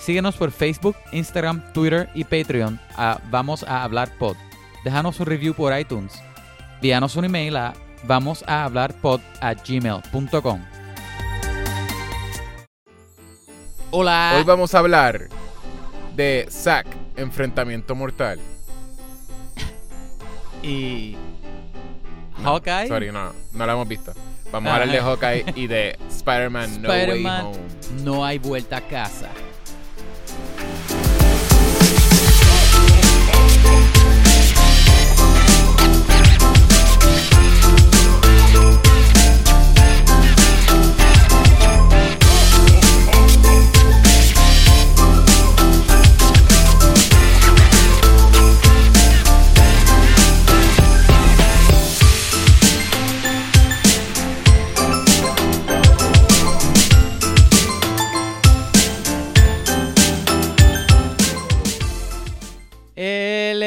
Síguenos por Facebook, Instagram, Twitter y Patreon a Vamos a Hablar Pod. Déjanos un review por iTunes. Envíanos un email a vamos a hablar pod a gmail.com. Hola. Hoy vamos a hablar de Zack, Enfrentamiento Mortal. y No, Hawkeye. Sorry, no, no lo hemos visto. Vamos a hablar de Hawkeye y de Spider-Man No Way Home. no hay vuelta a casa.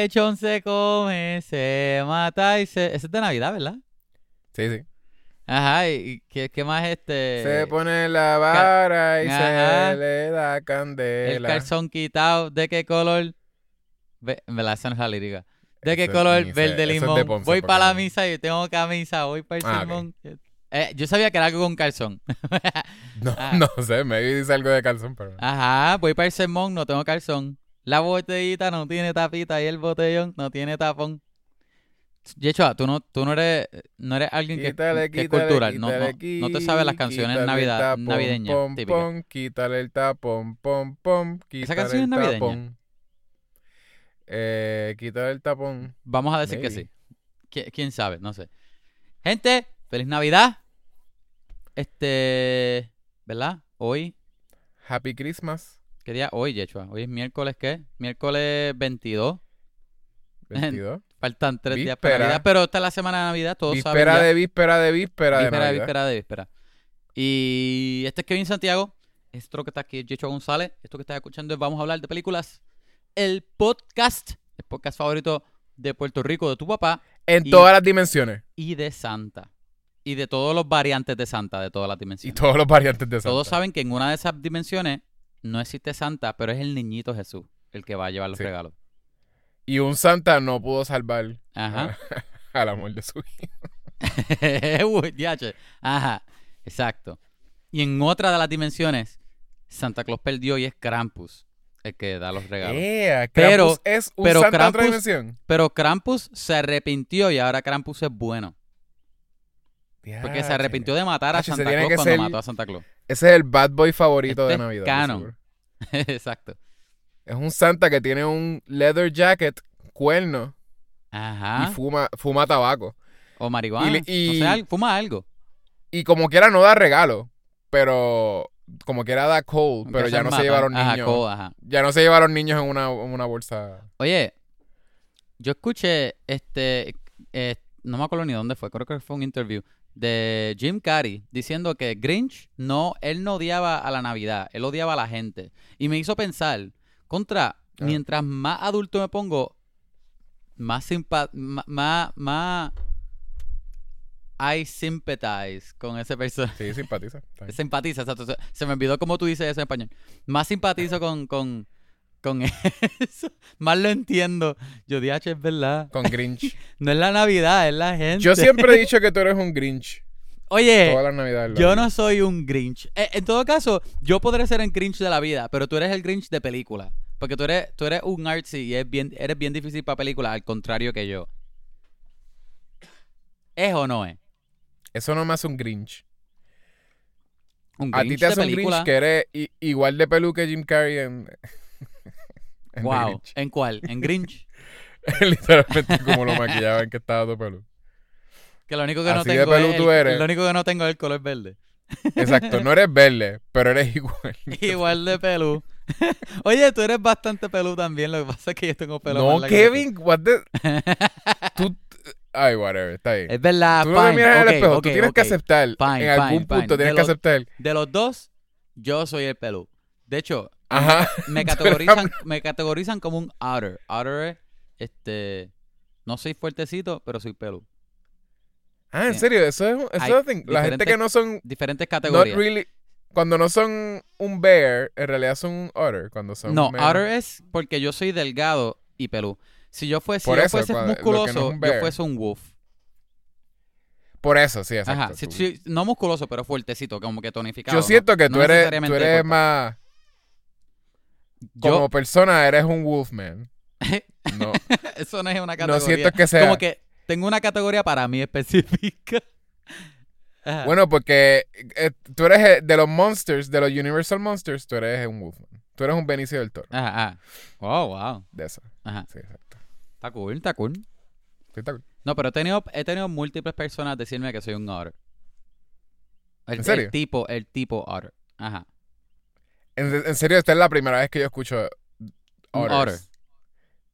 Lechón se come, se mata y se... Ese es de Navidad, ¿verdad? Sí, sí. Ajá, ¿y qué, qué más este? Se pone la vara y Ajá. se le da El candela. calzón quitado, ¿de qué color? Ve, en verdad, esa no es la lírica. ¿De qué Eso color? Verde es de limón. Ponce, voy para la misa y tengo camisa, voy para el Ah, sermón. Eh, yo sabía que era algo con calzón. No, Ah. no sé, me dice algo de calzón, pero... Ajá, voy para el sermón, no tengo calzón. La botellita no tiene tapita y el botellón no tiene tapón. Yechoa, tú no, tú no eres, no eres alguien que, Quítale, que es quítale, cultural. No, no, te sabes las canciones navidad, tapón, navideñas pom, pom, quítale el tapón, pom, pom, quítale canción es navideña? tapón. Eh, quítale el tapón. Vamos a decir que sí. Qui- ¿Quién sabe? No sé. Gente, feliz Navidad. Este, ¿verdad? Hoy, Happy Christmas. ¿Qué día? Hoy, Yechua. Hoy es miércoles, ¿qué? Miércoles 22. 22. Faltan tres días para. Navidad, pero esta es la semana de Navidad, todos saben víspera ya. de víspera de víspera, de víspera, Navidad. víspera de víspera. Y este es Kevin Santiago. Esto que está aquí es González. Esto que estás escuchando es Vamos a hablar de películas. El podcast, el podcast favorito de Puerto Rico, de tu papá En Y- todas las dimensiones. y de Santa. Y de todos los variantes de Santa, de todas las Y dimensiones. todos los variantes de Santa. Todos saben que en una de esas dimensiones no existe Santa, pero es el niñito Jesús el que va a llevar los Sí. regalos. Y un Santa no pudo salvar Ajá. al amor de su hijo. Ajá, exacto. Y en otra de las dimensiones, Santa Claus perdió y es Krampus el que da los regalos. Yeah, Pero- Krampus es un pero Santa de otra Krampus- dimensión. Pero Krampus se arrepintió y ahora Krampus es bueno. Porque se arrepintió de matar a Santa Claus cuando ser- mató a Santa Claus. Ese es el bad boy favorito Este de es Navidad. de canon. exacto. Es un Santa que tiene un leather jacket, cuerno Ajá. y fuma, fuma tabaco. O marihuana. y sé, al- fuma algo. Y como quiera no da regalo, pero como quiera da cold, pero ya sea no mata. se lleva a los niños. Ajá, co- ajá. Ya no se lleva a los niños en una, en una bolsa. Oye, yo escuché este, eh, no me acuerdo ni dónde fue, creo que fue un interview de Jim Carrey diciendo que Grinch no, él no odiaba a la Navidad, él odiaba a la gente. Y me hizo pensar, contra, mientras más adulto me pongo, más simpa más, más I sympathize con ese personaje. Sí, simpatiza. Simpatiza, exacto. Se- Se me olvidó cómo tú dices eso en español. Más simpatizo con, con, con eso. Más lo entiendo. Yo DH es verdad. Con Grinch. No es la Navidad, es la gente. Yo siempre he dicho que tú eres un Grinch. Oye, navidades. lo yo no soy un Grinch. Eh, en todo caso, yo podré ser el Grinch de la vida, pero tú eres el Grinch de película. Porque tú eres, tú eres un artsy y es bien, eres bien difícil para películas, al contrario que yo. ¿Es o no es? Eso no me hace un Grinch. Un A ti te hace un película. Grinch que eres igual de pelú que Jim Carrey en. En Wow. ¿En cuál? ¿En Grinch? Literalmente como lo maquillaban que estaba tu pelú. Que lo único que no Así tengo es el- eres. lo único que no tengo es el color verde. Exacto, no eres verde, pero eres igual. Igual de pelú. Oye, tú eres bastante pelú también. Lo que pasa es que yo tengo pelo No, largo que. Kevin, what the... Tú... Ay, whatever, está bien. Es verdad, Tú no fine, miras en el espejo, tú tienes que aceptar. Fine, en algún punto tienes De que los- aceptar. De los dos, yo soy el pelú. De hecho, Ajá. me categorizan, me categorizan como un outer. Outer es, este, no soy fuertecito, pero soy pelú. Ah, en Sí. serio, eso es, eso es. La gente que no son Diferentes categorías. really cuando no son un bear, en realidad son un otter. Cuando son No, otter es porque yo soy delgado y pelú. Si yo fuese, si yo fuese no musculoso, yo fuese un wolf. Por eso, sí, exacto. Ajá, no musculoso, pero fuertecito, como que tonificado. Yo siento que No tú eres, tú eres corto. Yo- Como persona eres un wolfman. No, Eso no es una no categoría. siento que sea... Como que tengo una categoría para mí específica. Ajá. Bueno, porque eh, tú eres eh, de los monsters, de los Universal Monsters, tú eres un wolfman. Tú eres un Benicio del Toro. Ajá, ajá. Wow, wow. De eso. Ajá. Sí, exacto. Está cool, está cool. Sí, está cool. No, pero he tenido, he tenido múltiples personas decirme que soy un otter. El, ¿En serio? El tipo, el tipo otter. Ajá. En, en serio, esta es la primera vez que yo escucho otters. otter.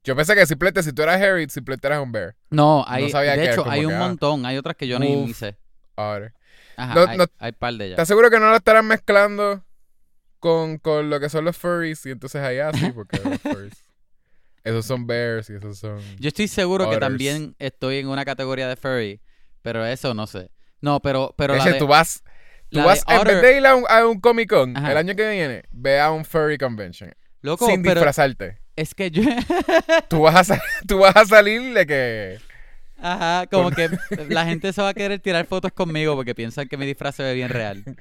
Yo pensé que simplemente si tú eras Harry, simplemente eras un bear. No, hay, sabía de que hecho, hay un que, ah, montón. Hay otras que yo ni, sé. Otter. Ajá, No, hay, no- hay par de ellas. ¿Estás seguro que no lo estarán mezclando con, con lo que son los furries? Y entonces ahí así, porque los furries. Esos son bears y esos son. Yo estoy seguro que también estoy en una categoría de furry, pero eso no sé. No, pero, pero la de, tú vas, tú la vas de en vez de ir a un, a un Comic Con Ajá. el año que viene, ve a un furry convention. loco, sin pero disfrazarte. es que yo, Tú vas, a, tú vas a salir de que. ajá, como que la gente se va a querer tirar fotos conmigo porque piensan que mi disfraz se ve bien real.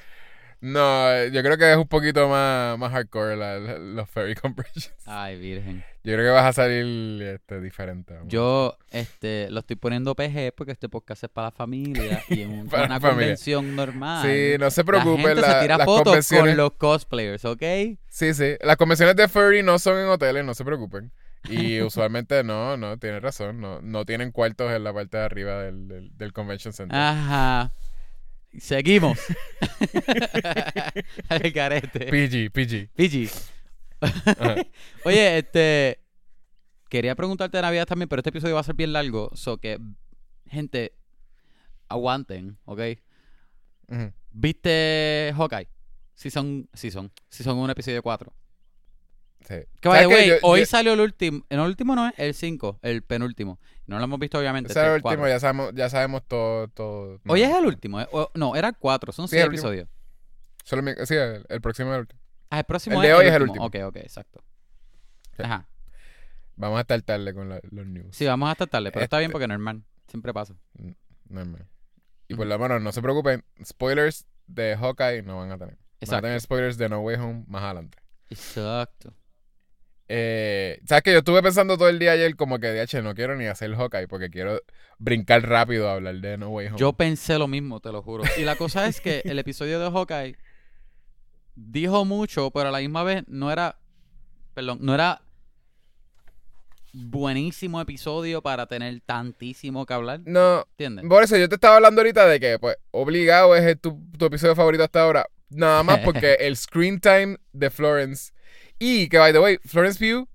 No, yo creo que es un poquito más, más hardcore la- la- los furry conventions. Ay, virgen. Yo creo que vas a salir este, diferente. vamos. Yo este, lo estoy poniendo PG porque este podcast es para la familia y en Para una familia. convención normal. Sí, no se la preocupen. gente la- se tira las fotos convenciones. con los cosplayers, ¿ok? Sí, sí. Las convenciones de furry no son en hoteles, no se preocupen. Y usualmente no, no, tiene razón. No, no tienen cuartos en la parte de arriba del, del, del convention center. Ajá. Seguimos. El carete. PG, PG. PG. Oye, este. Quería preguntarte de Navidad también, pero este episodio va a ser bien largo. So que, gente, aguanten, ¿ok? Ujú. ¿Viste Hawkeye? Si son, si son, si son un episodio 4. Sí. Que by ¿Sabes the qué? way, Yo- hoy yo- salió el último. El último no es el 5, el penúltimo. No lo hemos visto, obviamente. ese este es el último, cuatro. ya sabemos, ya sabemos todo. todo Hoy no, es el último. eh, o- no, era 4, son Sí, 6 el último. episodios. Solo mi- sí, el, el próximo es el último. Ah, el próximo El de es hoy el es el último. Ok, ok, exacto. Sí. Ajá. Vamos a estar tarde con la- los news. Sí, vamos hasta tarde, pero está bien Este- porque normal. Siempre pasa. Normal. Y por lo menos, no se preocupen. Spoilers de Hawkeye no van a tener. Van a Exacto. tener spoilers de No Way Home más adelante. Exacto. Eh, ¿Sabes que Yo estuve pensando todo el día ayer como que, DH, no quiero ni hacer Hawkeye porque quiero brincar rápido a hablar de No Way Home. Yo pensé lo mismo, te lo juro. Y la cosa es que el episodio de Hawkeye dijo mucho, pero a la misma vez no era. Perdón, no era buenísimo episodio para tener tantísimo que hablar. No, ¿Entiendes? por eso yo te estaba hablando ahorita de que, pues, obligado es tu episodio favorito hasta ahora. Nada más porque el screen time de Florence. Y que, by the way, Florence Pugh,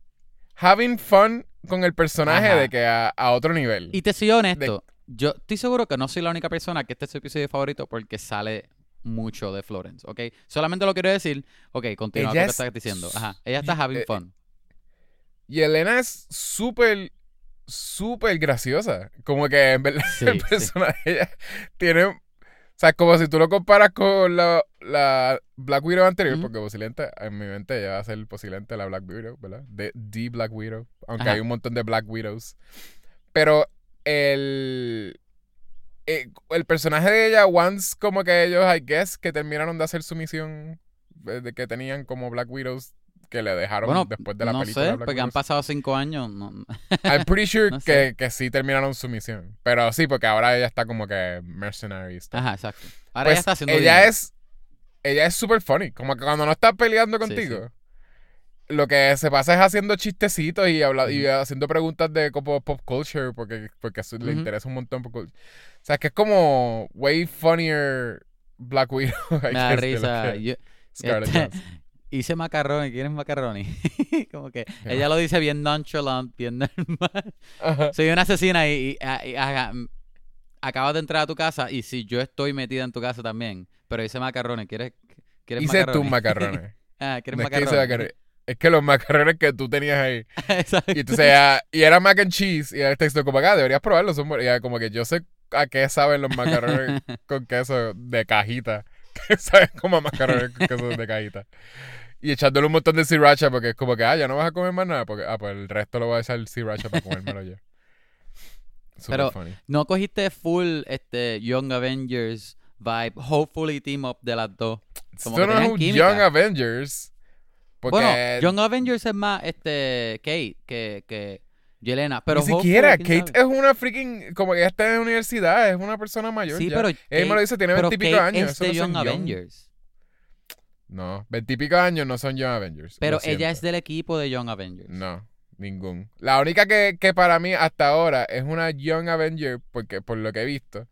having fun con el personaje Ajá. de que a, a otro nivel. Y te soy honesto, yo estoy seguro que no soy la única persona que este es su episodio favorito porque sale mucho de Florence, ¿ok? Solamente lo quiero decir, ok, continúa lo que es estás diciendo. Ajá, ella está having eh, fun. Y Elena es súper, súper graciosa. Como que en verdad Sí, el sí. personaje ella tiene. O sea, como si tú lo comparas con la, la Black Widow anterior, porque posiblemente en mi mente ella va a ser posiblemente la Black Widow, ¿verdad? De The Black Widow. Aunque Ajá. hay un montón de Black Widows. Pero el. eh, el personaje de ella, once como que ellos, I guess, que terminaron de hacer su misión eh, de que tenían como Black Widows que le dejaron Bueno, después de la no película. sé, Black porque han Widows. pasado cinco años. no- no- I'm pretty sure No que, sé. que sí terminaron su misión. Pero sí, porque ahora ella está como que mercenary. stuff. Ajá, exacto. Ahora Pues, ella está haciendo ella dinero. es ella es super funny. Como que cuando no está peleando Sí, contigo, lo que se pasa es haciendo chistecitos y, habla- y haciendo preguntas de como pop culture porque, porque le interesa un montón. pop culture. O sea, que es como way funnier Black Widow. Me da risa. Yo- Scarlett este. Hice macaroni, ¿quieres macaroni? Como que ella lo dice bien nonchalant, bien normal. Soy una asesina y, y- y- haga- mm, acabas de entrar a tu casa y si yo estoy metida en tu casa también, pero hice macarrones, ¿quieres, quieres Hice macarrones? tus macarrones. ah, ¿quieres No es que hice macarrones? macarrones. Es que los macarrones que tú tenías ahí. Exacto. Y entonces ya, y era mac and cheese. Y el texto como acá, deberías probarlos. Son buenos". Y ella como que yo sé a qué saben los macarrones con queso de cajita. ¿Sabes? Como macarrones con queso de cajita. Y echándole un montón de sriracha porque es como que, ah, ya no vas a comer más nada. Porque, ah, pues el resto lo voy a echar sriracha para comérmelo yo. Super Pero- funny. No cogiste full este Young Avengers vibe, hopefully team up de las dos. Como Esto que no es un química. Young Avengers. Porque Bueno, Young Avengers es más este Kate que, que Yelena. Pero ni siquiera, Kate sabe. es una freaking, como que ya está en la universidad, es una persona mayor. Sí, ya. pero Ella me lo dice, tiene veintipico años. es de no Young young. Avengers. No, veintipico años no son Young Avengers. Pero ella es del equipo de Young Avengers. No, ningún. La única que, que para mí hasta ahora es una Young Avenger, porque por lo que he visto,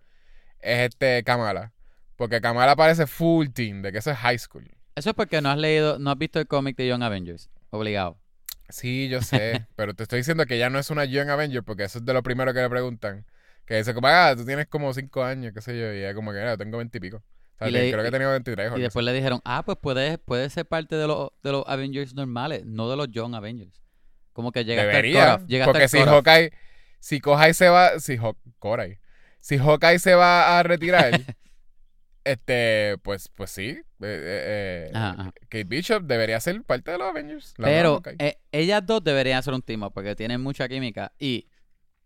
es este Kamala. Porque Kamala parece full team, de que eso es high school. Eso es porque no has leído, no has visto el cómic de Young Avengers. Obligado. Sí, yo sé, pero te estoy diciendo que ya no es una Young Avenger, porque eso es de lo primero que le preguntan. Que dice como, ah, tú tienes como cinco años, qué sé yo, y ella como que, "Ah, yo tengo veintipico. O sea, Y le- creo que tenía 23 o Y algo después le dijeron, ah, pues puedes, puedes ser parte de los, de los Avengers normales, no de los Young Avengers. Como que llegaste Debería, cutoff, llegaste porque si. Hawkeye, si Kohai se va, si Haw- Korai, si Hawkeye se va a retirar, este, pues, pues sí, eh, eh, eh, Ajá, ajá. Kate Bishop debería ser parte de los Avengers. la Pero eh, ellas dos deberían hacer un team up porque tienen mucha química. Y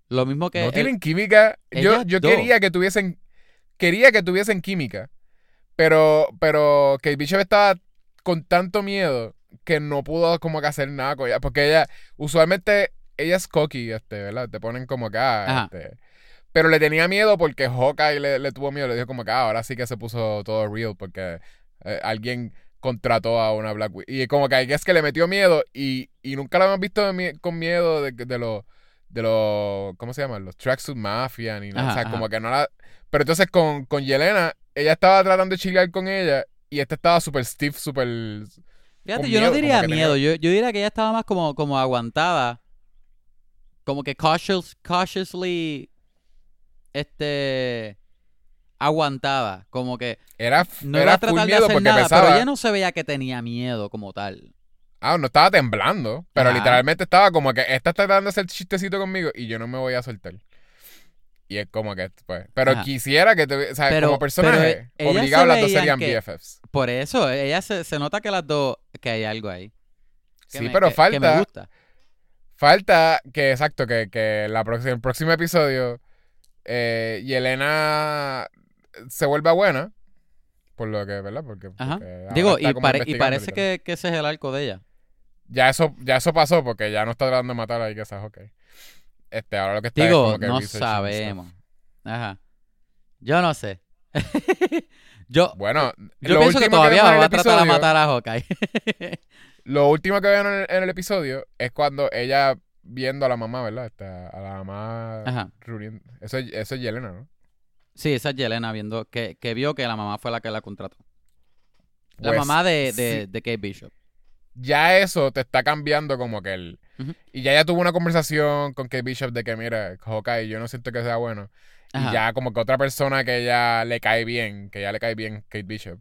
lo mismo que... no el- tienen química. Yo, yo dos. quería que tuviesen. Quería que tuviesen química. Pero, pero Kate Bishop estaba con tanto miedo que no pudo como que hacer nada con ella. Porque ella, usualmente, ella es cocky, este, ¿verdad? Te ponen como que, ah, este. Pero le tenía miedo porque Hawkeye le, le tuvo miedo. Le dijo como que, ah, ahora sí que se puso todo real porque eh, alguien contrató a una Black Widow. Y como que es que le metió miedo y, y nunca la hemos visto de con miedo de, de los de los ¿cómo se llaman? los tracksuit mafia ni nada, Ajá, o sea, ajá. como que no la pero entonces con, con Yelena ella estaba tratando de chilear con ella y esta estaba súper stiff, súper Fíjate, yo no diría tenía- miedo, yo, yo diría que ella estaba más como, como aguantada. Como que cautious, cautiously este aguantada. Como que era, no era era full tratar de miedo hacer porque nada, pensaba, pero ella no se veía que tenía miedo como tal. ah, no estaba temblando, pero literalmente estaba como que esta está tratando de hacer chistecito conmigo y yo no me voy a soltar. Y es como que, pues, pero Ajá. quisiera que, te, o sea, Pero- como personaje, ellas obligado se las dos serían que- BFFs. Por eso, ella se, se nota que las dos, que hay algo ahí. que Sí, me- pero que- que me falta, gusta. falta que, exacto, que, que la próxima, el próximo episodio, eh, Yelena se vuelva buena. Por lo que, ¿verdad? Porque, Ajá. porque Digo, y, pare- y parece que, que ese es el arco de ella. Ya eso, ya eso pasó porque ya no está tratando de matar a esas ok. Este, ahora lo que está es Digo, como que no sabemos. Ajá. Yo no sé. yo Bueno, yo pienso que todavía va a tratar de matar a Hawkeye. Lo último que veo en el, en el episodio es cuando ella viendo a la mamá, ¿verdad? Este, a la mamá Ajá. reuniendo- Eso, es- eso es Yelena, ¿no? sí, esa es Yelena viendo que, que vio que la mamá fue la que la contrató. La Pues, mamá de, de, sí. de Kate Bishop. ya eso te está cambiando como que el... Y ya ella tuvo una conversación con Kate Bishop de que, mira, Hawkeye, yo no siento que sea bueno. Ajá. Y ya como que otra persona que ya le cae bien, que ya le cae bien Kate Bishop.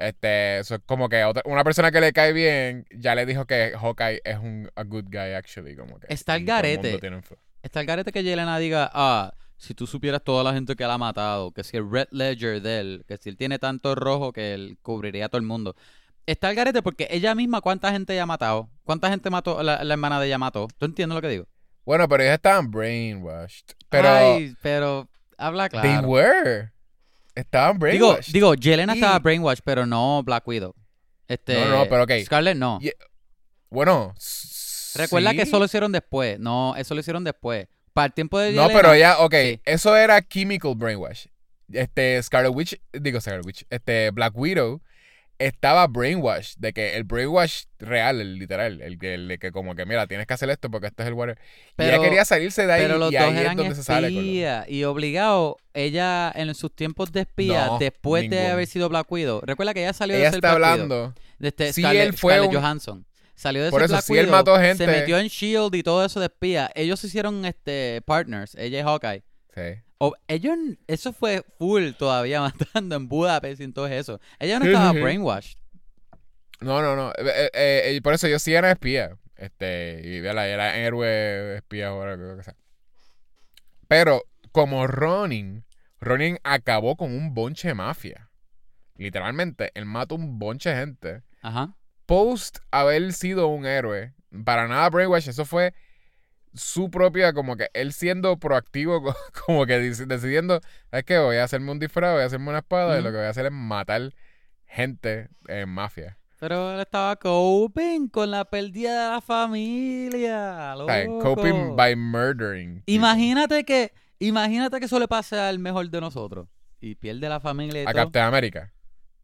Este, eso es como que otra- una persona que le cae bien ya le dijo que Hawkeye es un a good guy actually, como que Está el garete. Está el garete que Yelena diga, ah, si tú supieras toda la gente que él ha matado, que si el Red Ledger de él, que si él tiene tanto rojo que él cubriría a todo el mundo. Está el garete porque ella misma, ¿cuánta gente ella ha matado? ¿Cuánta gente mató, la, la hermana de ella mató? ¿Tú entiendes lo que digo? Bueno, pero ellos estaban brainwashed. Pero Ay, pero habla they claro. were. Estaban Digo, brainwashed. digo, Yelena Y- estaba brainwashed, pero no Black Widow. Este, No, no, pero ok. Scarlett no. Bueno, Recuerda sí. que eso lo hicieron después. No, eso lo hicieron después. Para el tiempo de No, Yelena- pero ya, ok, sí. eso era chemical brainwash. Este, Scarlet Witch, digo Scarlet Witch, este, Black Widow estaba brainwash, de que el brainwash real, el literal, el que, el de que como que, mira, tienes que hacer esto porque este es el water. y Pero- ella quería salirse de ahí Pero los y dos ahí es eran donde se sale con. Y obligado, ella en sus tiempos de espía, No, después de ninguno. haber sido Black Widow. Recuerda que ella salió Ella de ser está Black Widow. hablando. De este Sí, Scarlett, él fue Scarlett un- Johansson. Salió de Por ser eso, Black sí, él Widow, mató Se gente. metió en S.H.I.E.L.D. y todo eso de espía. Ellos se hicieron este, partners, ella y Hawkeye. Sí. O- ellos, eso fue full todavía matando en Budapest y todo eso. Ella no estaba brainwashed. No, no, no. eh, eh, eh, por eso yo sí era espía. Este, y ¿verdad? era héroe, espía o lo que sea. Pero como Ronin, Ronin acabó con un bonche de mafia. literalmente, él mata un bonche de gente. Ajá. Post haber sido un héroe. Para nada Brainwash, eso fue su propia, como que él siendo proactivo, co- como que decidiendo, es que voy a hacerme un disfraz, voy a hacerme una espada y lo que voy a hacer es matar gente en mafia. Pero él estaba coping con la pérdida de la familia. Coping by murdering. Imagínate que, imagínate que eso le pase al mejor de nosotros. Y pierde la familia y A todo. Captain America.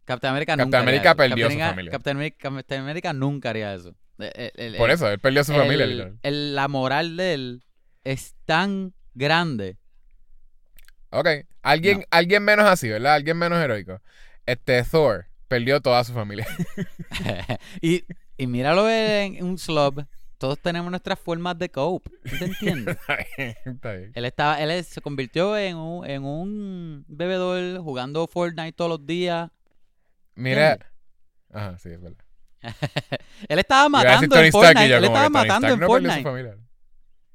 Captain America Captain nunca haría America perdió Captain su familia. Captain America, Captain America nunca haría eso. El- el- Por eso, él perdió a su familia, la moral de él es tan grande. Ok. Alguien, No. alguien menos así, ¿verdad? Alguien menos heroico. Este Thor perdió toda su familia. y, y míralo en un slob. Todos tenemos nuestras formas de cope. ¿Tú te entiendes? Está bien. Él estaba, él se convirtió en un, en un bebedor jugando Fortnite todos los días. Mira. ¿Entiendes? Ajá, sí, es verdad. Él estaba matando en Fortnite. yo Él como que estaba Tony matando Stark en no perdió su Fortnite. familia.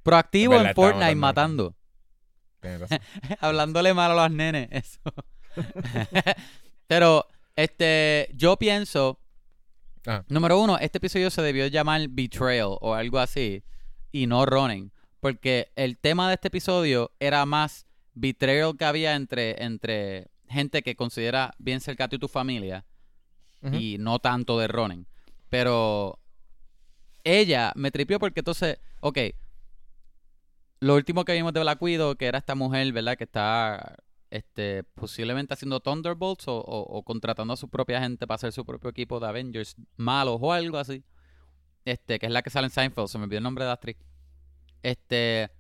Proactivo en Fortnite matando. Hablándole mal a los nenes. Eso. Pero, este, yo pienso. Ajá. Número uno, este episodio se debió llamar Betrayal o algo así. Y no Running. Porque el tema de este episodio era más betrayal que había entre, entre gente que considera bien cerca a ti tu familia. Y no tanto de Ronen. Pero ella me tripió porque entonces, ok, lo último que vimos de Black Widow, que era esta mujer, ¿verdad? Que está este, posiblemente haciendo Thunderbolts o, contratando a su propia gente para hacer su propio equipo de Avengers malos o algo así. Este, que es la que sale en Seinfeld, se me olvidó el nombre de la actriz. Este,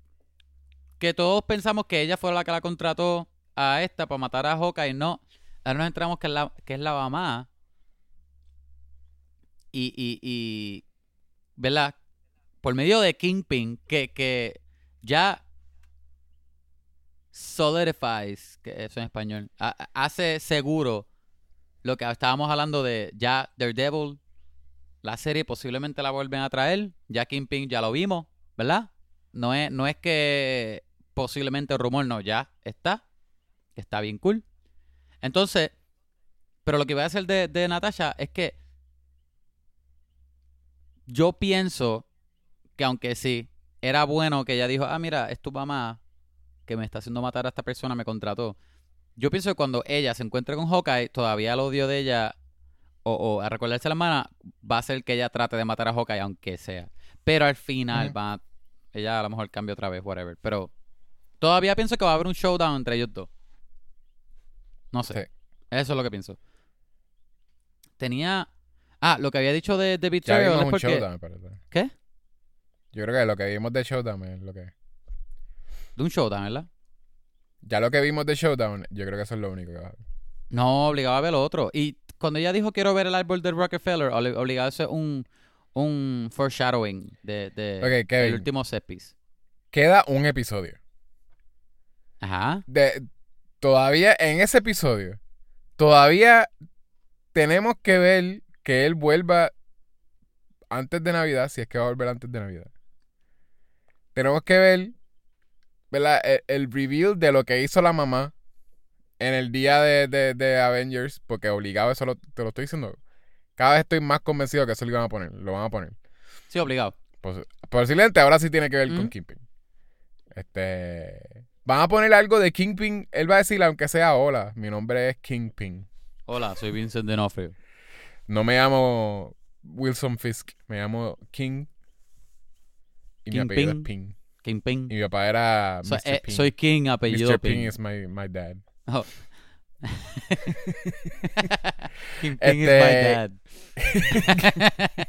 que todos pensamos que ella fue la que la contrató a esta para matar a Hawkeye. No, ahora nos entramos que es la, que es la mamá. Y, y, y, ¿verdad? Por medio de Kingpin, que, que ya solidifies, que eso en español, ha- hace seguro lo que estábamos hablando de ya Daredevil, la serie posiblemente la vuelven a traer, ya Kingpin ya lo vimos, ¿verdad? No es, no es que posiblemente el rumor no, ya está, está bien cool. Entonces, pero lo que voy a hacer de, de Natasha es que yo pienso que aunque sí, era bueno que ella dijo, ah, mira, es tu mamá que me está haciendo matar a esta persona, me contrató. Yo pienso que cuando ella se encuentre con Hawkeye, todavía el odio de ella, o, o a recordarse a la hermana, va a ser que ella trate de matar a Hawkeye, aunque sea. Pero al final va a- ella a lo mejor cambia otra vez, whatever. Pero todavía pienso que va a haber un showdown entre ellos dos. No sé. Sí. Eso es lo que pienso. Tenía... Ah, lo que había dicho de, de Ya Betrayal es un porque... showdown. ¿Qué? Yo creo que lo que vimos de Showdown es lo que. De un showdown, ¿verdad? Ya lo que vimos de Showdown, yo creo que eso es lo único que va a haber. No, obligado a ver lo otro. Y cuando ella dijo quiero ver el árbol de Rockefeller, obli- obligado a hacer un, un foreshadowing de, de Ok, Kevin. el último set piece. Queda un episodio. Ajá. De, todavía en ese episodio, todavía tenemos que ver que él vuelva antes de Navidad, si es que va a volver antes de Navidad. Tenemos que ver ¿verdad? El, el reveal de lo que hizo la mamá en el día de, de- de Avengers, porque obligado, eso lo- te lo estoy diciendo. Cada vez estoy más convencido que eso lo van a poner. Lo van a poner. Sí, obligado. Pos- posiblemente ahora sí tiene que ver con Ujú. Kingpin. Este. Van a poner algo de Kingpin. Él va a decir, aunque sea hola, mi nombre es Kingpin. Hola, soy Vincent D'Onofrio. No me llamo Wilson Fisk, me llamo King. Y mi apellido es Kingpin. Ping. Kingpin. Y mi papá era So- Mr. eh, Ping. soy King, apellido Mr. Ping. Ping is my, my dad. Oh. Kingpin is Este- my dad.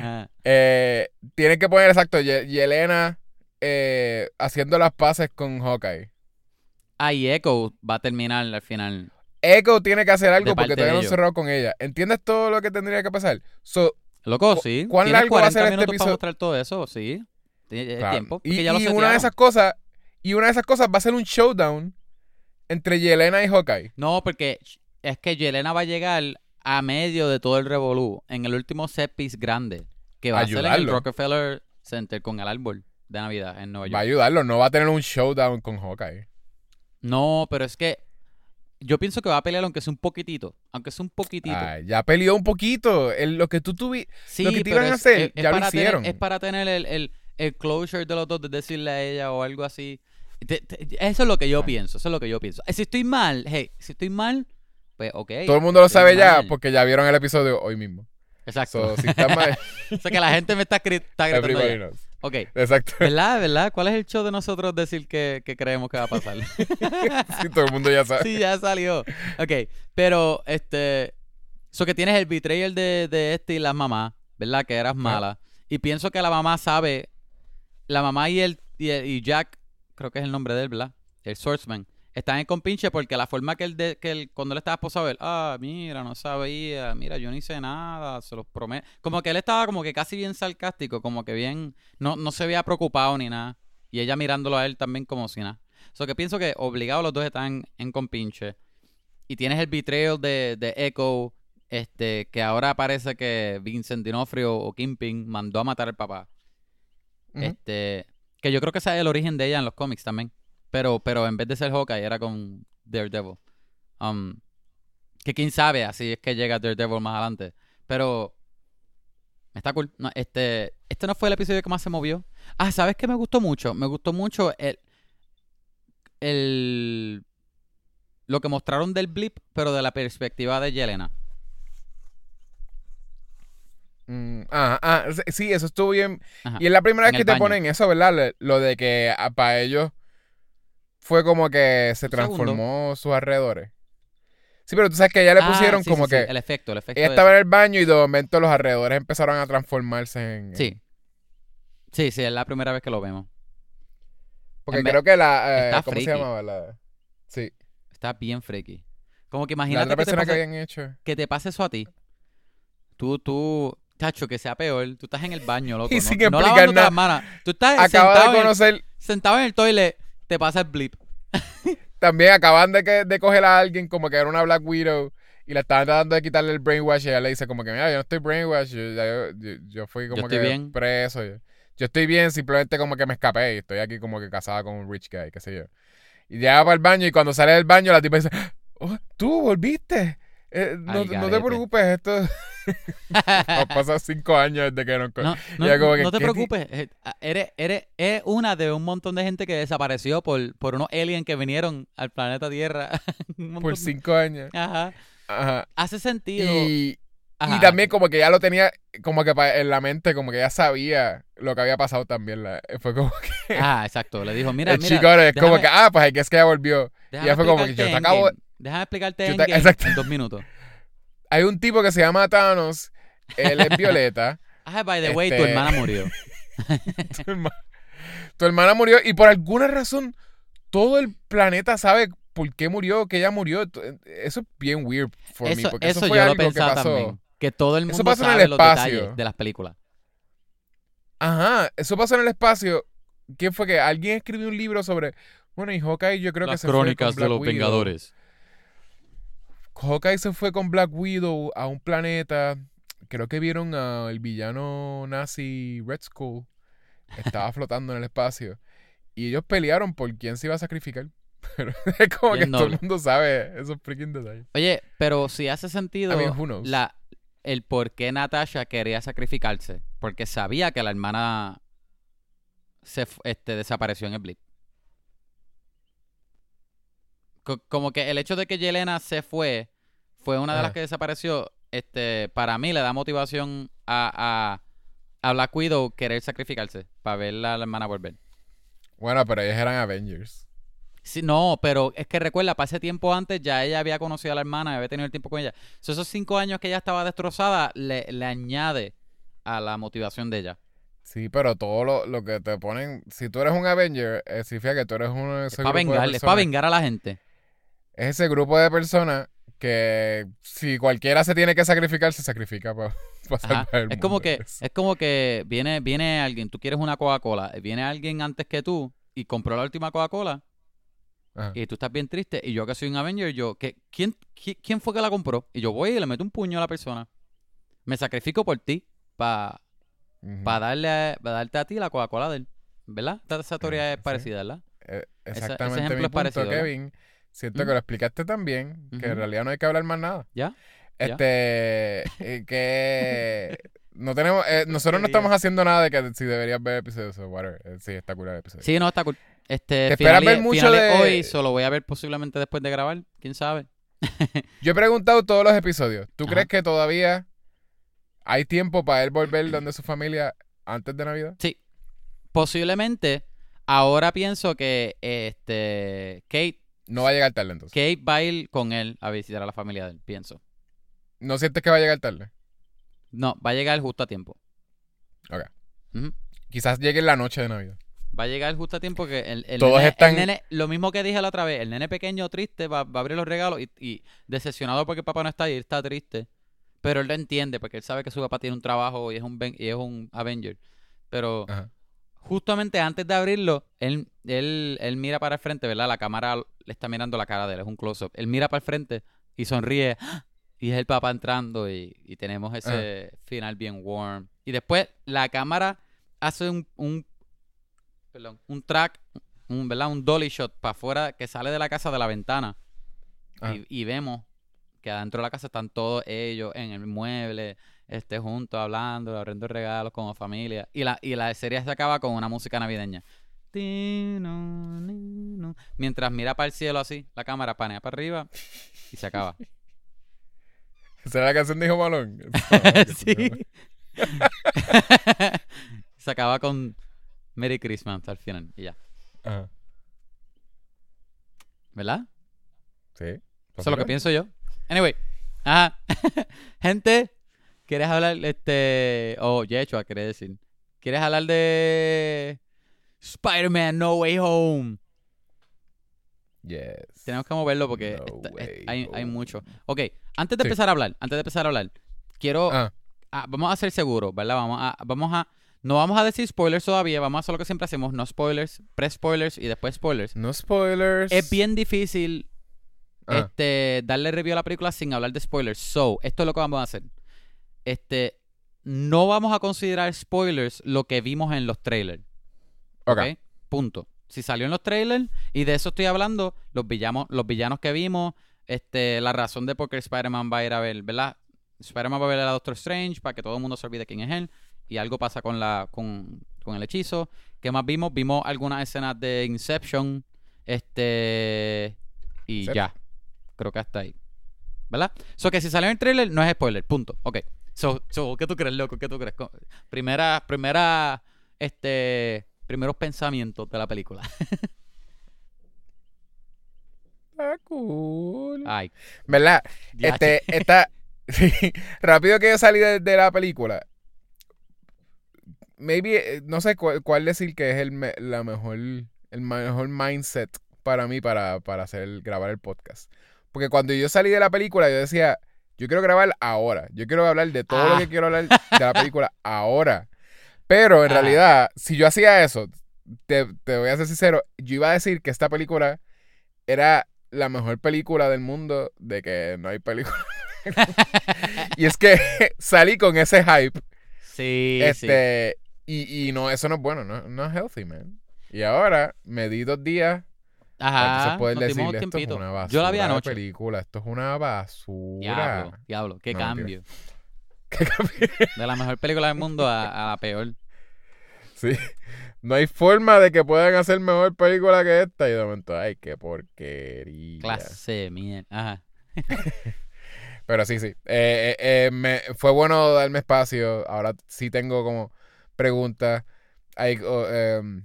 Ah, Eh, tienen que poner exacto, Ye- Yelena eh, haciendo las paces con Hawkeye. Ah, y Echo va a terminar al final. Echo tiene que hacer algo porque todavía no han cerrado con ella. ¿Entiendes todo lo que tendría que pasar? So, Loco, ¿Cu- sí. cuán largo va a ser 40 este minutos para episodio? mostrar todo eso, sí. Tiene- claro, tiempo. y, porque ya lo y una de esas cosas, y una de esas cosas va a ser un showdown entre Yelena y Hawkeye. No, porque es que Yelena va a llegar a medio de todo el revolú en el último set piece grande que va a ser en el. Rockefeller Center con el árbol de Navidad en Nueva York. Va a ayudarlo, no va a tener un showdown con Hawkeye. No, pero es que yo pienso que va a pelear aunque sea un poquitito. Aunque sea un poquitito. Ay, ya peleó un poquito. El- lo que tú tuviste. sí, lo que te iban a hacer, es- es ya lo tener- hicieron. es para tener el, el, el closure de los dos, de decirle a ella o algo así. Te- te- eso es lo que yo Ay. pienso. Eso es lo que yo pienso. Eh, Si estoy mal, hey, si estoy mal, pues ok. Todo el mundo lo sabe ya porque ya vieron el episodio hoy mismo. Exacto. So, si está mal, o sea que la gente me está, está gritando. Ok. Exacto. ¿Verdad? ¿Verdad? ¿Cuál es el show de nosotros decir que, que creemos que va a pasar? Sí, todo el mundo ya sabe. sí, ya salió. Ok, pero este. Eso que tienes el betrayal de, de este y la mamá, ¿verdad? Que eras mala. Y pienso que la mamá sabe. La mamá y el, y el- y Jack, creo que es el nombre de él, ¿verdad? El Swordsman. Están en compinche porque la forma que él, de, que él cuando él estaba esposado, él, ah, mira, no sabía, mira, yo no hice nada, se los prometo. Como que él estaba como que casi bien sarcástico, como que bien, no, no se veía preocupado ni nada. Y ella mirándolo a él también como si nada. So que pienso que obligados los dos están en compinche. Y tienes el betrayal de, de Echo, este, que ahora parece que Vincent Dinofrio o Kingpin mandó a matar al papá. Este, que yo creo que ese es el origen de ella en los cómics también. Pero, pero en vez de ser Hawkeye era con Daredevil. Um, que quién sabe, así es que llega Daredevil más adelante. Pero está cool. No, este, este no fue el episodio que más se movió. Ah, ¿sabes qué me gustó mucho? Me gustó mucho el, el lo que mostraron del blip, pero de la perspectiva de Yelena. Mm, ah, ah, sí, eso estuvo bien. Ajá. Y es la primera En vez que te baño. ponen eso, ¿verdad? Lo de que para ellos fue como que se segundo. transformó sus alrededores. Sí, pero tú sabes que ya le Ah, pusieron sí, como sí, sí, que el efecto, el efecto. ella estaba en el baño y de momento los alrededores empezaron a transformarse en... Sí. Sí, sí, es la primera vez que lo vemos. Porque En vez- creo que la... eh, está ¿Cómo se freaky. llamaba? La, sí. Está bien freaky. Como que La imagínate otra que te, persona que pase, habían hecho. que te pase eso a ti. Tú, tú, tacho, que sea peor. Tú estás en el baño, loco. Y sin no lavándote nada. las manos. Tú estás Acaba sentado, de en el, conocer... sentado en el toilet, te pasa el blip. También acaban de, que- de coger a alguien como que era una Black Widow y le estaban tratando de quitarle el brainwash y ella le dice como que mira, yo no estoy brainwash, yo, yo, yo- yo fui como que bien. preso. Yo, yo estoy bien, simplemente como que me escapé y estoy aquí como que casada con un rich guy, qué sé yo. Y llega para el baño y cuando sale del baño la tipa dice, "Oh, tú volviste. Eh, no, te preocupes, esto nos pasa cinco años desde que nos... No, no, Ya como que, no te ¿qué ti- preocupes. eh, Eres, eres, eres una de un montón de gente que desapareció por, por unos aliens que vinieron al planeta Tierra. Por de- cinco años. Ajá. Ajá. Hace sentido. Y, Ajá. Y también como que ya lo tenía como que en la mente, como que ya sabía lo que había pasado también. la- fue como que Ah, exacto. Le dijo, mira, el mira. chico es como que, ah, pues es que ya volvió. déjame ya fue como que yo te acabo- Endgame. Déjame explicarte Endgame exacto. en dos minutos. Hay un tipo que se llama Thanos, él es Violeta. Ah, by the way, tu Este- hermana murió. tu, herma- tu hermana murió y por alguna razón todo el planeta sabe por qué murió, que ella murió. Eso es bien weird for me, Eso, porque eso, eso fue yo lo algo que pasó. también. Que todo el Eso mundo pasa en el sabe los espacio. detalles de las películas. Ajá, eso pasó en el espacio. ¿Quién fue que alguien escribió un libro sobre, bueno, y Hawkeye yo creo que Las se fue con crónicas de Black los Widow. Vengadores. Hawkeye se fue con Black Widow a un planeta. Creo que vieron al villano nazi Red Skull. Estaba flotando en el espacio. Y ellos pelearon por quién se iba a sacrificar. Pero es como Bien que todo el mundo sabe esos freaking detalles. Oye, pero si hace sentido I mean, la, el por qué Natasha quería sacrificarse. Porque sabía que la hermana se este, desapareció en el blip. Co- como que el hecho de que Yelena se fue, fue una de las que desapareció, este, para mí le da motivación a, a, a Black Widow querer sacrificarse para ver a la hermana volver. Bueno, pero ellos eran Avengers. Sí, no, pero es que recuerda, para ese tiempo antes ya ella había conocido a la hermana, había tenido el tiempo con ella. So, esos cinco años que ella estaba destrozada le, le añade a la motivación de ella. Sí, pero todo lo, lo que te ponen. Si tú eres un Avenger, eh, significa que tú eres uno de Es para vengar, es para vengar a la gente. Es ese grupo de personas que si cualquiera se tiene que sacrificar, se sacrifica para salvar el Es como que, Es- como que viene, viene alguien, tú quieres una Coca-Cola, viene alguien antes que tú y compró la última Coca-Cola y tú estás bien triste y yo que soy un Avenger, yo, ¿qué, quién, qui- ¿quién fue que la compró? Y yo voy y le meto un puño a la persona. Me sacrifico por ti para Ujú. darle a- pa darte a ti la Coca-Cola de él. ¿Verdad? Esta- Esa teoría Eh, es parecida, ¿verdad? Eh, ese Exactamente ejemplo mi es parecido, ¿verdad? Siento que lo explicaste tan bien que en realidad no hay que hablar más nada. ¿Ya? Este, eh, que no tenemos, eh, nosotros no estamos haciendo nada de que si deberías ver episodios o whatever. Eh, Sí, está cool el episodio. Sí, no, está cool. Este, ¿Te esperas finales- ver mucho de- hoy, solo voy a ver posiblemente después de grabar, quién sabe. Yo he preguntado todos los episodios. ¿Tú Ajá. crees que todavía hay tiempo para él volver donde su familia antes de Navidad? Sí, posiblemente. Ahora pienso que este Kate, No va a llegar tarde entonces. Kate va a ir con él a visitar a la familia de él, pienso. ¿No sientes que va a llegar tarde? No, va a llegar justo a tiempo. Ok. Quizás llegue en la noche de Navidad. Va a llegar justo a tiempo que el, el Todos nene, el están- nene- lo mismo que dije la otra vez, el nene pequeño triste va, va a abrir los regalos y, y decepcionado porque papá no está y él está triste. Pero él lo entiende porque él sabe que su papá tiene un trabajo y es un, y es un Avenger. Pero Ajá. Justamente antes de abrirlo, él, él, él mira para el frente, ¿verdad? La cámara le está mirando la cara de él, es un close-up. Él mira para el frente y sonríe. ¡ah! Y es el papá entrando y, y tenemos ese final bien warm. Y después la cámara hace un, un, perdón, un track, un, ¿verdad? Un dolly shot para afuera que sale de la casa de la ventana. Ajá. Y, y vemos que adentro de la casa están todos ellos en el mueble, este, juntos, hablando, abriendo regalos como familia. Y la, y la serie se acaba con una música navideña. Mientras mira para el cielo así, la cámara panea para arriba y se acaba. ¿Será la canción de Hijo Malón? sí. se acaba con Merry Christmas al final y ya. Ajá. ¿Verdad? Sí. Eso es lo que pienso yo. Anyway, ajá. Gente, ¿quieres hablar, este, o Yechua, quiere decir? ¿Quieres hablar de Spider-Man No Way Home? Yes. Tenemos que moverlo porque No hay, mucho. Ok, antes de Sí. empezar a hablar, antes de empezar a hablar, quiero, Ah, ah, vamos a ser seguros, ¿verdad? Vamos a, vamos a, no vamos a decir spoilers todavía, vamos a hacer lo que siempre hacemos, no spoilers, pre-spoilers y después spoilers. no spoilers. Es bien difícil Ah, este, darle review a la película sin hablar de spoilers. So, esto es lo que vamos a hacer. Este, no vamos a considerar spoilers lo que vimos en los trailers. ok. ¿ok? Punto. Si salió en los trailers, y de eso estoy hablando, los villanos, los villanos que vimos, este, la razón de por qué Spider-Man va a ir a ver, ¿verdad? Spider-Man va a ver a Doctor Strange para que todo el mundo se olvide quién es él. Y algo pasa con la, con, con el hechizo. ¿Qué más vimos? Vimos algunas escenas de Inception. Este. Y ya. Creo que hasta ahí. ¿Verdad? So que si salió en el trailer, no es spoiler. Punto. Ok. So, so, ¿qué tú crees, loco? ¿Qué tú crees? Primera, primera, este, primeros pensamientos de la película. Está cool. Ay, ¿Verdad? ya, Este, esta. sí, rápido que yo salí de, de la película. Maybe, eh, no sé cuál, cuál decir que es el, la mejor, el mejor mindset para mí para, para hacer, grabar el podcast. Porque cuando yo salí de la película, yo decía, yo quiero grabar ahora. Yo quiero hablar de todo lo Ah. que quiero hablar de la película ahora. Pero en Ajá. realidad, si yo hacía eso, te, te voy a ser sincero, yo iba a decir que esta película era la mejor película del mundo de que no hay película. y es que salí con ese hype. sí, sí. este, y, y no, eso no es bueno, no, no es healthy, man. Y ahora me di dos días Ajá, dimos un decirle esto es tiempito. una basura Yo la vi anoche. película, esto es una basura. Diablo, diablo, qué No, cambio. ¿Qué cambio? De la mejor película del mundo a, a la peor. Sí. No hay forma de que puedan hacer mejor película que esta. Y de momento, ay, qué porquería. Clase mierda. Ajá. Pero sí, sí. Eh, eh, eh, me, fue bueno darme espacio. Ahora sí tengo como preguntas. Hay, oh, em,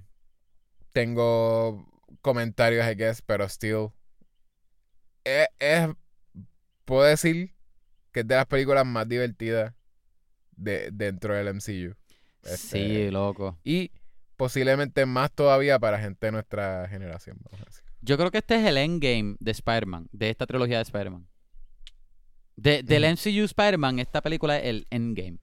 tengo comentarios, I guess, pero still. Es, es- puedo decir que es de las películas más divertidas de, dentro del MCU. Este, Sí, loco. Y posiblemente más todavía para gente de nuestra generación. Vamos a decir. Yo creo que este es el endgame de Spider-Man, de esta trilogía de Spider-Man. De, del. MCU Spider-Man, esta película es el endgame.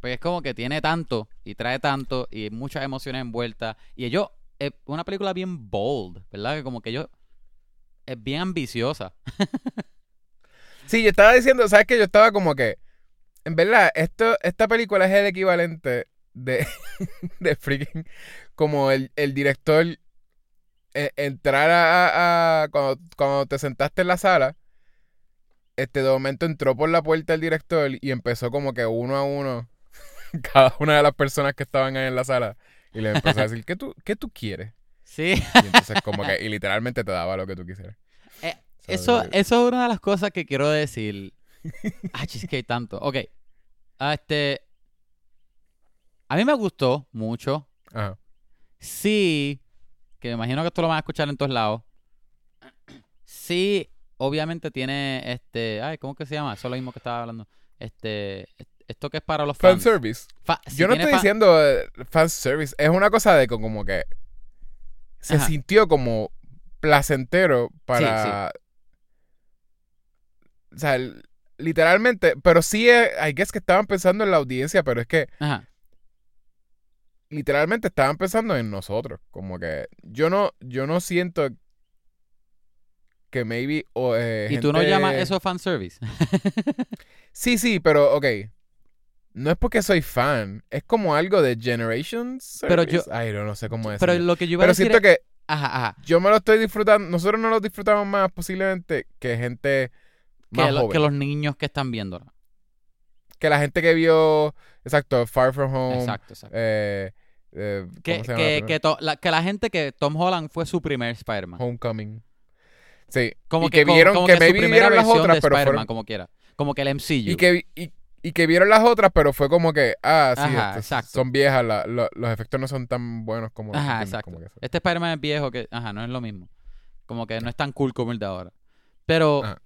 Porque es como que tiene tanto y trae tanto y muchas emociones envueltas. Y ellos, es una película bien bold, ¿verdad? Que como que ellos, es bien ambiciosa. Sí, yo estaba diciendo, ¿sabes qué? Yo estaba como que, en verdad, esto, esta película es el equivalente de, de freaking, como el, el director eh, entrar a, a- cuando, cuando te sentaste en la sala, este de momento entró por la puerta el director y empezó como que uno a uno cada una de las personas que estaban ahí en la sala y le empezó a decir, ¿qué tú, qué tú quieres? Sí, Y entonces como que, y literalmente te daba lo que tú quisieras. Eh, So, eso, eso es una de las cosas que quiero decir. Ah, chis, que hay tanto. Ok. Ah, Este. A mí me gustó mucho. Ajá. Sí. Que me imagino que esto lo van a escuchar en todos lados. Sí, obviamente tiene este. Ay, ¿cómo que se llama? Eso es lo mismo que estaba hablando. Este. Esto que es para los fans. Fanservice. Fa- sí Yo no estoy diciendo eh, fanservice. Es una cosa de co- como que se Ajá. sintió como placentero para... O sea, literalmente, pero sí, eh, I guess que estaban pensando en la audiencia, pero es que Ajá. literalmente estaban pensando en nosotros. Como que yo no, yo no siento que maybe... o, eh, ¿Y tú no llamas eso fanservice? Sí, sí, pero ok. No es porque soy fan, es como algo de Generations. Pero yo- Ay, no, no sé cómo es. Pero lo que yo iba a Pero decir siento es- que Ajá, ajá. yo me lo estoy disfrutando. Nosotros no lo disfrutamos más posiblemente que gente más Que, lo- joven. que los niños que están viéndola. Que la gente que vio, exacto, Far From Home. Exacto, exacto. eh, eh, ¿cómo Que, que, que, to- la, que la gente que Tom Holland fue su primer Spider-Man. Homecoming. Sí. Como y que, como- vieron, como que, maybe primera vieron las otras, de pero Spider-Man, fueron. como quiera. Como que el MCU. Y que, y, y que vieron las otras, pero fue como que, ah, sí, Ajá, estas son viejas, la- lo- los efectos no son tan buenos como Ajá, ¿entiendes? exacto. Como que. Este Spider-Man es viejo que, ajá, no es lo mismo. Como que no es tan cool como el de ahora. Pero Ajá.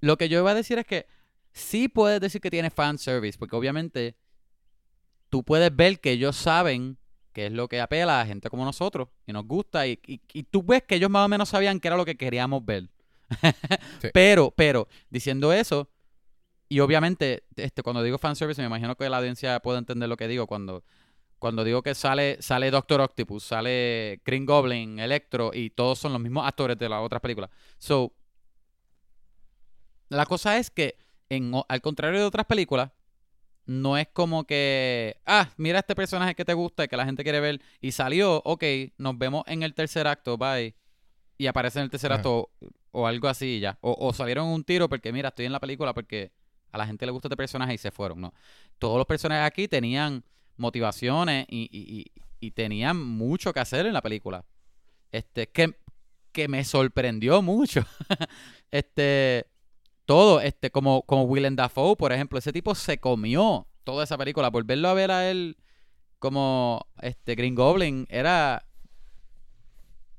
lo que yo iba a decir es que sí puedes decir que tiene fan service, porque obviamente tú puedes ver que ellos saben qué es lo que apela a gente como nosotros y nos gusta y, y- y tú ves que ellos más o menos sabían qué era lo que queríamos ver. Sí. Pero, pero, diciendo eso, y obviamente, este, cuando digo fanservice, me imagino que la audiencia puede entender lo que digo cuando, cuando digo que sale, sale Doctor Octopus, sale Green Goblin, Electro, y todos son los mismos actores de las otras películas. So, la cosa es que, en, al contrario de otras películas, no es como que, ah, mira este personaje que te gusta y que la gente quiere ver, y salió, ok, nos vemos en el tercer acto, bye. Y aparece en el tercer acto o, o algo así y ya. O, o salieron un tiro porque, mira, estoy en la película porque a la gente le gusta este personaje y se fueron, ¿no? Todos los personajes aquí tenían motivaciones y, y- y- tenían mucho que hacer en la película. Este, que, que me sorprendió mucho. este, todo, este, como, como Willem Dafoe, por ejemplo, ese tipo se comió toda esa película. Volverlo a ver a él como este Green Goblin era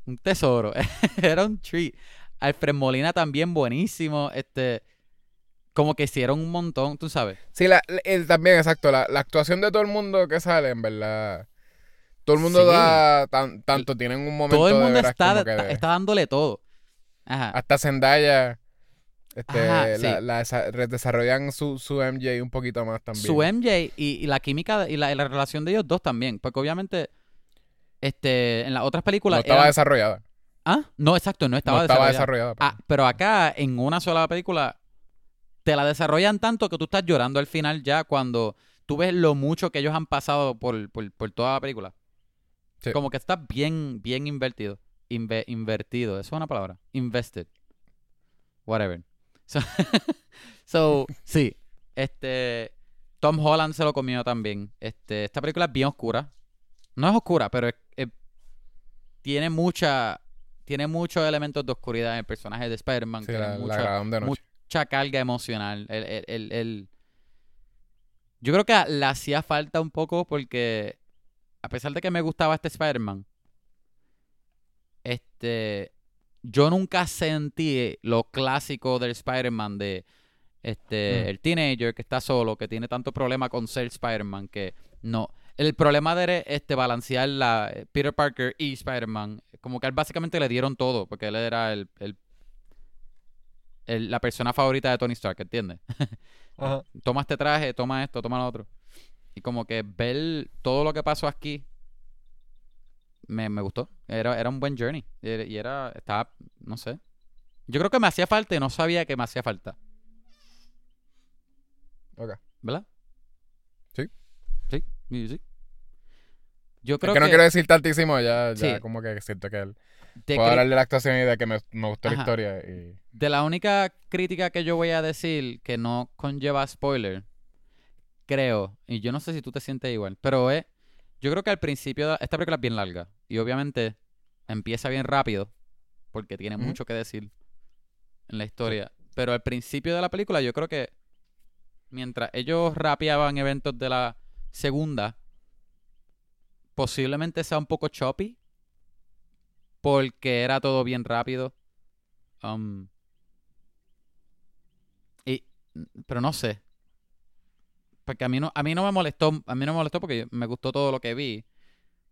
un tesoro, era un treat. Alfred Molina también buenísimo, este, como que hicieron un montón, tú sabes. Sí, la, el- también, exacto. La, la actuación de todo el mundo que sale, en verdad. Todo el mundo Sí. da tan- tanto, tienen un momento Todo el mundo está, que de- está dándole todo. Ajá. Hasta Zendaya. Este, Ajá, la, sí. desarrollan su, su MJ un poquito más también. Su MJ y, y la química y la, y la relación de ellos dos también. Porque obviamente, este, en las otras no películas. estaba eran- desarrollada. ¿Ah? No, exacto, no estaba no estaba desarrollada. desarrollada. pues. Ah, pero acá, en una sola película, te la desarrollan tanto que tú estás llorando al final ya cuando tú ves lo mucho que ellos han pasado por, por, por toda la película. Sí. Como que está bien, bien invertido. Inve- invertido, ¿eso es una palabra? Invested. Whatever. So, so, sí. Este. Tom Holland se lo comió también. Este, esta película es bien oscura. No es oscura, pero es- es- tiene mucha. Tiene muchos elementos de oscuridad en el personaje de Spider-Man. Sí, la, la mucha- de noche. Mucha carga emocional. El, el- el- el- Yo creo que le hacía falta un poco porque, a pesar de que me gustaba este Spider-Man, este, yo nunca sentí lo clásico del Spider-Man de este, Mm. el teenager que está solo, que tiene tanto problema con ser Spider-Man, que no. El problema de este, balancear la eh, Peter Parker y Spider-Man. Como que a él básicamente le dieron todo, porque él era el, el- el- la persona favorita de Tony Stark, ¿entiendes? Ajá. toma este traje, toma esto, toma lo otro. Y como que ver todo lo que pasó aquí me, me gustó. Era, era un buen journey. Y era- estaba, no sé. Yo creo que me hacía falta y no sabía que me hacía falta. Ok. ¿Verdad? Sí. Sí, sí. Yo Es creo que no que, quiero decir tantísimo, ya, ya Sí. como que siento que él... de, Puedo cri- hablar de la actuación y de que me, me gustó la historia. Y... de la única crítica que yo voy a decir que no conlleva spoiler, creo, y yo no sé si tú te sientes igual, pero es, yo creo que al principio, esta película es bien larga, y obviamente empieza bien rápido, porque tiene mucho que decir en la historia, pero al principio de la película yo creo que mientras ellos rapeaban eventos de la segunda, posiblemente sea un poco choppy, porque era todo bien rápido. Um, y, pero no sé. Porque a mí no, a mí no me molestó, a mí no me molestó porque me gustó todo lo que vi.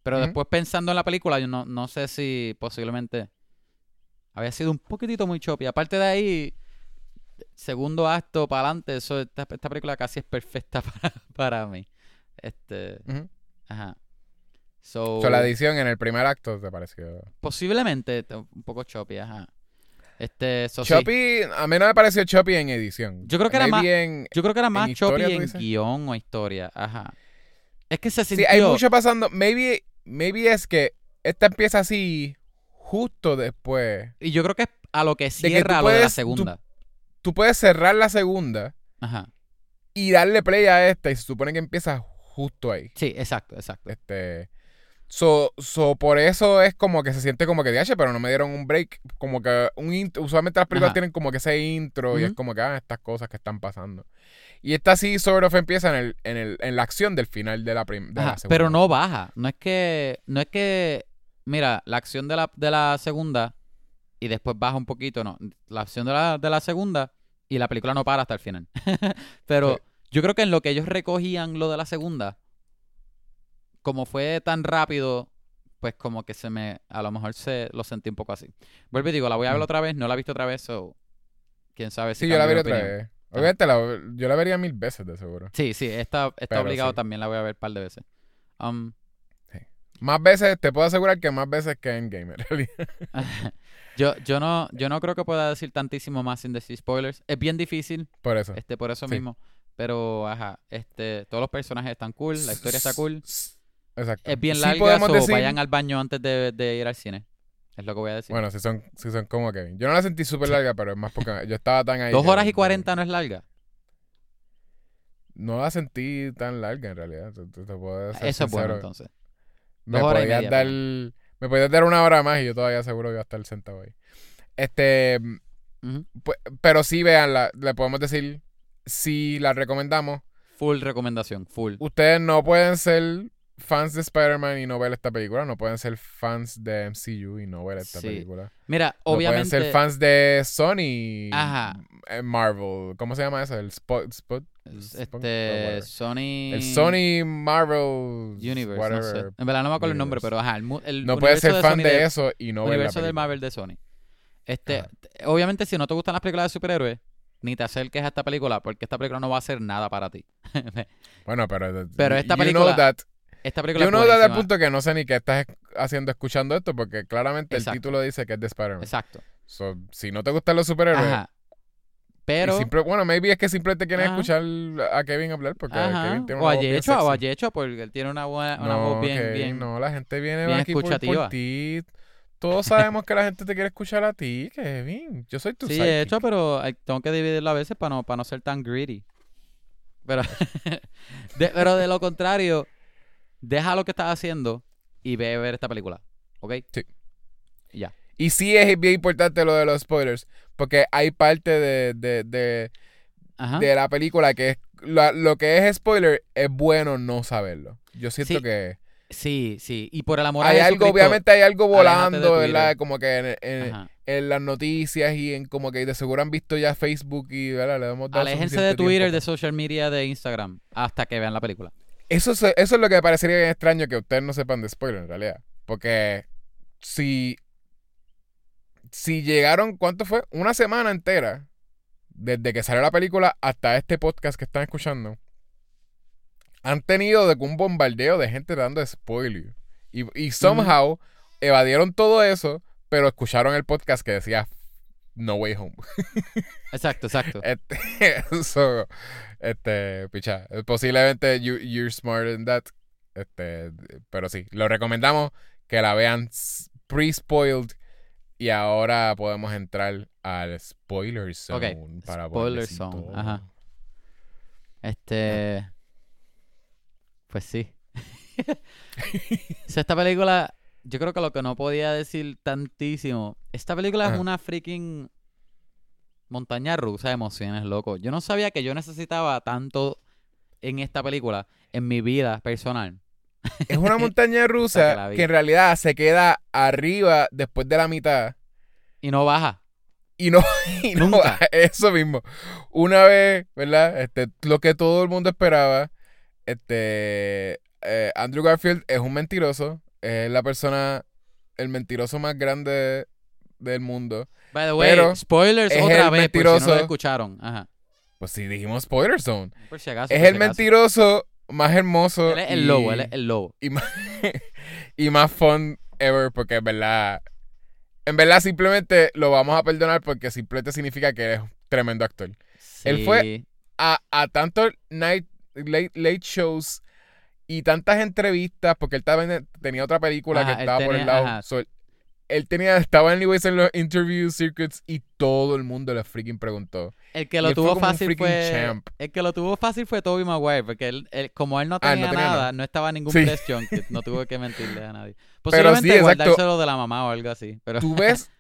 Pero después pensando en la película, yo no, no sé si posiblemente había sido un poquitito muy choppy. Aparte de ahí, segundo acto para adelante, eso, esta, esta película casi es perfecta para, para mí. Este, ajá. So, So, la edición en el primer acto te pareció... posiblemente un poco choppy, ajá. Este, so, sí. Choppy, a mí no me pareció choppy en edición. Yo creo que era Maybe más- en- Yo creo que era más historia, choppy en guion o historia, ajá. Es que se Sí, sintió... hay mucho pasando. Maybe, maybe es que esta empieza así justo después. Y yo creo que es a lo que cierra lo de la puedes- tú- segunda. Tú puedes cerrar la segunda Ajá. y darle play a esta y se supone que empieza justo ahí. Sí, exacto, exacto. Este. So, so, por eso es como que se siente como que DH, pero no me dieron un break. Como que un intro. Usualmente las películas Ajá. tienen como que ese intro y es como que ah, estas cosas que están pasando. Y esta sí, sort of, empieza en, el, en, el, en la acción del final de la, prim- de la Ajá, segunda. pero no baja. No es que. No es que. Mira, la acción de la, de la segunda y después baja un poquito, no. La acción de la, de la segunda y la película no para hasta el final. pero Sí. yo creo que en lo que ellos recogían lo de la segunda, como fue tan rápido, pues como que se me. A lo mejor se lo sentí un poco así. Vuelvo y digo, la voy a ver Mm. otra vez, no la he visto otra vez, so. Quién sabe si. Sí, yo la veré otra vez. Obviamente, la- yo la vería mil veces de seguro. Sí, sí, está Pero obligado sí. también, la voy a ver un par de veces. Um, Más veces, te puedo asegurar que más veces que en realidad. yo, yo no, yo no creo que pueda decir tantísimo más sin decir spoilers. Es bien difícil, Por eso. este, por eso Sí. mismo. Pero, ajá, este, todos los personajes están cool, la historia está cool. Exacto. Es bien Sí larga, podemos so decir- vayan al baño antes de, de ir al cine. Es lo que voy a decir. Bueno, si son, si son como Kevin. Yo no la sentí súper larga, pero es más porque yo estaba tan ahí. Dos que- horas y cuarenta no es larga. No la sentí tan larga en realidad. Te, te- te puedo ser Eso es bueno, entonces. Me podías media, dar. Me podías dar una hora más y yo todavía seguro que iba a estar sentado ahí. Este. Pues, pero sí, veanla. Le podemos decir. Si la recomendamos. Full recomendación, full. Ustedes no pueden ser fans de Spider-Man y no ver esta película. No pueden ser fans de MCU y no ver esta Sí. película. Mira, No obviamente. pueden ser fans de Sony. Ajá. eh, Marvel. ¿Cómo se llama eso? El Spot. Spot Este. Sony. el Sony Marvel. Universe, whatever. no sé. En verdad no me acuerdo el nombre, Universe. pero ajá, el, el No puedes ser fan Sony de, eso y no ver la universo del. Marvel de Sony. Este, Ajá. obviamente si no te gustan las películas de superhéroes, ni te acerques a esta película porque esta película no va a hacer nada para ti. Bueno, pero. Pero esta you película Know that, esta película know that al buenísima. punto que no sé ni qué estás haciendo escuchando esto porque claramente Exacto. el título dice que es de Spider-Man. Exacto. So, si no te gustan los superhéroes. Ajá. Pero simple- bueno, maybe es que simplemente quieren Ajá. escuchar a Kevin hablar porque ajá, Kevin tiene o una a voz bien Yecho, o a. Yecho porque él tiene una buena una no, voz bien bien no, la gente viene bien aquí por, por escuchativa. ti. Todos sabemos que la gente te quiere escuchar a ti, Kevin. Yo soy tu Sí, he hecho, pero hay- tengo que dividirlo a veces para no, para no ser tan greedy. Pero, de, pero de lo contrario, deja lo que estás haciendo y ve a ver esta película. ¿Ok? Sí. Y Ya. Y sí es bien importante lo de los spoilers, porque hay parte de, de, de, de la película que es lo que es spoiler es bueno no saberlo. Yo siento Sí, que Sí, sí. Y por el amor a hay algo, Jesucristo, obviamente hay algo volando. ¿verdad? Como que en, en- en las noticias y en como que de seguro han visto ya Facebook y ¿verdad? le hemos dado Aléjense de Twitter, tiempo. de social media, de Instagram, hasta que vean la película. Eso, es- eso es lo que me parecería bien extraño que ustedes no sepan de spoiler en realidad. Porque si, si llegaron, ¿cuánto fue? Una semana entera desde que salió la película hasta este podcast que están escuchando. Han tenido de un bombardeo de gente dando spoiler. Y, y somehow evadieron todo eso, pero escucharon el podcast que decía No Way Home. Exacto, exacto. Este, so, este, picha, posiblemente you, you're smarter than that. Este, pero sí, lo recomendamos que la vean pre-spoiled. Y ahora podemos entrar al spoiler zone Ok, para spoiler zone, todo. ajá. Este. Pues sí. O sea, esta película, yo creo que lo que no podía decir tantísimo. Esta película es una freaking montaña rusa de emociones, loco. Yo no sabía que yo necesitaba tanto en esta película, en mi vida personal. Es una montaña rusa que en realidad se queda arriba después de la mitad. Y no baja. Y no, y no Nunca. eso mismo. Una vez, ¿verdad? Este, lo que todo el mundo esperaba. Este eh, Andrew Garfield es un mentiroso. Es la persona, el mentiroso más grande del mundo. By the way, Pero spoilers es otra el vez, por si no lo escucharon. Ajá. Pues sí, dijimos spoiler zone. Por si acaso. Es por el si acaso. mentiroso más hermoso. Él es el y- lobo, él es el lobo. y más, y más fun ever porque en verdad en verdad simplemente lo vamos a perdonar porque simplemente significa que eres un tremendo actor Él fue- a, a tantos night late, late shows y tantas entrevistas porque él también tenía otra película Ajá, que estaba por el lado. So, él- él tenía estaba anyways en los interview circuits y todo el mundo le freaking preguntó El que lo fue tuvo fácil fue. champ. El que lo tuvo fácil fue Toby Maguire, porque él, él- como él no Ah, tenía, no tenía nada, nada. no estaba en ningún Sí. press junket, no tuvo que mentirle a nadie. Pero Posiblemente sí, exacto. guardárselo de la mamá o algo así. Pero tú ves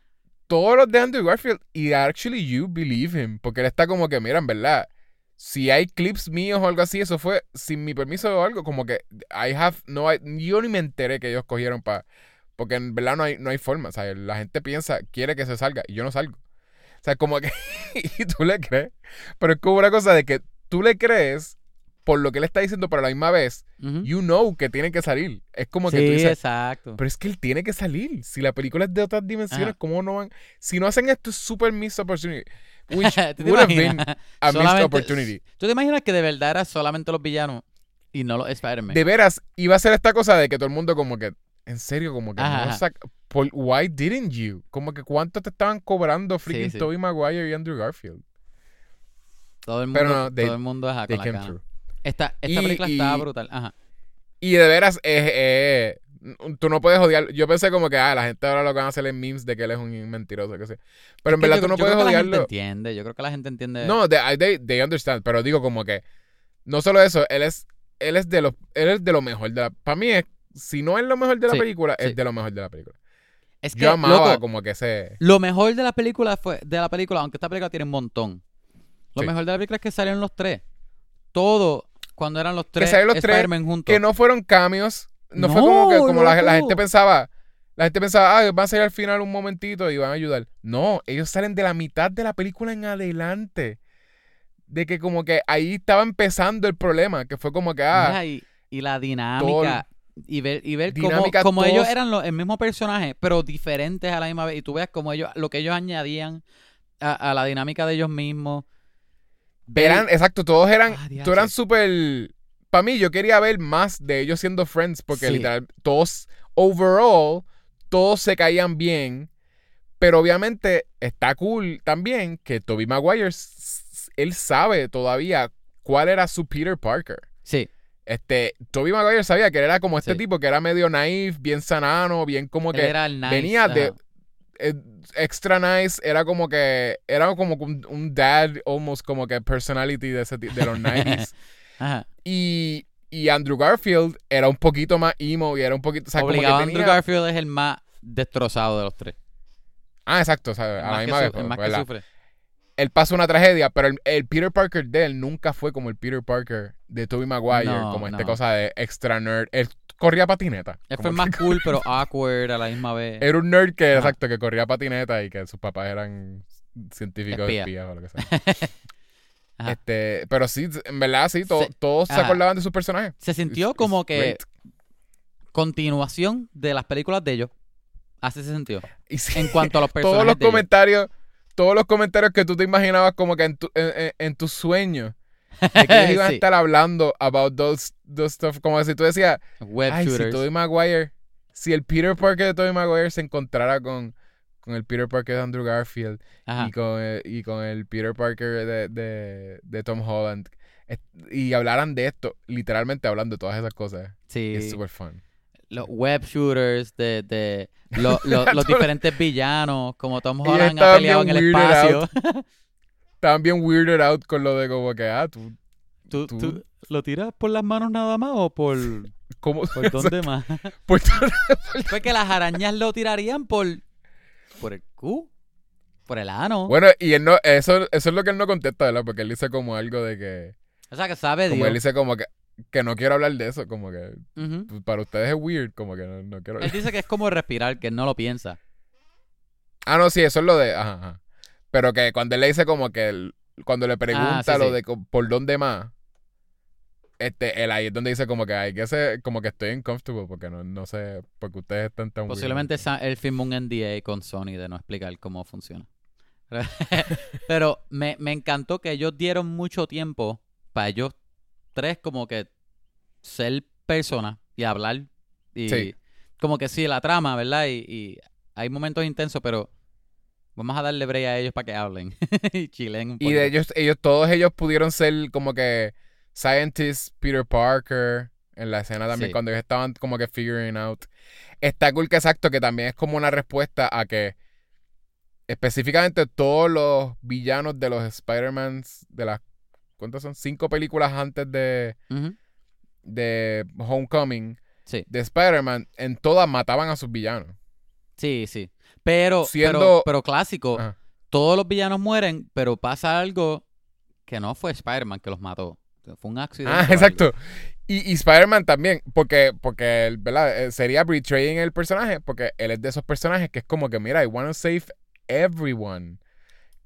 todos los de Andrew Garfield y actually you believe him. Porque él está como que, mira, en verdad, si hay clips míos o algo así, eso fue sin mi permiso o algo, como que I have, no yo ni me enteré que ellos cogieron para, porque en verdad no hay, no hay forma, o sea, la gente piensa, quiere que se salga y yo no salgo. O sea, como que, y tú le crees, pero es como una cosa de que tú le crees por lo que él está diciendo, pero a la misma vez, Ujú. you know que tiene que salir. Es como que sí, tú dices, exacto. pero es que él tiene que salir. Si la película es de otras dimensiones, Ajá. ¿cómo no van? Si no hacen esto, es super missed opportunity. Which ¿Tú te would have been a missed opportunity. ¿Tú te imaginas que de verdad era solamente los villanos y no los Spider-Man? De veras, iba a ser esta cosa de que todo el mundo como que, en serio, como que Ajá, no ajá. sac- por, why didn't you? Como que cuánto te estaban cobrando freaking sí. Tobey Maguire y Andrew Garfield. Todo el mundo, Pero no, they- todo el mundo ajá, They con la came cana. through. Esta, esta Y- película y- estaba brutal. Ajá. Y de veras, eh, eh, tú no puedes odiar. Yo pensé como que, ah, la gente ahora lo que van a hacer es memes de que él es un mentiroso, que sé. Pero en Es que verdad yo- tú no yo puedes creo que La gente odiarlo. entiende, yo creo que la gente entiende. No, they, they, they understand, pero digo como que no solo eso, él es él es de lo él es de lo mejor de la para mí es si no es lo mejor de la Sí, película, sí. es de lo mejor de la película. es que, Yo amaba loco, como que ese Lo mejor de la película fue de la película, aunque esta película tiene un montón. Lo Sí. mejor de la película es que salieron los tres. Todo cuando eran los tres salieron los tres, juntos. que no fueron cambios, no, fue como que como la, gente pensaba, la gente pensaba, ah, van a salir al final un momentito y van a ayudar. No, ellos salen de la mitad de la película en adelante. De que como que ahí estaba empezando el problema, que fue como que ah, Mira, y, y la dinámica. Y ver, y ver cómo, Dinámica, cómo ellos eran los- el mismo personaje, pero diferentes a la misma vez. Y tú veas como ellos, lo que ellos añadían a, a la dinámica de ellos mismos. Eran, exacto, todos eran, Ah, todos eran súper... Para mí, yo quería ver más de ellos siendo friends, porque Sí. literal, todos, overall, todos se caían bien, pero obviamente está cool también que Toby Maguire, él sabe todavía cuál era su Peter Parker. Sí, Este, Toby Maguire sabía que era como este Sí. tipo, que era medio naive, bien sanano, bien como él que era el nice. venía de ajá. eh, extra nice, era como que era como un, un dad almost como que personality de ese de los 90s. Ajá. Y, y Andrew Garfield era un poquito más emo y era un poquito, o sea, como que tenía- Andrew Garfield es el más destrozado de los tres. Ah, exacto, o sea, El a la misma vez, el más que sufre. Él pasó una tragedia, pero el, el Peter Parker de él nunca fue como el Peter Parker de Tobey Maguire, No, como esta no. cosa de extra nerd. Él corría patineta. Él fue más cool, pero awkward a la misma vez. Era un nerd que, exacto, que corría patineta y que sus papás eran científicos Espía. espías o lo que sea. Ajá. Este, pero sí, en verdad, sí, to- Se- todos se acordaban de sus personajes. Se sintió It's- como it's que great. continuación de las películas de ellos. Así se sintió. Y sí, En cuanto a los personajes todos los de ellos. comentarios, todos los comentarios que tú te imaginabas como que en tu, en, en- en tus sueños, de que ellos iban a estar hablando about those, those stuff, como si tú decías, Web ay, si shooters. Tobey Maguire, si el Peter Parker de Tobey Maguire se encontrara con, con el Peter Parker de Andrew Garfield Ajá. y con, el, y con el Peter Parker de, de, de Tom Holland, y hablaran de esto, literalmente hablando de todas esas cosas. Sí. Es súper fun. Los web shooters, de, de lo- lo- los diferentes villanos, como Tom Holland ha peleado en el espacio. Estaban bien weirded out con lo de como que, ah, tú, ¿Tú, tú- tú lo tiras por las manos nada más o por, ¿cómo? por dónde más? Por todo- Fue que las arañas lo tirarían por, por el Q, por el ano. Bueno, y él no, eso, eso es lo que él no contesta, ¿verdad? Porque él dice como algo de que, o sea, que sabe como Dios. él dice como que, que no quiero hablar de eso, como que pues, para ustedes es weird, como que no, no quiero Él dice que es como respirar, que él no lo piensa. Ah, no, sí, eso es lo de, ajá, ajá. Pero que cuando él le dice como que, él- cuando le pregunta Ah, sí, lo sí. de por dónde más, este, él ahí es donde dice como que hay que ser, como que estoy uncomfortable porque no, no sé, porque ustedes están tan. Posiblemente él firmó un NDA con Sony de no explicar cómo funciona. Pero me, me encantó que ellos dieron mucho tiempo para ellos tres como que ser personas y hablar. Y Sí. como que sí, la trama, ¿verdad? Y, y hay momentos intensos, pero vamos a darle break a ellos para que hablen y chilen un Y poquito. de ellos, ellos, todos ellos pudieron ser como que scientists, Peter Parker, en la escena también, Sí. cuando ellos estaban como que figuring out. Está cool que exacto, que también es como una respuesta a que específicamente todos los villanos de los Spider-Mans, de las, ¿cuántas son? Cinco películas antes de, de Homecoming, Sí, de Spider-Man, en todas mataban a sus villanos. sí, sí. Pero, Siendo- pero, pero clásico, Ajá. todos los villanos mueren, pero pasa algo que no fue Spider-Man que los mató. Fue un accidente. Ah, algo. exacto. Y, y Spider-Man también, porque, porque él, ¿verdad? Eh, Sería betraying el personaje, porque él es de esos personajes que es como que, mira, I want to save everyone.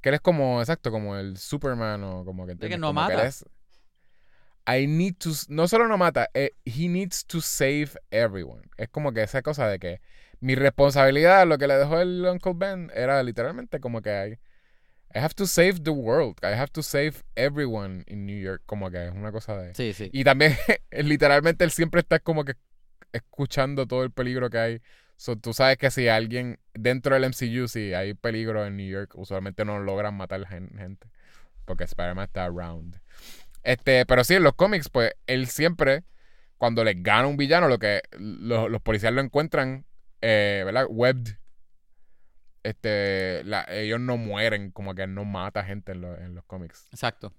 Que él es como, exacto, como el Superman o como que... que ¿entiendes? no Como mata. es- I need to... No solo no mata, eh, he needs to save everyone. Es como que esa cosa de que mi responsabilidad, lo que le dejó el Uncle Ben, era literalmente como que I, have to save the world. I have to save everyone in New York. Como que es una cosa de... Sí, sí. Y también, literalmente, él siempre está como que escuchando todo el peligro que hay. So, tú sabes que si alguien dentro del MCU, si hay peligro en New York, usualmente no logran matar gen- gente. Porque Spider-Man está around. Este, pero sí, en los cómics, pues, él siempre, cuando les gana un villano, lo que lo- los policías lo encuentran, eh, ¿verdad? Webbed. Este, la- ellos no mueren, como que no mata gente en, lo- en los cómics. Exacto.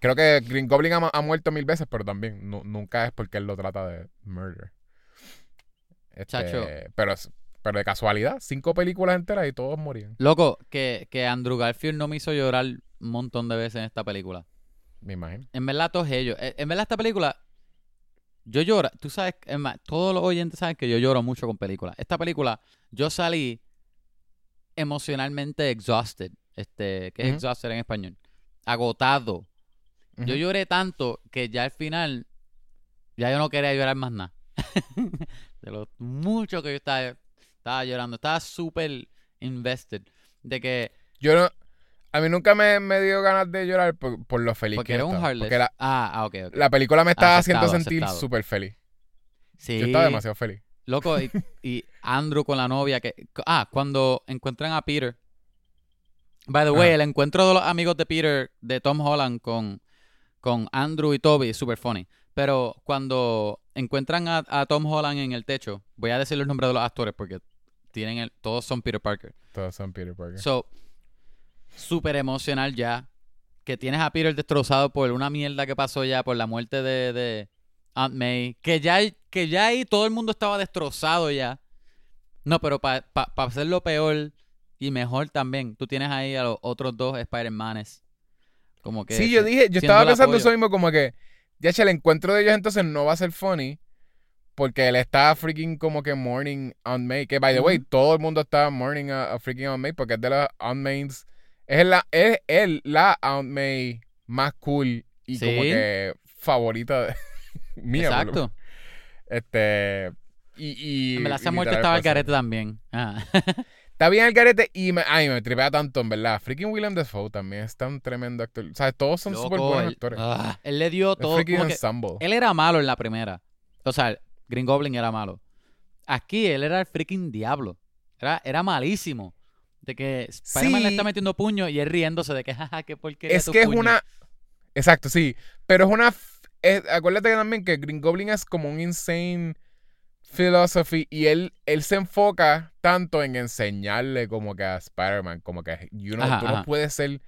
Creo que Green Goblin ha, ha muerto mil veces, pero también nu- nunca es porque él lo trata de murder. Este, Chacho. Pero, pero de casualidad, cinco películas enteras y todos morían. Loco, que, que Andrew Garfield no me hizo llorar un montón de veces en esta película. Me imagino. En verdad, todos ellos. eh, En verdad, esta película, yo lloro. Tú sabes, es más, todos los oyentes saben que yo lloro mucho con películas. Esta película, yo salí emocionalmente exhausted. Este, que es exhausted en español. Agotado. Yo lloré tanto que ya al final, ya yo no quería llorar más nada. de lo mucho que yo estaba, estaba llorando. Estaba súper invested. De que, Yo no. A mí nunca me, me dio ganas de llorar por, por lo feliz porque que era un estaba. heartless. Porque la, ah, ah, ok, ok. la película me estaba haciendo sentir súper feliz. Sí. Yo estaba demasiado feliz. Loco, y, y Andrew con la novia que... Ah, cuando encuentran a Peter. By the way, el encuentro de los amigos de Peter, de Tom Holland con, con Andrew y Toby es super funny. Pero cuando encuentran a, a Tom Holland en el techo, voy a decir los nombres de los actores porque tienen el, todos son Peter Parker. Todos son Peter Parker. So, súper emocional ya. Que tienes a Peter destrozado por una mierda que pasó ya, por la muerte de, de Aunt May. Que ya, que ya ahí todo el mundo estaba destrozado ya. No, pero para hacerlo peor y mejor también, tú tienes ahí a los otros dos Spider-Manes. Como que. sí, yo dije, yo estaba pensando eso mismo, como que, ya el encuentro de ellos entonces no va a ser funny. Porque él está freaking como que mourning on May. Que by the way, todo el mundo está mourning a, a freaking on May. Porque es de las Aunt Mays. Es la, es él, la Aunt May más cool y como que favorita de- mía. Exacto. Este. Y. y esa muerte literal estaba al pasa. garete también. Ah. Está bien el garete y me, ay, me tripea tanto, en verdad. Freaking William Dafoe también es tan tremendo actor. O sea, todos son súper buenos actores. ah, él le dio todo. freaking ensemble. Él era malo en la primera. O sea, Green Goblin era malo. Aquí él era el freaking diablo. Era, era malísimo. De que Spider-Man le está metiendo puño y él riéndose de que, jaja, qué porquería es tu que es puño". una Exacto, sí. Pero es una. Es- acuérdate que también que Green Goblin es como un insane philosophy y él, él se enfoca tanto en enseñarle como que a Spider-Man, como que you know, Ajá, tú ajá. no puedes ser.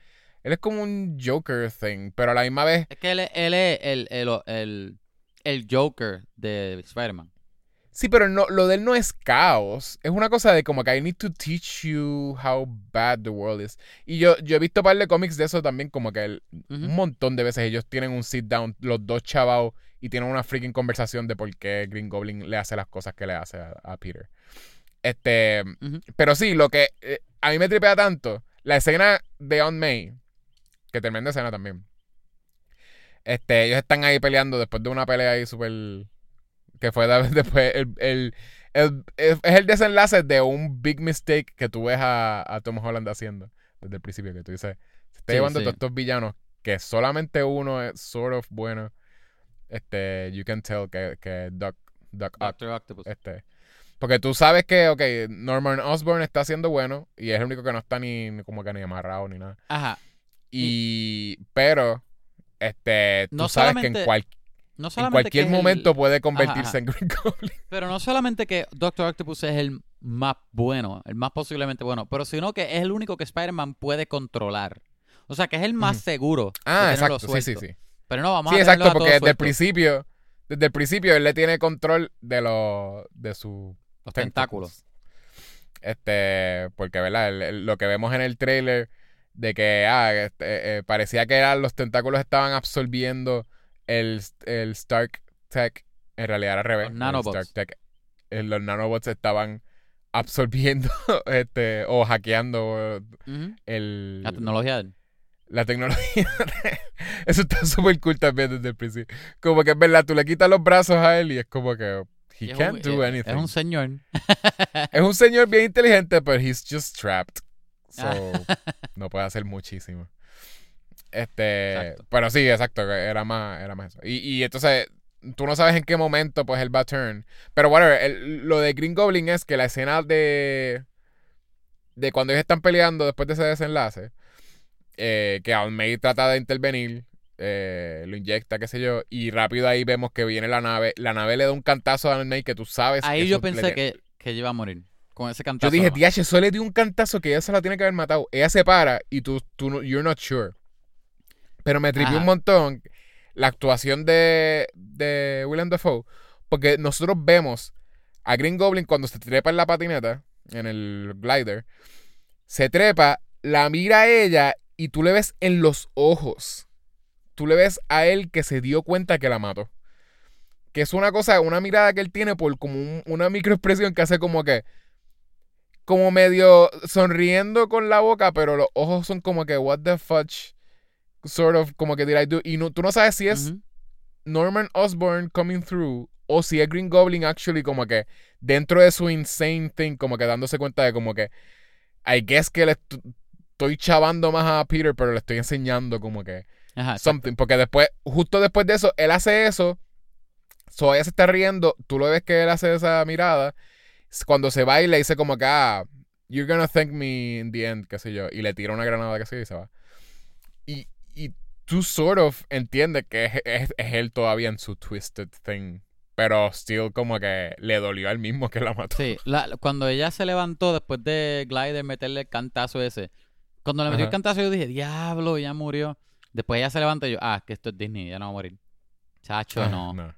Él es como un Joker thing, pero a la misma vez. Es que él, es- él es el, el, el, el Joker de Spider-Man. Sí, pero no, lo de él no es caos. Es una cosa de como que I need to teach you how bad the world is. Y yo, yo he visto un par de cómics de eso también, como que el- un montón de veces ellos tienen un sit down, los dos chavaos, y tienen una freaking conversación de por qué Green Goblin le hace las cosas que le hace a, a Peter. Este, pero sí, lo que eh, a mí me tripea tanto, la escena de Aunt May, que tremenda escena también. Este, ellos están ahí peleando después de una pelea ahí súper. Que fue después. El, el- el- es es el desenlace de un big mistake que tú ves a, a Tom Holland haciendo desde el principio. Que tú dices, se está Sí, llevando sí. todos estos villanos que solamente uno es sort of bueno. Este, you can tell que, que Doc, Doc Doctor Octopus. este, porque tú sabes que, ok, Norman Osborn está siendo bueno y es el único que no está ni ni como que ni amarrado ni nada. Ajá. Y, pero, este, tú No sabes que en, cual- No en cualquier el- momento puede convertirse ajá. en Green Goblin. Pero no solamente que Doctor Octopus es el más bueno, el más posiblemente bueno, pero sino que es el único que Spider-Man puede controlar. O sea, que es el más seguro. Ah, exacto, sí, sí, sí. Pero no, vamos Sí, a exacto, a porque desde el principio, desde el principio él le tiene control de los, de su Los tentáculos. Este, porque, ¿verdad? El- el- lo que vemos en el trailer de que ah, este, eh, parecía que eran los tentáculos estaban absorbiendo el, el Stark Tech. En realidad era al revés. Los el nanobots. Stark Tech, eh, los nanobots estaban absorbiendo este, o hackeando el, La tecnología de él. la tecnología. Eso está súper cool también desde el principio. Como que es verdad, tú le quitas los brazos a él y es como que he es can't un- do es- anything. Es un señor. Es un señor bien inteligente, pero he's just trapped. So, no puede hacer muchísimo. Este, Exacto. pero sí, exacto, era más, era más eso. Y, y entonces, tú no sabes en qué momento, pues, él va a turn. Pero, whatever, el- lo de Green Goblin es que la escena de, de cuando ellos están peleando después de ese desenlace, eh, que May trata de intervenir, eh, lo inyecta, qué sé yo, y rápido ahí vemos que viene la nave, la nave le da un cantazo a May que tú sabes. Ahí yo pensé que, que iba a morir. Con ese yo cantazo. dije, nomás. DH, eso le dio un cantazo que ella se la tiene que haber matado. Ella se para y tú, tú no- you're not sure. Pero me tripió un montón la actuación de, de Willem Dafoe. Porque nosotros vemos a Green Goblin cuando se trepa en la patineta, en el glider, se trepa, la mira a ella y tú le ves en los ojos. Tú le ves a él que se dio cuenta que la mató. Que es una cosa, una mirada que él tiene por como un- una microexpresión que hace como que como medio sonriendo con la boca, pero los ojos son como que, what the fudge, sort of, como que did I do? Y no, tú no sabes si es. Norman Osborn coming through o si es Green Goblin actually como que dentro de su insane thing, como que dándose cuenta de como que, I guess que le estoy chavando más a Peter, pero le estoy enseñando como que Ajá, something, porque después, justo después de eso, él hace eso, so ella se está riendo, tú lo ves que él hace esa mirada, cuando se va y le dice como que, ah, you're gonna thank me in the end, qué sé yo, y le tira una granada, sé yo, y se va. Y tú sort of entiendes que es, es- es él todavía en su twisted thing, pero still como que le dolió al mismo que la mató. Sí, la- cuando ella se levantó después de Glider meterle el cantazo ese, cuando le metió el cantazo yo dije, diablo, ya murió. Después ella se levanta y yo, ah, que esto es Disney, ya no va a morir. Chacho, Ah, no. No,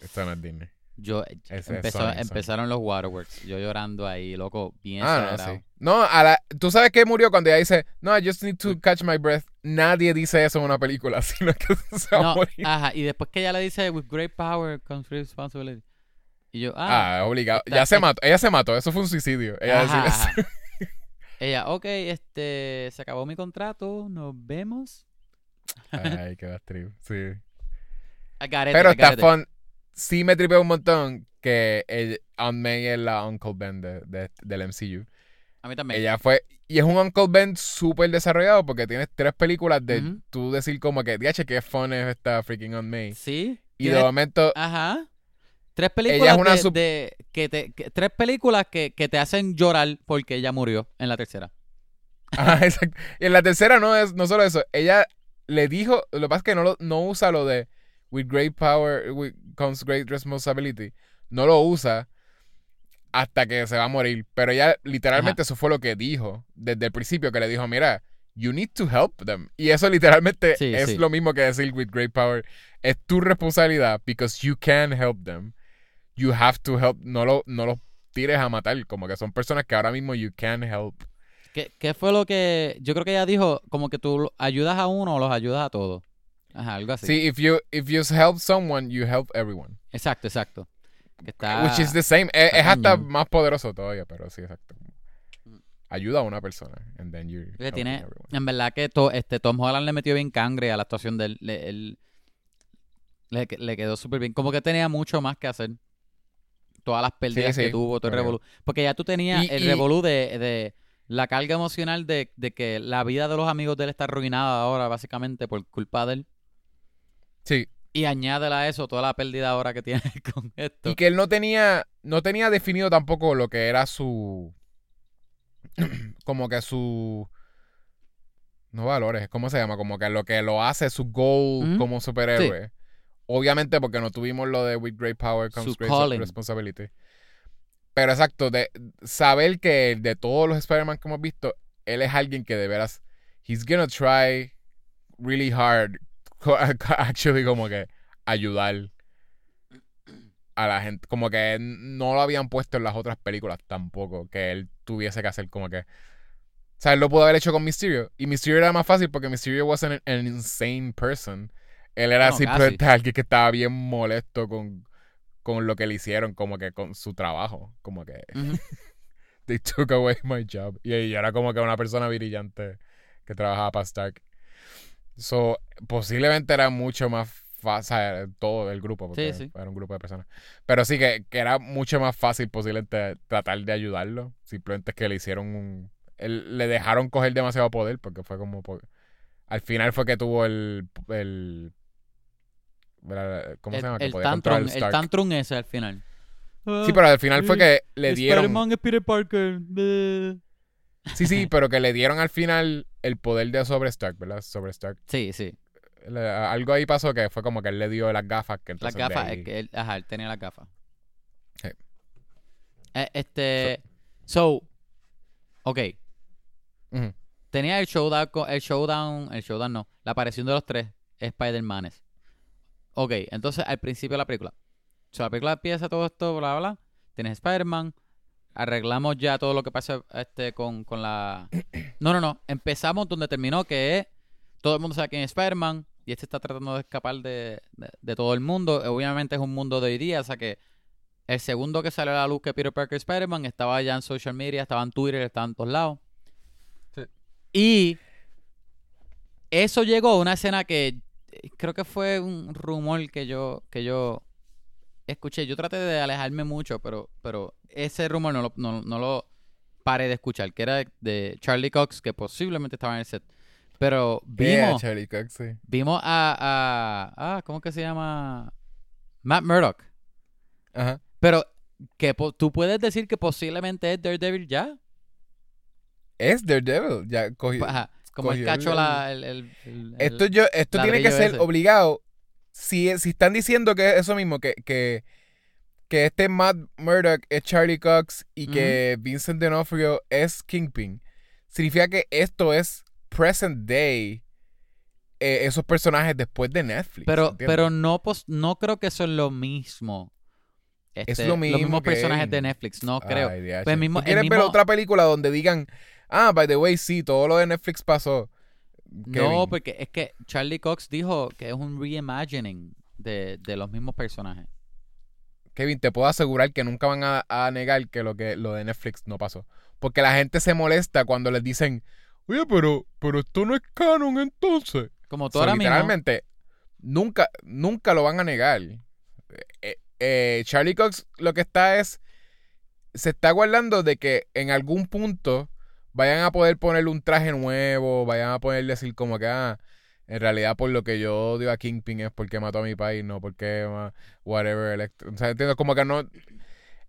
esto no es Disney. Yo, es empezó- empezaron los waterworks, yo llorando ahí, loco, bien Ah, no, sí. No, a la, tú sabes que murió cuando ella dice, no, I just need to catch my breath. Nadie dice eso en una película, sino que se va a No, morir. ajá, y después que ella le dice, with great power comes great responsibility. Y yo, ah, Ah, obligado. está- Ya se mató. Ella se mató. Eso fue un suicidio. Ella Ajá, ajá. Ella, ok, este, se acabó mi contrato, nos vemos. Ay, qué bastriz. Sí. Garete, Pero está fun. Sí me tripeo un montón que el Aunt May es la Uncle Ben de- de- del MCU. A mí también. Ella fue... Y es un Uncle Ben súper desarrollado porque tienes tres películas de tú decir como que, diache, qué fun es esta freaking Aunt May. Sí. Y de momento... Ajá. Tres películas una de, sup- de- que te, que- tres películas que, que te hacen llorar porque ella murió en la tercera. Ajá, exacto. Y en la tercera no es no solo eso, ella le dijo, lo que pasa es que no, lo- no usa lo de with great power with- comes great responsibility. No lo usa hasta que se va a morir. Pero ella literalmente eso fue lo que dijo desde el principio, que le dijo, mira, you need to help them. Y eso literalmente Sí, es sí. lo mismo que decir with great power. Es tu responsabilidad because you can help them. You have to help. No lo, no los tires a matar. Como que son personas que ahora mismo you can help. ¿Qué, qué fue lo que yo creo que ella dijo? Como que tú ayudas a uno o los ayudas a todos. Ajá, algo así. See, if you if you help someone, you help everyone. Exacto, exacto. Que está, Which is the same. Es, hasta más poderoso todavía, pero sí, exacto. Ayuda a una persona and then que tiene, everyone. en verdad que to- este Tom Holland le metió bien cangre a la actuación de él. Le, él- le, le quedó súper bien. Como que tenía mucho más que hacer. Todas las pérdidas sí, que tuvo, todo el revolú. Porque ya tú tenías Y- el y- revolú de, de la carga emocional de, de que la vida de los amigos de él está arruinada ahora, básicamente, por culpa de él. Sí. Y añádela a eso toda la pérdida ahora que tiene con esto. Y que él no tenía, no tenía definido tampoco lo que era su, como que su, no valores, ¿cómo se llama? Como que lo que lo hace su goal Ujú. como superhéroe. Obviamente porque no tuvimos lo de with great power comes Su great responsibility. Pero exacto, de saber que de todos los Spider-Man que hemos visto, él es alguien que de veras, he's gonna try really hard, actually como que ayudar a la gente. Como que no lo habían puesto en las otras películas tampoco, que él tuviese que hacer como que... O sea, él lo pudo haber hecho con Mysterio. Y Mysterio era más fácil porque Mysterio wasn't an, an insane person. Él era No, simplemente alguien que estaba bien molesto con, con lo que le hicieron, como que con su trabajo. Como que they took away my job. Y, y era como que una persona brillante que trabajaba para Stark. So, posiblemente era mucho más fácil, todo el grupo, porque Sí, sí. era un grupo de personas. Pero sí que, que era mucho más fácil posiblemente tratar de ayudarlo. Simplemente que le hicieron un... él- le dejaron coger demasiado poder porque fue como... al final fue que tuvo el... el. ¿Cómo el, se llama? Que el podía controlar tantrum, el tantrum ese al final. Sí, pero al final fue que le dieron... Spider-Man es Peter Parker. bleh. Sí, sí, pero que le dieron al final el poder de sobre Stark, ¿verdad? Sobre Stark. Sí, sí. Le- algo ahí pasó que fue como que él le dio las gafas. Que Las gafas, ahí- es que él, ajá, él tenía las gafas. Sí. Eh, este, so, ok, Ujú. tenía el showdown, el showdown, el showdown no, la aparición de los tres Spider-Manes. Ok, entonces al principio de la película, so, la película empieza todo esto, bla, bla, tienes Spider-Man, arreglamos ya todo lo que pasa este, con, con la... No, no, no, empezamos donde terminó, que es, todo el mundo sabe quién es Spider-Man, y este está tratando de escapar de, de- de todo el mundo. Obviamente es un mundo de hoy día, o sea que el segundo que salió a la luz que Peter Parker es Spider-Man estaba ya en social media, estaba en Twitter, estaba en todos lados. Sí. Y eso llegó a una escena que eh, creo que fue un rumor que yo, que yo escuché. Yo traté de alejarme mucho, pero, pero ese rumor no lo, no, no lo paré de escuchar, que era de Charlie Cox, que posiblemente estaba en el set. Pero Yeah, vimos, Charlie Cox, sí. vimos a, a, ah, ¿cómo que se llama? Matt Murdock. Ajá. Pero que po- tú puedes decir que posiblemente es Daredevil ya. Es Daredevil. Ya cogió. Ajá, como el cacho la, el, el- el- Esto, yo, esto tiene que ser ese. obligado. Si, si están diciendo que es eso mismo, que, que, que este Matt Murdock es Charlie Cox y que Vincent D'Onofrio es Kingpin, significa que esto es present day eh, esos personajes después de Netflix. pero, ¿entiendes? pero no, pos- no creo que eso es lo mismo. Este, lo Los mismo mismos que- personajes de Netflix, no creo. Ay. Pues mismo- ¿Tú el quieres ver otra película donde digan, ah, by the way, sí, todo lo de Netflix pasó? No, Kevin? porque es que Charlie Cox dijo que es un reimagining de, de los mismos personajes. Kevin, te puedo asegurar que nunca van a, a negar que lo que lo de Netflix no pasó. Porque la gente se molesta cuando les dicen, oye, pero, pero esto no es canon entonces. Como tú So, ahora mismo. literalmente, nunca, nunca lo van a negar. Eh, eh, Charlie Cox lo que está es, se está guardando de que en algún punto vayan a poder ponerle un traje nuevo, vayan a poder decir como que, ah, en realidad por lo que yo odio a Kingpin es porque mató a mi país, no porque, ah, whatever, o sea, entiendo, como que no...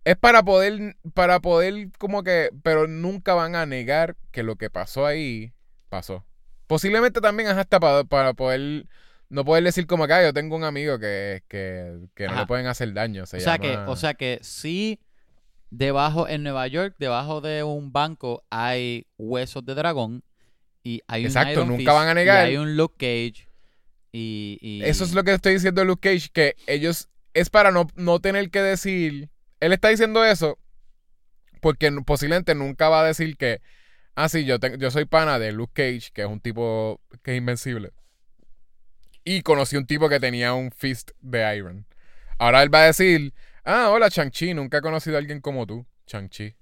Es para poder, para poder como que, pero nunca van a negar que lo que pasó ahí, pasó. Posiblemente también es hasta para, para poder no poder decir como acá, yo tengo un amigo que, que, que no Ajá. le pueden hacer daño. Se o sea que, o sea que sí, debajo en Nueva York, debajo de un banco hay huesos de dragón y hay Exacto, un Iron nunca Fist, van a negar. y hay un Luke Cage y, y- Eso es lo que estoy diciendo de Luke Cage, que ellos es para no, no tener que decir. Él está diciendo eso porque posiblemente nunca va a decir que, ah, sí, yo, te- yo soy pana de Luke Cage, que es un tipo que es invencible. Y conocí un tipo que tenía un fist de Iron. Ahora él va a decir, ah, hola Chang-Chi, nunca he conocido a alguien como tú, Chang-Chi.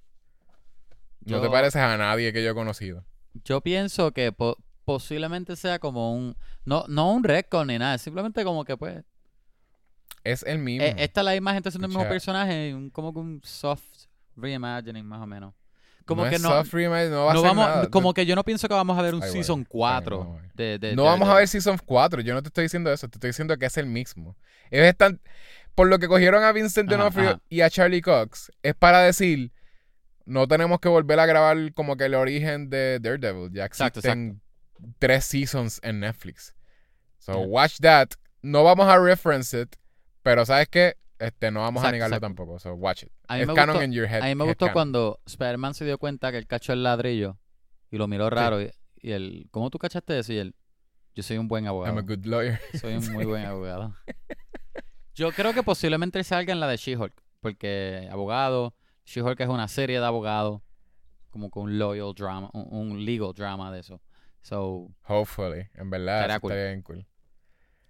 No Yo- te pareces a nadie que yo he conocido. Yo pienso que po- posiblemente sea como un no no un retcon ni nada, simplemente como que pues Es el mismo. eh, esta es la misma gente haciendo el mismo personaje, un- como que un soft reimagining más o menos. Como no que es no soft no va a no ser vamos nada. como que yo no pienso que vamos a ver un Ay, bueno, season bien, 4 no vamos a ver. de, de No vamos a ver Season 4. Yo no te estoy diciendo eso. Te estoy diciendo que es el mismo. Ellos están. Por lo que cogieron a Vincent D'Onofrio ajá. y a Charlie Cox, es para decir. No tenemos que volver a grabar como que el origen de Daredevil. Ya Exacto, existen tres seasons en Netflix. So, watch that. No vamos a reference it. Pero, ¿sabes qué? Este, no vamos a Exacto, negarlo exacto. tampoco. So, watch it. A mí Es me canon gustó- in your head. A mí me gustó canon. cuando Spider-Man se dio cuenta que él cachó el ladrillo y lo miró raro y, y él, ¿cómo tú cachaste eso? Y él, yo soy un buen abogado. I'm a good lawyer. Soy un muy buen abogado. Yo creo que posiblemente él salga en la de She-Hulk, porque abogado, She-Hulk es una serie de abogados, como con un loyal drama, un, un legal drama de eso. So, Hopefully. En verdad, Estaría cool. bien cool.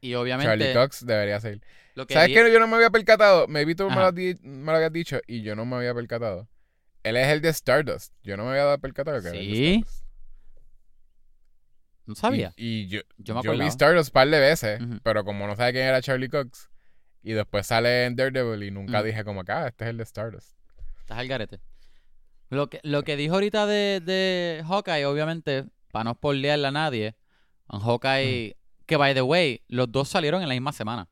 y obviamente Charlie Cox debería ser. lo que ¿Sabes di- qué? Yo no me había percatado. Maybe tú me lo, di- me lo habías dicho y yo no me había percatado. Él es el de Stardust. Yo no me había dado percatado que era el de Sí, Stardust. no sabía. Y, y yo, Yo me yo vi. Stardust un par de veces, pero como no sabía quién era Charlie Cox, y después sale en Daredevil y nunca Ujú. dije como acá, este es el de Stardust. Estás al garete. Lo que, lo que dijo ahorita de, de Hawkeye, obviamente, para no spoilearle a nadie, en Hawkeye, que by the way, los dos salieron en la misma semana.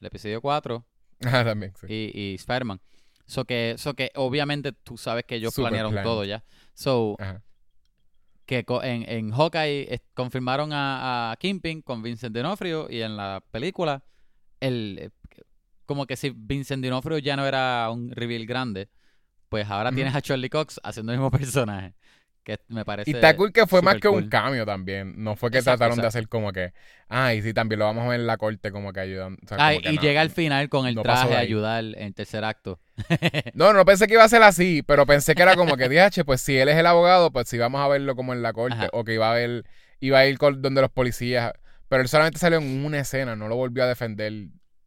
El episodio 4 Ah, también, sí. y, y Spider-Man. So que, so que obviamente tú sabes que ellos Super planearon planned. todo ya. So Ajá. que en, en Hawkeye eh, confirmaron a, a Kingpin con Vincent D'Onofrio y en la película el como que si Vincent D'Onofrio ya no era un reveal grande, pues ahora tienes a Charlie Cox haciendo el mismo personaje. Que me parece Y está cool que fue más que un cambio también. No fue que Exacto, trataron de hacer como que, ah, y sí, también lo vamos a ver en la corte como que ayudan. o sea, Ah, y llega al final con el no traje de a ayudar en el tercer acto. No, no pensé que iba a ser así, pero pensé que era como que, DH, pues si él es el abogado, pues sí vamos a verlo como en la corte, Ajá. o que iba a ver, iba a ir con, donde los policías, pero él solamente salió en una escena, no lo volvió a defender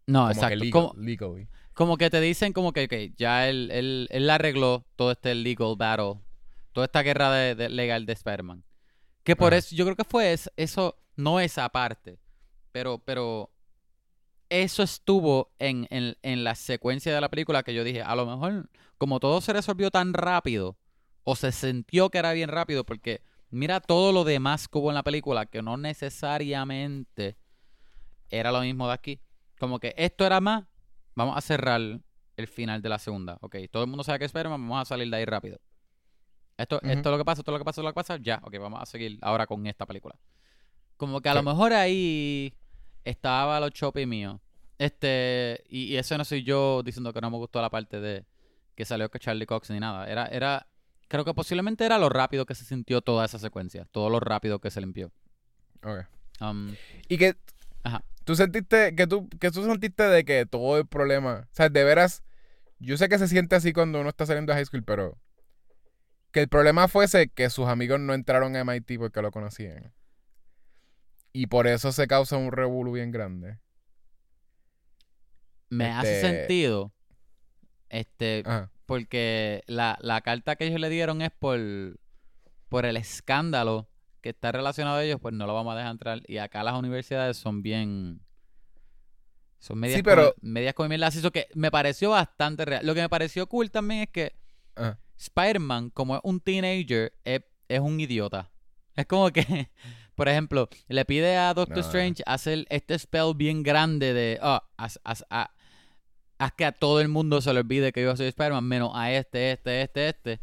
No, como que exacto. legal- Como, legally. como que te dicen como que ok, ya él, él, él arregló todo este legal battle, toda esta guerra de, de- legal de Spider-Man. Que por eso, yo creo que fue es- eso, no esa parte, pero, pero eso estuvo en, en, en la secuencia de la película que yo dije, a lo mejor, como todo se resolvió tan rápido, o se sintió que era bien rápido, porque mira todo lo demás que hubo en la película, que no necesariamente era lo mismo de aquí. Como que esto era más, vamos a cerrar el final de la segunda. Ok, todo el mundo sabe que es Spider-Man, vamos a salir de ahí rápido. Esto, esto es lo que pasa, esto es lo que pasa, esto es lo que pasa, ya, ok, vamos a seguir ahora con esta película. Como que a lo mejor ahí estaba los choppy míos. Este, y, y eso no soy yo diciendo que no me gustó la parte de que salió que Charlie Cox ni nada. Era, era, creo que posiblemente era lo rápido que se sintió toda esa secuencia, todo lo rápido que se limpió. Ok. Um, Y que Ajá. Tú sentiste, que tú, que tú sentiste de que todo el problema, o sea, de veras, yo sé que se siente así cuando uno está saliendo de high school, pero que el problema fuese que sus amigos no entraron a MIT porque lo conocían. Y por eso se causa un revuelo bien grande. me hace Este- sentido. Este, Ajá. porque la, la carta que ellos le dieron es por, por el escándalo que está relacionado a ellos, pues no lo vamos a dejar entrar. Y acá las universidades son bien. Son medias, Sí, pero- come- medias. Así que me pareció bastante real. Lo que me pareció cool también es que Ajá. Spider-Man, como es un teenager, es, es un idiota. Es como que, por ejemplo, le pide a Doctor No. Strange hacer este spell bien grande de, ah, haz, haz- ha- haz que a todo el mundo se le olvide que yo soy Spider-Man, menos a este, este, este, este.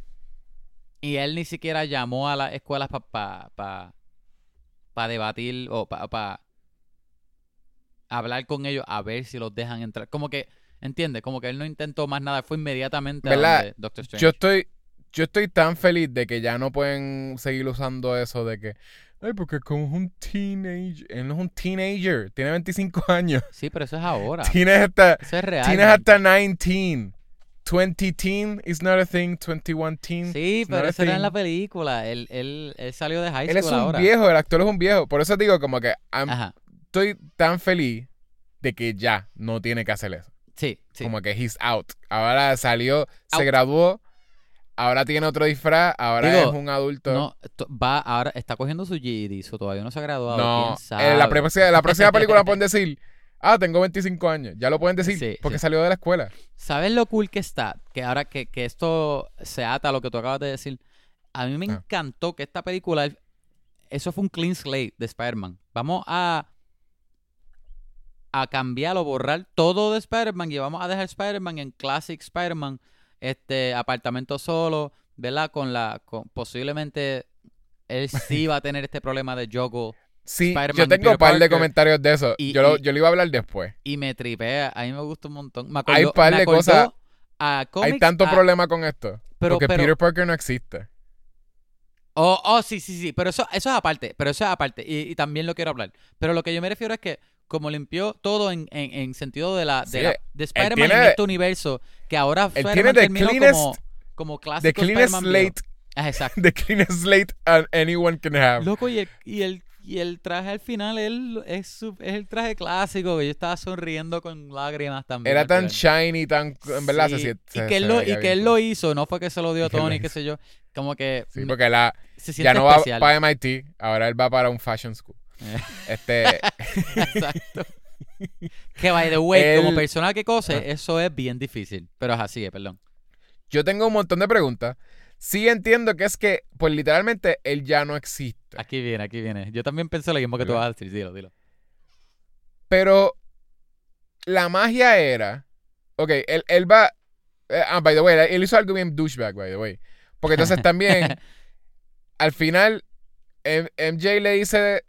Y él ni siquiera llamó a las escuelas para pa, pa, para debatir o para hablar con ellos a ver si los dejan entrar. Como que, ¿entiendes? Como que él no intentó más nada, fue inmediatamente a Doctor Strange. Yo estoy, yo estoy tan feliz de que ya no pueden seguir usando eso de que, ay, porque como es un teenager, él no es un teenager, tiene 25 años. Sí, pero eso es ahora. Tienes hasta, Eso es real. tienes hasta 19. 20 teen is not a thing, 21 teen. Sí, is not pero eso era en thing. la película. Él, él, él salió de high Él school es un ahora. viejo, el actor es un viejo. Por eso digo como que estoy tan feliz de que ya no tiene que hacer eso. Sí, sí. Como que he's out. Ahora salió, se Out. graduó, ahora tiene otro disfraz, ahora Digo, es un adulto. No, va ahora, está cogiendo su GED, so todavía no se ha graduado. No, ¿quién sabe? en la, la próxima película pueden decir, ah, tengo 25 años. Ya lo pueden decir Sí, porque sí. salió de la escuela. ¿Sabes lo cool que está? Que ahora que, que esto se ata a lo que tú acabas de decir. A mí me Ah. encantó que esta película, eso fue un clean slate de Spider-Man. Vamos a, a cambiar o borrar todo de Spider-Man y vamos a dejar Spider-Man en Classic Spider-Man, este apartamento solo, ¿verdad? Con la, con, posiblemente él sí va a tener este problema de Jogo Sí, yo tengo un par de comentarios de eso. Y- yo, lo, y- yo lo iba a hablar después. y me tripea. A mí me gusta un montón. Me Hay acordó- par de acordó cosas- Hay tanto a- problema con esto. pero- porque pero- Peter Parker no existe. Oh, oh, sí, sí, sí. Pero eso, eso es aparte. Pero eso es aparte. Y, y también lo quiero hablar. Pero lo que yo me refiero es que como limpió todo en, en, en sentido de la, de, Sí, de Spider-Man en este universo, que ahora él tiene the terminó cleanest- como, como clásico The cleanest slate, Ah, exacto. the cleanest slate an- anyone can have. Loco, y el, y, el, y el traje al final él, es, su- es el traje clásico. Que yo estaba sonriendo con lágrimas también. Era tan shiny, tan. En verdad, se y se- que él, se lo, veía y que él lo hizo, no fue que se lo dio a Tony, qué sé yo. Como que Sí, porque la, se ya no va para MIT, ahora él va para un fashion school. Eh. Este, Exacto. que by the way, como persona que cose, eso es bien difícil. Pero es así, eh, perdón. yo tengo un montón de preguntas. Sí entiendo que es que, pues literalmente, él ya no existe. Aquí viene, aquí viene. Yo también pensé lo mismo que tú ¿Verdad? vas a decir. Dilo, dilo. Pero la magia era. Ok, él, él va. eh, ah, by the way, él hizo algo bien douchebag, by the way. Porque entonces también, al final, MJ le dice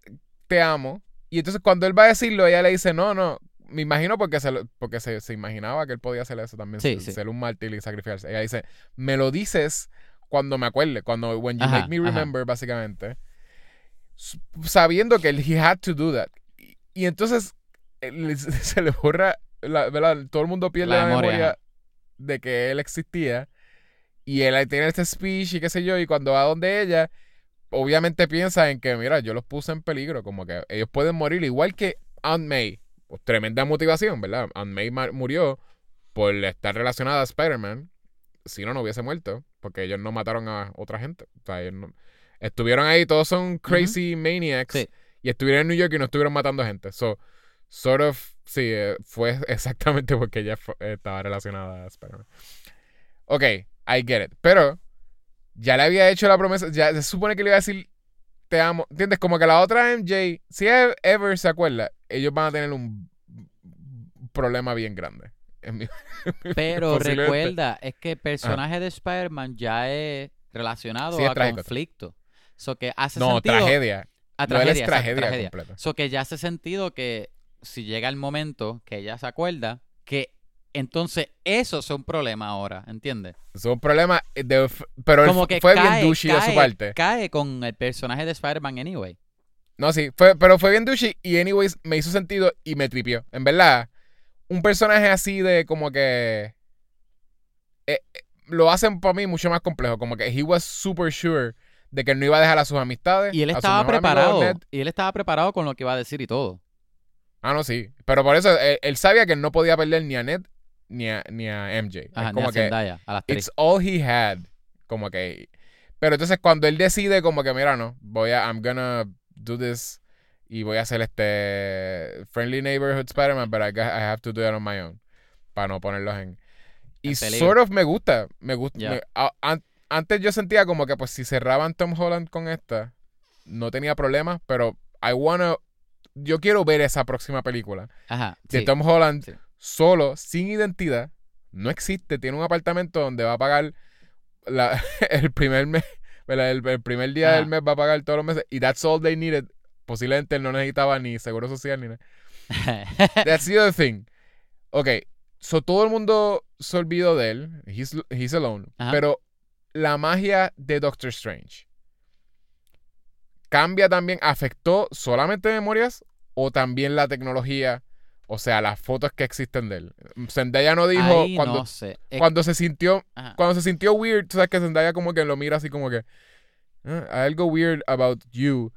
te amo. Y entonces cuando él va a decirlo, ella le dice, no, no. Me imagino porque se, lo- porque se, se imaginaba que él podía hacer eso también, Sí, ser, sí. ser un mártir y sacrificarse. Ella dice, me lo dices cuando me acuerde, cuando when you Ajá, make me ajá. remember, básicamente. Sabiendo que él he had to do that. Y, y entonces él- se le borra, la, ¿verdad? Todo el mundo pierde La la, memoria, de que él existía. Y él ahí tiene este speech y qué sé yo. Y cuando va donde ella, obviamente piensa en que, mira, yo los puse en peligro. Como que ellos pueden morir. Igual que Aunt May. Pues, tremenda motivación, ¿verdad? Aunt May ma- murió por estar relacionada a Spider-Man. Si no, no hubiese muerto. Porque ellos no mataron a otra gente. O sea, ellos no- Estuvieron ahí, todos son crazy maniacs. Sí. Y estuvieron en New York y no estuvieron matando gente. So, sort of, sí, eh, fue exactamente porque ella fue- estaba relacionada a Spider-Man. Ok, I get it. Pero ya le había hecho la promesa, ya se supone que le iba a decir te amo. ¿Entiendes? Como que la otra MJ, si e- ever se acuerda, ellos van a tener un problema bien grande. Mi- Pero recuerda, es que el personaje de Spider-Man ya es relacionado Sí, a conflicto. So que hace no, sentido. tragedia. A No, él es tragedia, exacto, tragedia, tragedia. completa. So que ya hace sentido que si llega el momento que ella se acuerda, que entonces eso es un problema ahora, ¿entiendes? Es un problema, de, pero Como que fue cae, bien douchey de su cae- parte. cae con el personaje de Spider-Man anyway. No, sí, fue, pero fue bien douchey y anyways me hizo sentido y me tripió. En verdad, un personaje así de como que... eh, eh, lo hacen para mí mucho más complejo. Como que he was super sure de que no iba a dejar a sus amistades. Y él estaba preparado. Y él estaba preparado con lo que iba a decir y todo. Ah, no, sí. Pero por eso él, él sabía que él no podía perder ni a Ned ni a, ni a MJ. Ajá, es ni como a que Zendaya, a las tres. it's all he had. Como que... Pero entonces cuando él decide como que, mira, no, voy a... I'm gonna do this y voy a hacer este Friendly Neighborhood Spider-Man, but I, got- I have to do it on my own. Para no ponerlos en... Y sort of me gusta. Me gusta. Ya. me- a- an- antes yo sentía como que pues si cerraban Tom Holland con esta, no tenía problemas, pero I wanna... Yo quiero ver esa próxima película Ajá. de sí. Tom Holland sí. solo, sin identidad, no existe, tiene un apartamento donde va a pagar la- el primer mes, el, el primer día Ajá. del mes va a pagar todos los meses y that's all they needed posiblemente él no necesitaba ni seguro social ni nada. That's the other thing. Ok, so todo el mundo se olvidó de él. He's, he's alone. Ajá. Pero la magia de Doctor Strange cambia también, afectó solamente memorias o también la tecnología, o sea, las fotos que existen de él. Zendaya no dijo cuando, no sé. Cuando se sintió ajá. cuando se sintió weird, tú sabes que Zendaya como que lo mira así como que "Ah, hay algo weird about you.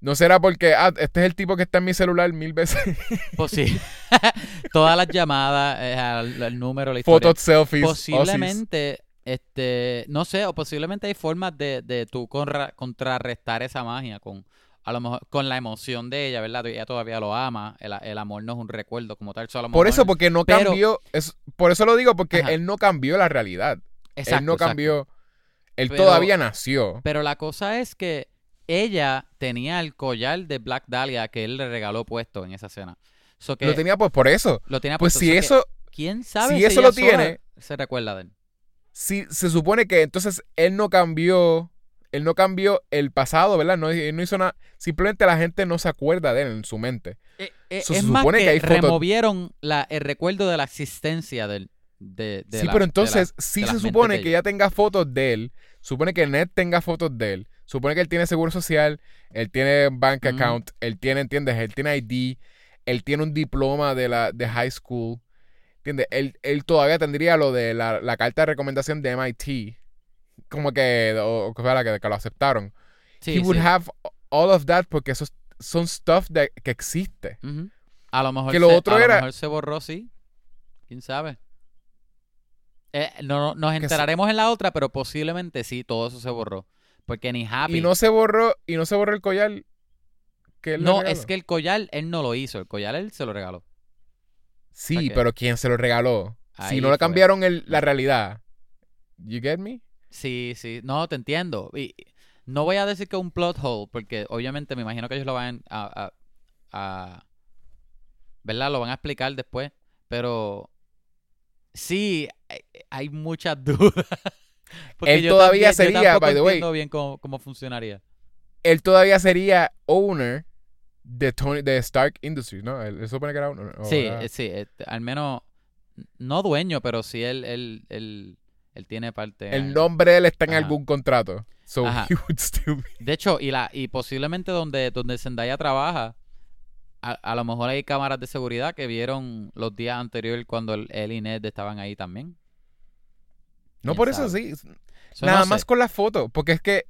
No será porque ah, este es el tipo que está en mi celular mil veces. Pues sí. Todas las llamadas, eh, al, al número, la historia. Fotos, selfies, Posiblemente, este, no sé, o posiblemente hay formas de, de tú contrarrestar esa magia con, a lo mejor, con la emoción de ella, ¿verdad? Ella todavía lo ama, el, el amor no es un recuerdo como tal, solo Por eso, porque no pero- cambió. es- por eso lo digo, porque Ajá. él no cambió la realidad. él no cambió. Él Pero- todavía nació. Pero la cosa es que ella tenía el collar de Black Dahlia que él le regaló puesto en esa escena. So que Lo tenía pues por eso. lo tenía Pues puesto. si So que, eso, ¿Quién sabe si si, eso ella lo tiene- se recuerda de él? Si se supone que entonces él no cambió. Él no cambió el pasado, ¿verdad? No, él no hizo nada. Simplemente la gente no se acuerda de él en su mente. Eh, eh, So, es se más supone que, que hay fotos- removieron la, el recuerdo de la existencia del, de, de sí, la- pero entonces sí las se supone que ella. tenga fotos de él, supone que Ned tenga fotos de él, supone que él tiene seguro social, él tiene bank account, él tiene, ¿entiendes? Él tiene ID, él tiene un diploma de la de high school, ¿entiendes? Él, él todavía tendría lo de la, la carta de recomendación de MIT, como que, o, o fuera que, que lo aceptaron. Sí, He would sí. have all of that porque esos son stuff de, que existe. Ujú. A lo mejor Que lo se, otro a era- lo mejor se borró, sí. ¿Quién sabe? Eh, no, nos sí. enteraremos en la otra, pero posiblemente sí, todo eso se borró. Porque ni Happy... Y no se borró, y no se borró el collar que él No, es que el collar él no lo hizo, el collar él se lo regaló. Sí, pero ¿quién se lo regaló? Ahí si no le cambiaron el- la realidad. You get me? Sí, sí, no, te entiendo. Y no voy a decir que es un plot hole, porque obviamente me imagino que ellos lo van a, a, a- ¿verdad? Lo van a explicar después, pero sí, hay, hay muchas dudas. Porque Él yo todavía también- yo sería, tampoco by the way- entiendo bien cómo, cómo funcionaría. Él todavía sería owner de Tony, de Stark Industries, ¿no? Él, él supone que era owner. o Sí, era- sí, al menos, no dueño, pero sí él, él, él, él tiene parte. el nombre de él está en Ajá. algún contrato. So he would still be- De hecho, y la y posiblemente donde, donde Zendaya trabaja, a, a lo mejor hay cámaras de seguridad que vieron los días anteriores cuando el- él y Ned estaban ahí también. No ¿Quién por eso sabe? sí. So, Nada no más sé. con la foto. Porque es que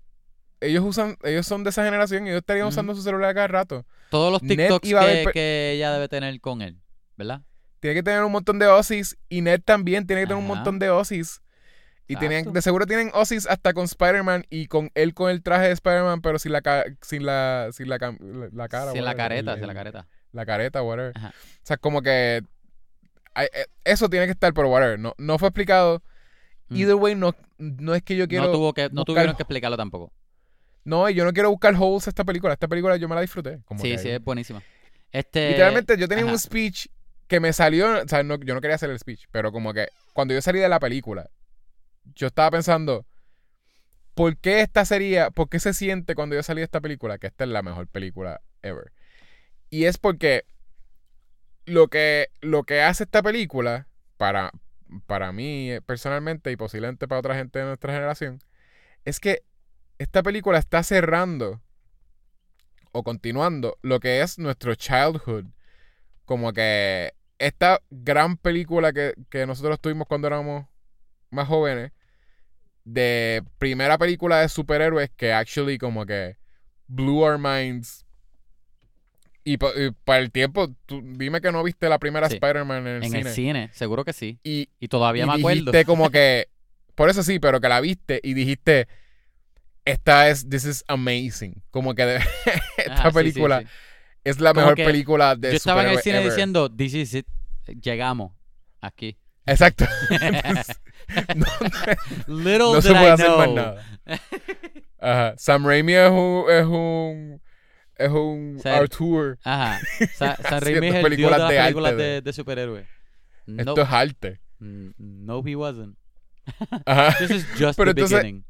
ellos usan, ellos son de esa generación y ellos estarían usando su celular cada rato. Todos los TikToks iba que, ella debe tener con él, ¿verdad? Tiene que tener un montón de Aussies y Ned también tiene que tener un montón de Aussies. Y tenían, Exacto. de seguro tienen Aussies hasta con Spider-Man y con él con el traje de Spider-Man, pero sin la, sin la, sin la, la, la cara. sin la careta, el- sin la careta. La careta, whatever. Ajá. O sea, como que eh, eso tiene que estar, pero whatever. No, no fue explicado. Mm. Either way, no, no es que yo quiero... no tuvo que, no buscar- tuvieron que explicarlo tampoco. No, y yo no quiero buscar holes a esta película. Esta película yo me la disfruté. Como Sí, sí, es buenísima. Este, Literalmente yo tenía ajá. un speech que me salió, o sea, no- yo no quería hacer el speech, pero como que cuando yo salí de la película, yo estaba pensando, ¿por qué esta sería, por qué se siente cuando yo salí de esta película que esta es la mejor película ever? Y es porque lo que, lo que hace esta película, para, para mí personalmente y posiblemente para otra gente de nuestra generación, es que esta película está cerrando o continuando lo que es nuestro childhood. Como que esta gran película que, que nosotros tuvimos cuando éramos más jóvenes, de primera película de superhéroes que actually como que blew our minds. Y, pa- y para el tiempo, tú, dime que no viste la primera Sí. Spider-Man en el en cine. el cine, seguro que sí. Y, Y todavía y me acuerdo. dijiste como que, por eso sí, pero que la viste y dijiste, esta es, this is amazing. Como que de- esta Ajá, sí, sí, película sí. es la Como mejor película de Yo estaba en el cine ever. diciendo, this is it. Llegamos aquí. Exacto. no, Little no did se puede I hacer know. más nada. Ajá. Sam Raimi es un, es un, es un Ser- Arthur. Ajá. Sa- San Raimi es el dios de películas las de arte películas de- de, de superhéroes. No, Esto es arte. no, he wasn't. Ajá. This is just Pero the entonces- beginning.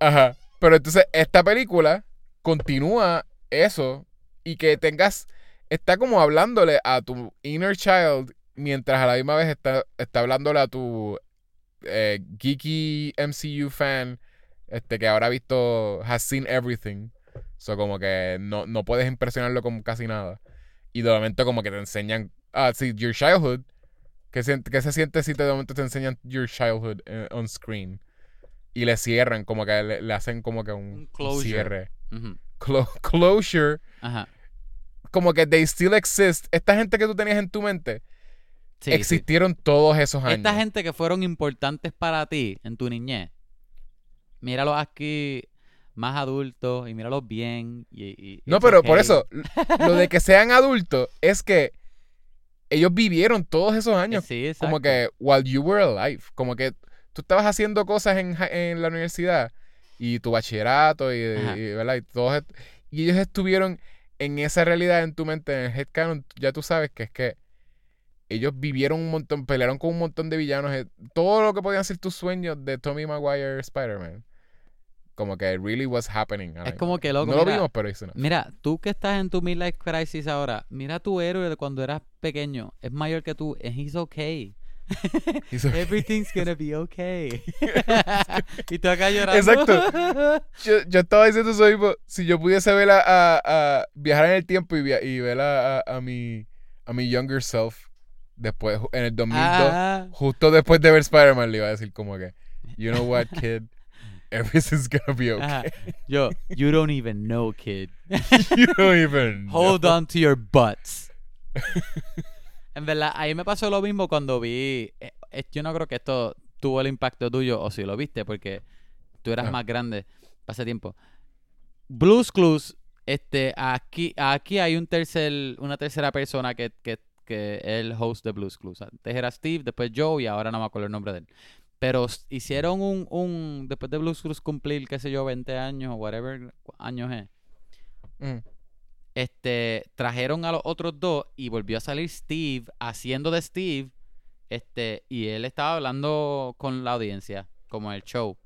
Ajá. Pero entonces esta película continúa eso y que tengas, está como hablándole a tu inner child mientras a la misma vez está, está hablándole a tu eh, geeky MCU fan este que ahora ha visto, has seen everything. So como que no, no puedes impresionarlo con casi nada. Y de momento como que te enseñan, ah, sí, your childhood. ¿Qué se, se siente si de momento te enseñan your childhood eh, on screen? Y le cierran, como que le, le hacen como que un, Un un closure. cierre. Clo- closure. Ajá. Como que they still exist. Esta gente que tú tenías en tu mente Sí, sí. existieron todos esos años. Esta gente que fueron importantes para ti en tu niñez, míralos aquí más adultos y míralos bien. Y, y- No, pero por eso, lo de que sean adultos es que ellos vivieron todos esos años Sí, como que while you were alive, como que tú estabas haciendo cosas en, la universidad y tu bachillerato y, ¿verdad? y todos y ellos estuvieron en esa realidad en tu mente, en el headcanon, ya tú sabes que es que ellos vivieron un montón, pelearon con un montón de villanos, eh, todo lo que podían ser tus sueños de Tommy Maguire Spider-Man. Como que really was happening. Es como que loco. No lo mira, vimos, pero hizo Mira, tú que estás en tu midlife crisis ahora, mira a tu héroe de cuando eras pequeño. Es mayor que tú. And he's okay. Everything's gonna be okay. y tú acá llorando. Exacto. yo, yo estaba diciendo eso mismo. Si yo pudiese ver a, a- a viajar en el tiempo y, via- y ver a, a, mi, a mi younger self después, en el 2002, Ah, justo después de ver Spider-Man, le iba a decir como que, you know what, kid, everything's gonna be okay. ajá. Yo, you don't even know, kid. you don't even know. Hold on to your butts. En verdad, ahí me pasó lo mismo cuando vi. eh, eh, Yo no creo que esto tuvo el impacto tuyo, o si lo viste, porque tú eras más grande hace tiempo. Blues Clues, este, aquí, aquí hay un tercer, una tercera persona que, que, que es el host de Blues Clues. Antes era Steve, después Joe y ahora no me acuerdo el nombre de él. Pero hicieron un, un, después de Blues Clues cumplir, qué sé yo, 20 años o whatever años es Mm. Este, trajeron a los otros dos y volvió a salir Steve haciendo de Steve, este, y él estaba hablando con la audiencia, como en el show.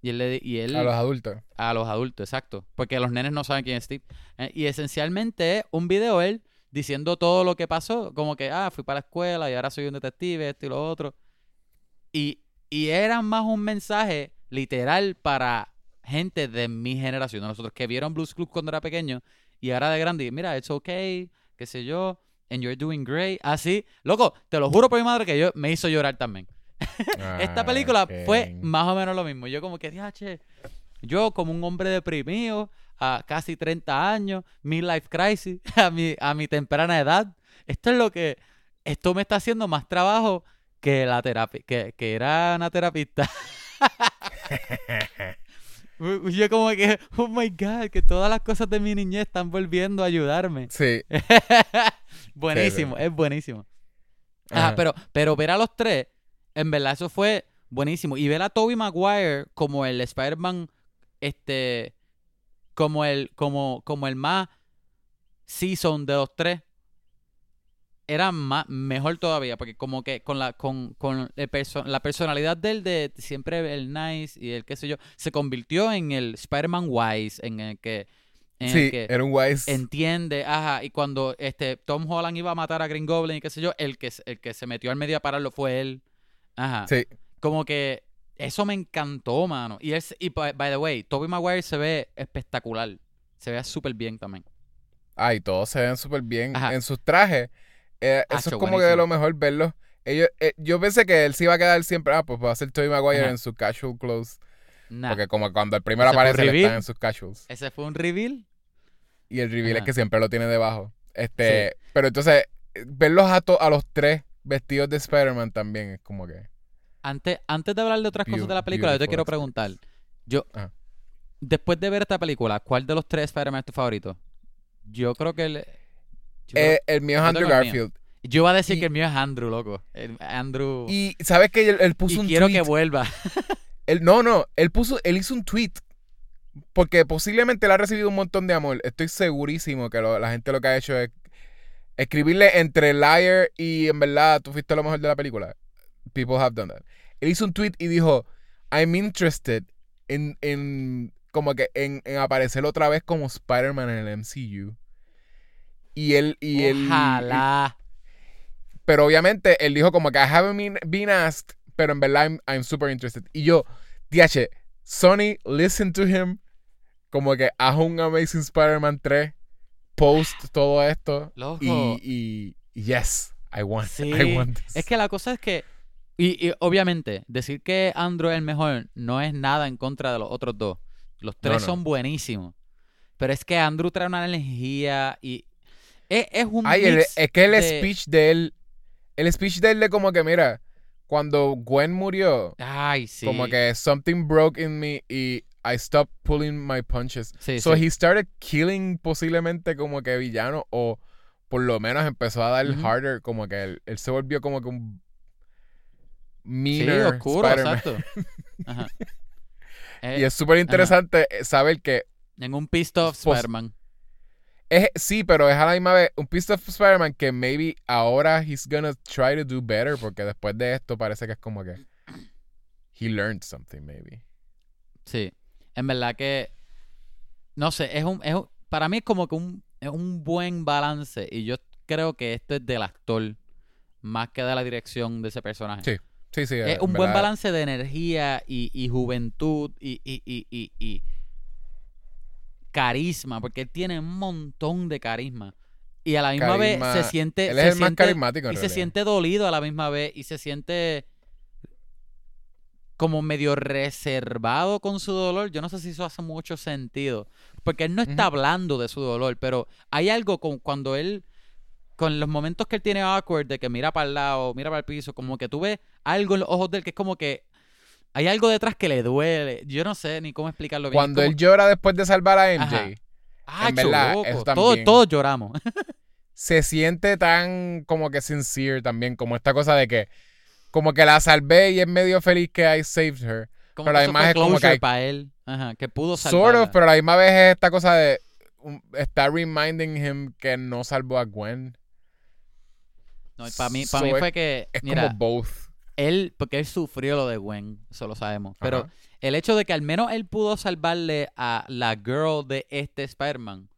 Y él, le y él A los adultos. a los adultos, exacto, porque los nenes no saben quién es Steve. Eh, y esencialmente es un video él diciendo todo lo que pasó, como que, ah, fui para la escuela y ahora soy un detective, esto y lo otro. Y, y era más un mensaje literal para gente de mi generación, de nosotros que vieron Blues Clues cuando era pequeño y ahora de grande, mira, it's okay, qué sé yo, and you're doing great. Así, loco, te lo juro por mi madre que yo me hizo llorar también. Esta Ah, película fue más o menos lo mismo. Yo como que, che, yo como un hombre deprimido, a casi 30 años, midlife crisis, a mi, a mi temprana edad, esto es lo que, esto me está haciendo más trabajo que la terapia, que, que era una terapista. yo como que, oh my God, que todas las cosas de mi niñez están volviendo a ayudarme. Sí. buenísimo, es buenísimo. Ajá, Ajá. pero, pero ver a los tres, en verdad eso fue buenísimo. Y ver a Toby Maguire como el Spider-Man, este, como el, como, como el más season de los tres, era más, mejor todavía, porque como que con la, con, con el perso- la personalidad de él de siempre el nice y el qué sé yo, se convirtió en el Spider-Man wise, en el que, en el Sí, que era un wise. entiende, ajá, y cuando este Tom Holland iba a matar a Green Goblin y qué sé yo, el que, el que se metió al medio a pararlo fue él. Ajá. Sí. Como que eso me encantó, mano. Y, se- y by, by the way, Tobey Maguire se ve espectacular. Se ve súper bien también. Ay, todos se ven súper bien Ajá. en sus trajes. Eh, eso Hacho, es como que de lo mejor verlos. Ellos, eh, yo pensé que él se iba a quedar siempre, ah, pues va a ser Tobey Maguire Ajá. en sus casual clothes. Nah. Porque como cuando el primero aparece, él reveal. está en sus casuals. Ese fue un reveal. Y el reveal es que siempre lo tiene debajo. Este, Pero entonces, verlos a, to- a los tres vestidos de Spider-Man también es como que... Antes, antes de hablar de otras cosas de la película, yo te quiero preguntar. Yo, Ajá. después de ver esta película, ¿cuál de los tres Spider-Man es tu favorito? Yo creo que el... Eh, el mío es Andrew. Garfield. Yo iba a decir y- que el mío es Andrew, loco. El Andrew. Y sabes que él, él puso y un quiero tweet. que vuelva. Él, no, no, él puso, él hizo un tweet. Porque posiblemente él ha recibido un montón de amor. Estoy segurísimo que lo- la gente lo que ha hecho es escribirle entre liar y en verdad tú fuiste lo mejor de la película. People have done that. Él hizo un tweet y dijo, I'm interested in, in como que en, en aparecer otra vez como Spider-Man en el MCU. Y él, y él. Ojalá. Pero obviamente él dijo como que I haven't been, been asked, pero en verdad I'm, I'm super interested. Y yo, DH, Sony, listen to him. Como que haz un Amazing Spider-Man 3, post todo esto. Loco. Y, y yes, I want, Sí, I want this. Es que la cosa es que, y, y obviamente, decir que Andrew es el mejor no es nada en contra de los otros dos. Los tres No, no. son buenísimos. Pero es que Andrew trae una energía y es, es un Ay, el- es que el de- speech de él, el speech de él de como que, mira, cuando Gwen murió, Ay, sí. como que something broke in me y I stopped pulling my punches. Sí, so sí. he started killing posiblemente como que villano o por lo menos empezó a dar Ujú. harder, como que él, él se volvió como que un Sí, meaner oscuro, Spider-Man. exacto. Ajá. Eh, Y es súper interesante saber que en un pissed off Spider-Man. Es, sí, pero es a la misma vez un piece of Spider-Man que maybe ahora he's gonna try to do better porque después de esto parece que es como que he learned something maybe. Sí. En verdad que. No sé, es un. Es un- para mí es como que un, es un buen balance. Y yo creo que esto es del actor. Más que de la dirección de ese personaje. Sí, Sí, sí. Es en un buen balance de energía y, y juventud y, y- y- y- y carisma, porque él tiene un montón de carisma. Y a la misma vez se siente. Él se es el más carismático en Y se siente dolido a la misma vez y se siente como medio reservado con su dolor. Yo no sé si eso hace mucho sentido. Porque él no está hablando de su dolor, pero hay algo con cuando él, con los momentos que él tiene awkward, de que mira para el lado, mira para el piso, como que tú ves algo en los ojos de él que es como que hay algo detrás que le duele. Yo no sé ni cómo explicarlo bien. Cuando él llora después de salvar a MJ, Ajá. Ah, en verdad, loco. eso Todos, todos lloramos. se siente tan como que sincere también, como esta cosa de que como que la salvé y es medio feliz que I saved her. Como Pero que además es como que para él. Ajá, que pudo Sort salvarla. of, pero a la misma vez es esta cosa de um, está reminding him que no salvó a Gwen. No, para mí, So para mí es- fue que, Es mira, como both. Él, porque él sufrió lo de Gwen, eso lo sabemos. Pero Ajá. el hecho de que al menos él pudo salvarle a la girl de este Spider-Man,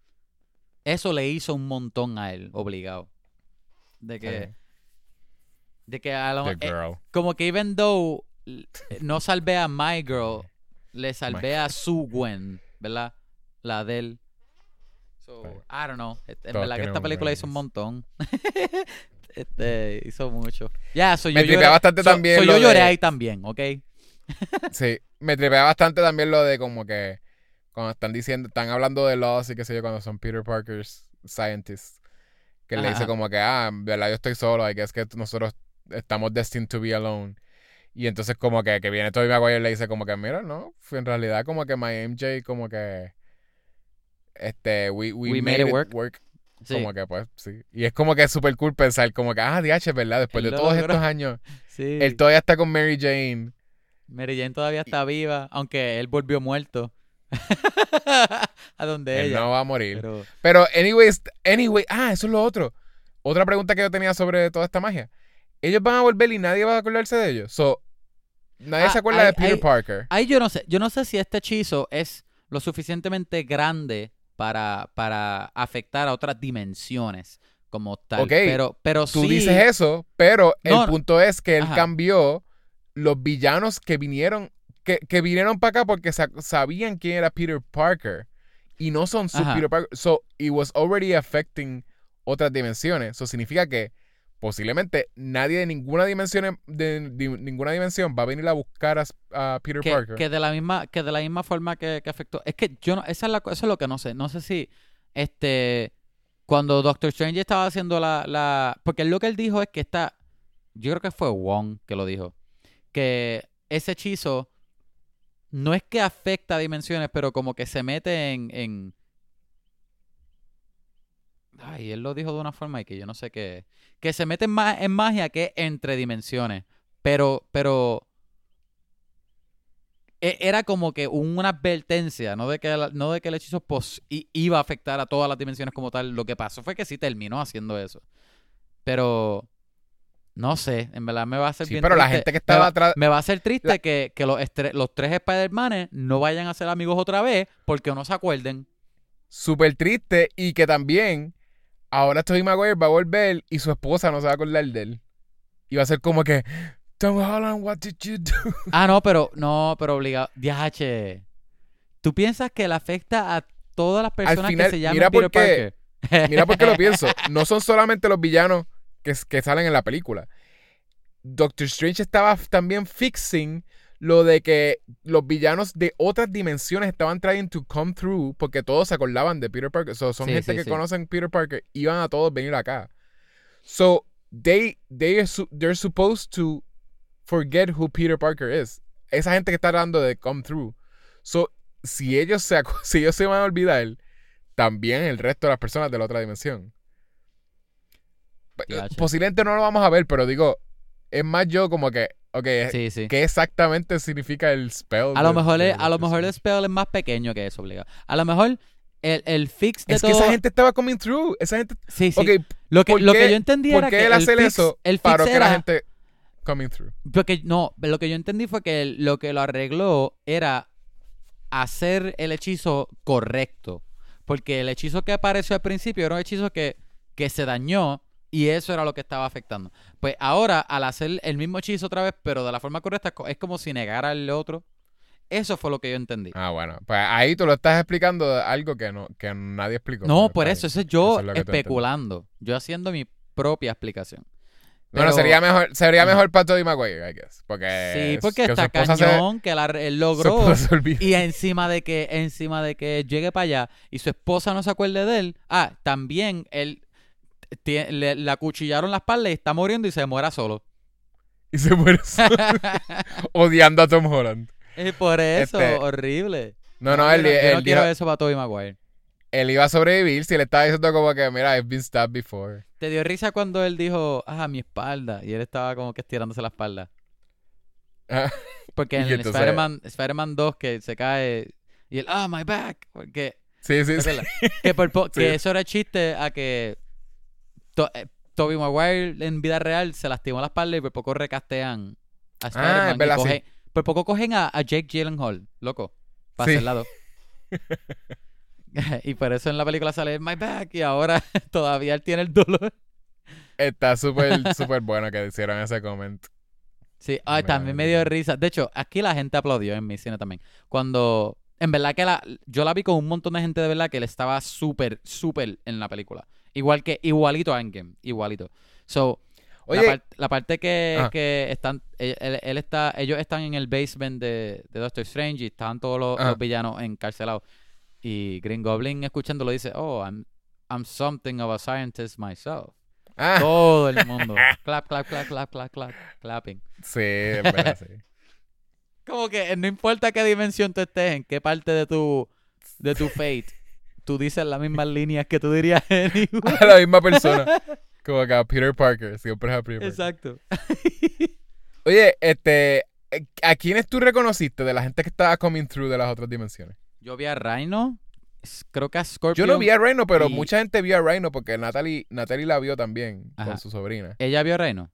eso le hizo un montón a él, obligado. De que, Sí. de que a lo, eh, girl. como que even though l- no salvé a my girl, le salvé a su Gwen, ¿verdad? La de él. So. I don't know. En Todos verdad que esta película hizo un montón. este, hizo mucho. Ya, so Me yo tripea lloré- bastante so- también yo lloré de- ahí también, ¿ok? Sí, me tripea bastante también lo de como que cuando están diciendo, están hablando de los y qué sé yo, cuando son Peter Parker's scientists, que le dice como que, ah, en verdad yo estoy solo, I guess que nosotros estamos destined to be alone. Y entonces como que, que viene Tobey Maguire y le dice como que, mira, no, fue en realidad como que my MJ como que, este, we, we, We made, made it it work. work. Sí, Como que pues, sí. Y es como que es súper cool pensar como que, ah, DH, ¿verdad? Después Él de todos logró. estos años, sí. él todavía está con Mary Jane. Mary Jane todavía está viva, aunque él volvió muerto. a donde Él ella. no va a morir. Pero, Pero, anyways, anyway, ah, eso es lo otro. Otra pregunta que yo tenía sobre toda esta magia. Ellos van a volver y nadie va a acordarse de ellos. So, nadie Ah, se acuerda hay- de Peter hay- Parker. ahí yo no sé, yo no sé si este hechizo es lo suficientemente grande para, para afectar a otras dimensiones como tal. Ok, Pero, pero Tú sí. dices eso, pero No, el punto es que él Ajá. cambió los villanos que vinieron, que, que vinieron para acá porque sa- sabían quién era Peter Parker. Y no son su Ajá. Peter Parker. So, it was already affecting otras dimensiones. Eso significa que posiblemente nadie de ninguna dimensión de, de ninguna dimensión va a venir a buscar a, a Peter que, Parker. que de la misma que de la misma forma que, que afectó es que yo no esa es la, eso es lo que no sé no sé si este cuando Doctor Strange estaba haciendo la, la porque lo que él dijo es que está yo creo que fue Wong que lo dijo que ese hechizo no es que afecta a dimensiones pero como que se mete en, en ay él lo dijo de una forma y que yo no sé qué que se mete en, ma- en magia que entre dimensiones pero pero e- era como que una advertencia, no de que, la- no de que el hechizo pos- iba a afectar a todas las dimensiones como tal. Lo que pasó fue que sí terminó haciendo eso. Pero no sé, en verdad me va a hacer Sí, bien pero la triste. gente que estaba atrás- Me va a hacer triste la- que, que los, los tres Spider-Manes no vayan a ser amigos otra vez porque no se acuerden. Súper triste y que también ahora Tobey Maguire va a volver y su esposa no se va a acordar de él. Y va a ser como que, Tom Holland, what did you do? Ah, no, pero, no, pero obligado. DH. ¿Tú piensas que le afecta a todas las personas final, que se llaman mira Peter por qué- Parker? Mira por qué lo pienso. No son solamente los villanos que, que salen en la película. Doctor Strange estaba también fixing lo de que los villanos de otras dimensiones estaban trying to come through porque todos se acordaban de Peter Parker. So, son Sí, gente sí, que sí. conocen Peter Parker iban a todos venir acá. So they they they're supposed to forget who Peter Parker is. Esa gente que está dando de come through. So si ellos se si ellos se van a olvidar, también el resto de las personas de la otra dimensión. Gotcha. Posiblemente no lo vamos a ver, pero digo, es más yo como que, ok, Sí, sí. ¿qué exactamente significa el spell? A lo de- mejor, de es- a lo mejor el spell es más pequeño que eso, obligado. A lo mejor el, el fix de Es todo... que esa gente estaba coming through. Esa gente. Sí, sí. Ok, lo que, ¿por lo que qué- yo entendí ¿por era qué que él el hacer fix, eso el fix para que la era- gente coming through? Porque no, lo que yo entendí fue que el- lo que lo arregló era hacer el hechizo correcto. Porque el hechizo que apareció al principio era un hechizo que, que se dañó y eso era lo que estaba afectando. Pues ahora, al hacer el mismo hechizo otra vez, pero de la forma correcta, es co- es como si negara el otro. Eso fue lo que yo entendí. Ah, bueno. Pues ahí tú lo estás explicando algo que no que nadie explicó. no, por eso, eso es yo Eso es especulando. Yo haciendo mi propia explicación. Bueno, sería mejor, sería mejor para Tobey Maguire, I guess. Porque. Sí, porque está se- cañón que la- él logró. Y encima de que, encima de que llegue para allá y su esposa no se acuerde de él, ah, también él le, le acuchillaron la espalda y está muriendo y se muera solo. Y se muere solo, odiando a Tom Holland. y por eso, Este, horrible. No, no, él, no, yo no él quiero dijo- eso para Tobey Maguire. él iba a sobrevivir si le estaba diciendo como que, mira, I've been stabbed before. ¿Te dio risa cuando él dijo, ah, mi espalda? Y él estaba como que estirándose la espalda. Ah, Porque en el entonces- Spider-Man, Spider-Man 2 que se cae y él, ah, my back. Porque sí, sí, ¿Te sí. que, por po- Sí. que eso era chiste a que to- eh, Tobey Maguire en vida real se lastimó la espalda y por poco recastean a Spider-Man. Ah, es y verdad, coge- Por poco cogen a, a Jake Gyllenhaal, loco, para Sí. hacer lado. y por eso en la película sale My Back y ahora todavía él tiene el dolor. Está súper, súper bueno que hicieron ese comment. Sí, ay, Me- también me dio risa. De hecho, aquí la gente aplaudió en mi cine también. Cuando, en verdad que la, yo la vi con un montón de gente de verdad que él estaba súper, súper en la película. Igual que, igualito a Endgame, igualito. So, la, parte que, Ajá. que están, él, él- está, ellos están en el basement de, de Doctor Strange y estaban todos los, los villanos encarcelados. Y Green Goblin escuchándolo dice, oh, I'm, I'm something of a scientist myself. ah, Todo el mundo. clap, clap, clap, clap, clap, clap, clapping. sí, es verdad, sí. Como que no importa qué dimensión tú estés, en qué parte de tu, de tu fate, tú dices las mismas líneas que tú dirías en igual. A la misma persona. Como que a Peter Parker, siempre es a Peter Parker. Exacto. Oye, este, eh, ¿a quiénes tú reconociste de la gente que estaba coming through de las otras dimensiones? Yo vi a Rhino, creo que a Scorpion. Yo no vi a Rhino, pero y- mucha gente vio a Rhino porque Natalie, Natalie la vio también Ajá. con su sobrina. ¿Ella vio a Rhino?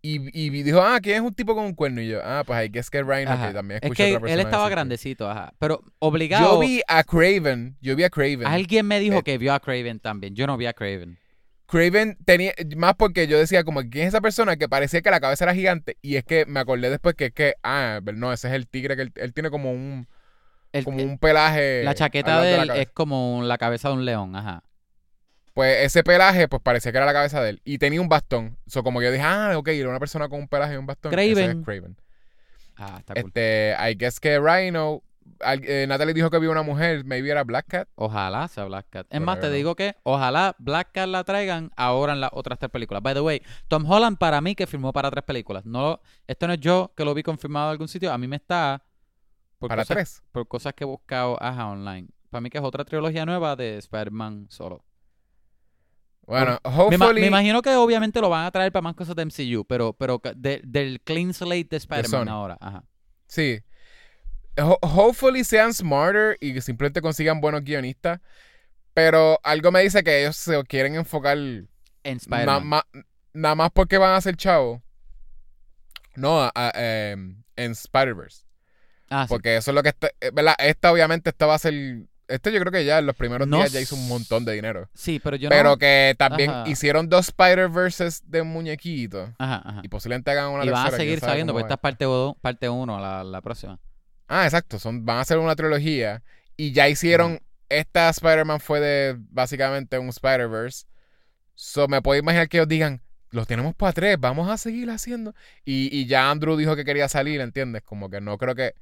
Y, dijo, ah, ¿quién es un tipo con un cuerno? Y yo, ah, pues hay que es que Ajá. que también Es escuché que a otra persona él estaba decir que- grandecito, ajá. Pero obligado. Yo vi a Craven, yo vi a Craven. Alguien me dijo Eh, que vio a Craven también. Yo no vi a Craven. Craven tenía, más porque yo decía como, ¿quién es esa persona que parecía que la cabeza era gigante? Y es que me acordé después que es que, ah, pero no, ese es el tigre que él, él tiene como un, El- como un pelaje. la chaqueta de la es como la cabeza de un león, ajá. Pues ese pelaje, pues parecía que era la cabeza de él. Y tenía un bastón. So, como yo dije, ah, ok, era una persona con un pelaje y un bastón. Ese Craven. es Craven. Ah, está cool. Este, I guess que Rhino, al- eh, Natalie dijo que vio una mujer, maybe era Black Cat. Ojalá sea Black Cat. Es más, te digo que ojalá Black Cat la traigan ahora en las otras tres películas. By the way, Tom Holland para mí que firmó para tres películas. No, esto no es yo que lo vi confirmado en algún sitio. A mí me está por, Para cosas, tres. por cosas que he buscado ajá, online. Para mí que es otra trilogía nueva de Spider-Man solo. Bueno, hopefully. me imagino que obviamente lo van a traer para más cosas de MCU, pero, pero de- del clean slate de Spider-Man ahora. Ajá. Sí. Ho- hopefully sean smarter y que simplemente consigan buenos guionistas. Pero algo me dice que ellos se quieren enfocar En Spider-Man. ma- nada más porque van a ser chavos. No, a- a- em, en Spider-Verse. ah, sí. Porque eso es lo que está. eh, ¿verdad? Esta obviamente esta va a ser este yo creo que ya en los primeros No días ya hizo un montón de dinero. Sí, pero yo Pero no... que también Ajá. hicieron dos Spider-Verses de muñequitos. Ajá, ajá. Y posiblemente hagan una Y van a seguir saliendo, porque esta es parte 1, parte uno, la, la próxima. Ah, exacto. Son, van a hacer una trilogía. Y ya hicieron. Esta Spider-Man fue de básicamente un Spider-Verse. So me puedo imaginar que ellos digan. Los tenemos para tres, vamos a seguir haciendo. Y, y ya Andrew dijo que quería salir, ¿entiendes? Como que no creo que.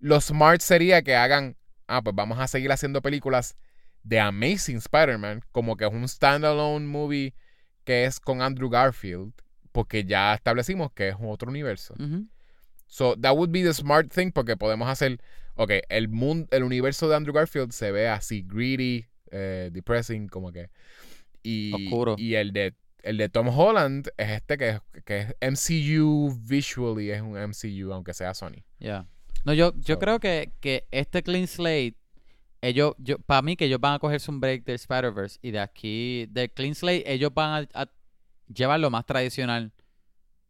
Lo smart sería que hagan. Ah, pues vamos a seguir haciendo películas de Amazing Spider-Man. Como que es un standalone movie que es con Andrew Garfield. Porque ya establecimos que es otro universo. So that would be the smart thing porque podemos hacer, ok, el mundo, el universo de Andrew Garfield se ve así greedy, eh, depressing, como que y, Oscuro. y el de el de Tom Holland es este que es, que es MCU visually es un MCU aunque sea Sony. Ya. No, yo, yo So- creo que, que este Clean Slate, ellos, yo, para mí que ellos van a cogerse un break del Spider-Verse y de aquí, del Clean Slate, ellos van a, a llevar lo más tradicional.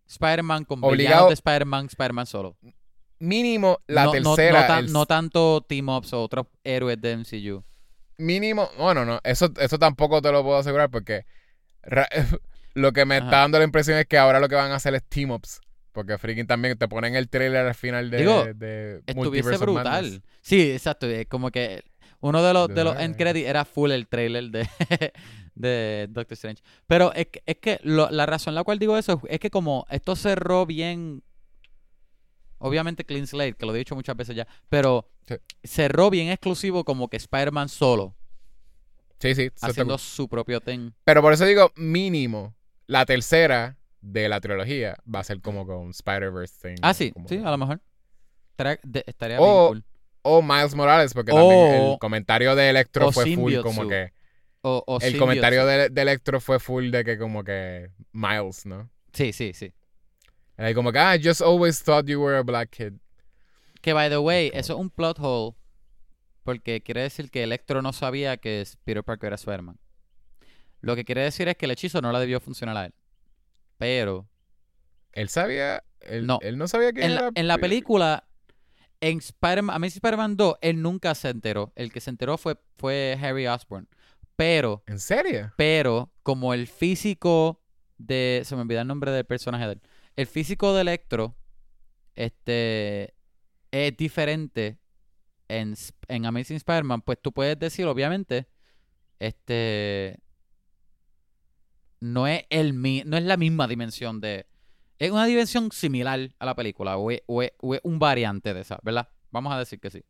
Spider-Man con Obligado- de Spider-Man, Spider-Man solo. Mínimo la no, tercera, no, tan- el- no tanto team-ups o otros héroes de MCU. mínimo, bueno, no, eso eso tampoco te lo puedo asegurar porque lo que me Ajá. está dando la impresión es que ahora lo que van a hacer es team ups. Porque freaking también te ponen el trailer al final de, Digo, de Estuviese brutal. Madness. Sí, exacto. es Como que uno de los, De de los end eh. credits era full el trailer de, de Doctor Strange. Pero es que, es que lo- la razón la cual digo eso es que como esto cerró bien. Obviamente Clean Slate, que lo he dicho muchas veces ya. Pero Sí. cerró bien exclusivo como que Spider-Man solo. Sí, sí. haciendo su propio thing. Pero por eso digo, mínimo, la tercera de la trilogía va a ser como con Spider-Verse thing. Ah, sí, sí, a lo mejor. Estaría, de- estaría O- bien cool. O Miles Morales, porque O- también el comentario de Electro fue full como que... O, o El comentario de, de Electro fue full de que como que Miles, ¿no? Sí, sí, sí. Era como que, ah, I just always thought you were a black kid. Que by the way, Como- eso es un plot hole. Porque quiere decir que Electro no sabía que Peter Parker era Spider-Man. Lo que quiere decir es que el hechizo no le debió funcionar a él. Pero Él sabía... Él No. Él no sabía que en era... la, en la Peter- película, en Spider-Man, Amazing Spider-Man 2, él nunca se enteró. El que se enteró fue, fue Harry Osborn. Pero, ¿En serio? pero, como el físico de. Se me olvida el nombre del personaje de él. El físico de Electro, este. Es diferente en, en Amazing Spider-Man. Pues tú puedes decir, obviamente, este. No es, el, no es la misma dimensión de. Es una dimensión similar a la película, o es, o es- o es un variante de esa, ¿verdad? Vamos a decir que sí.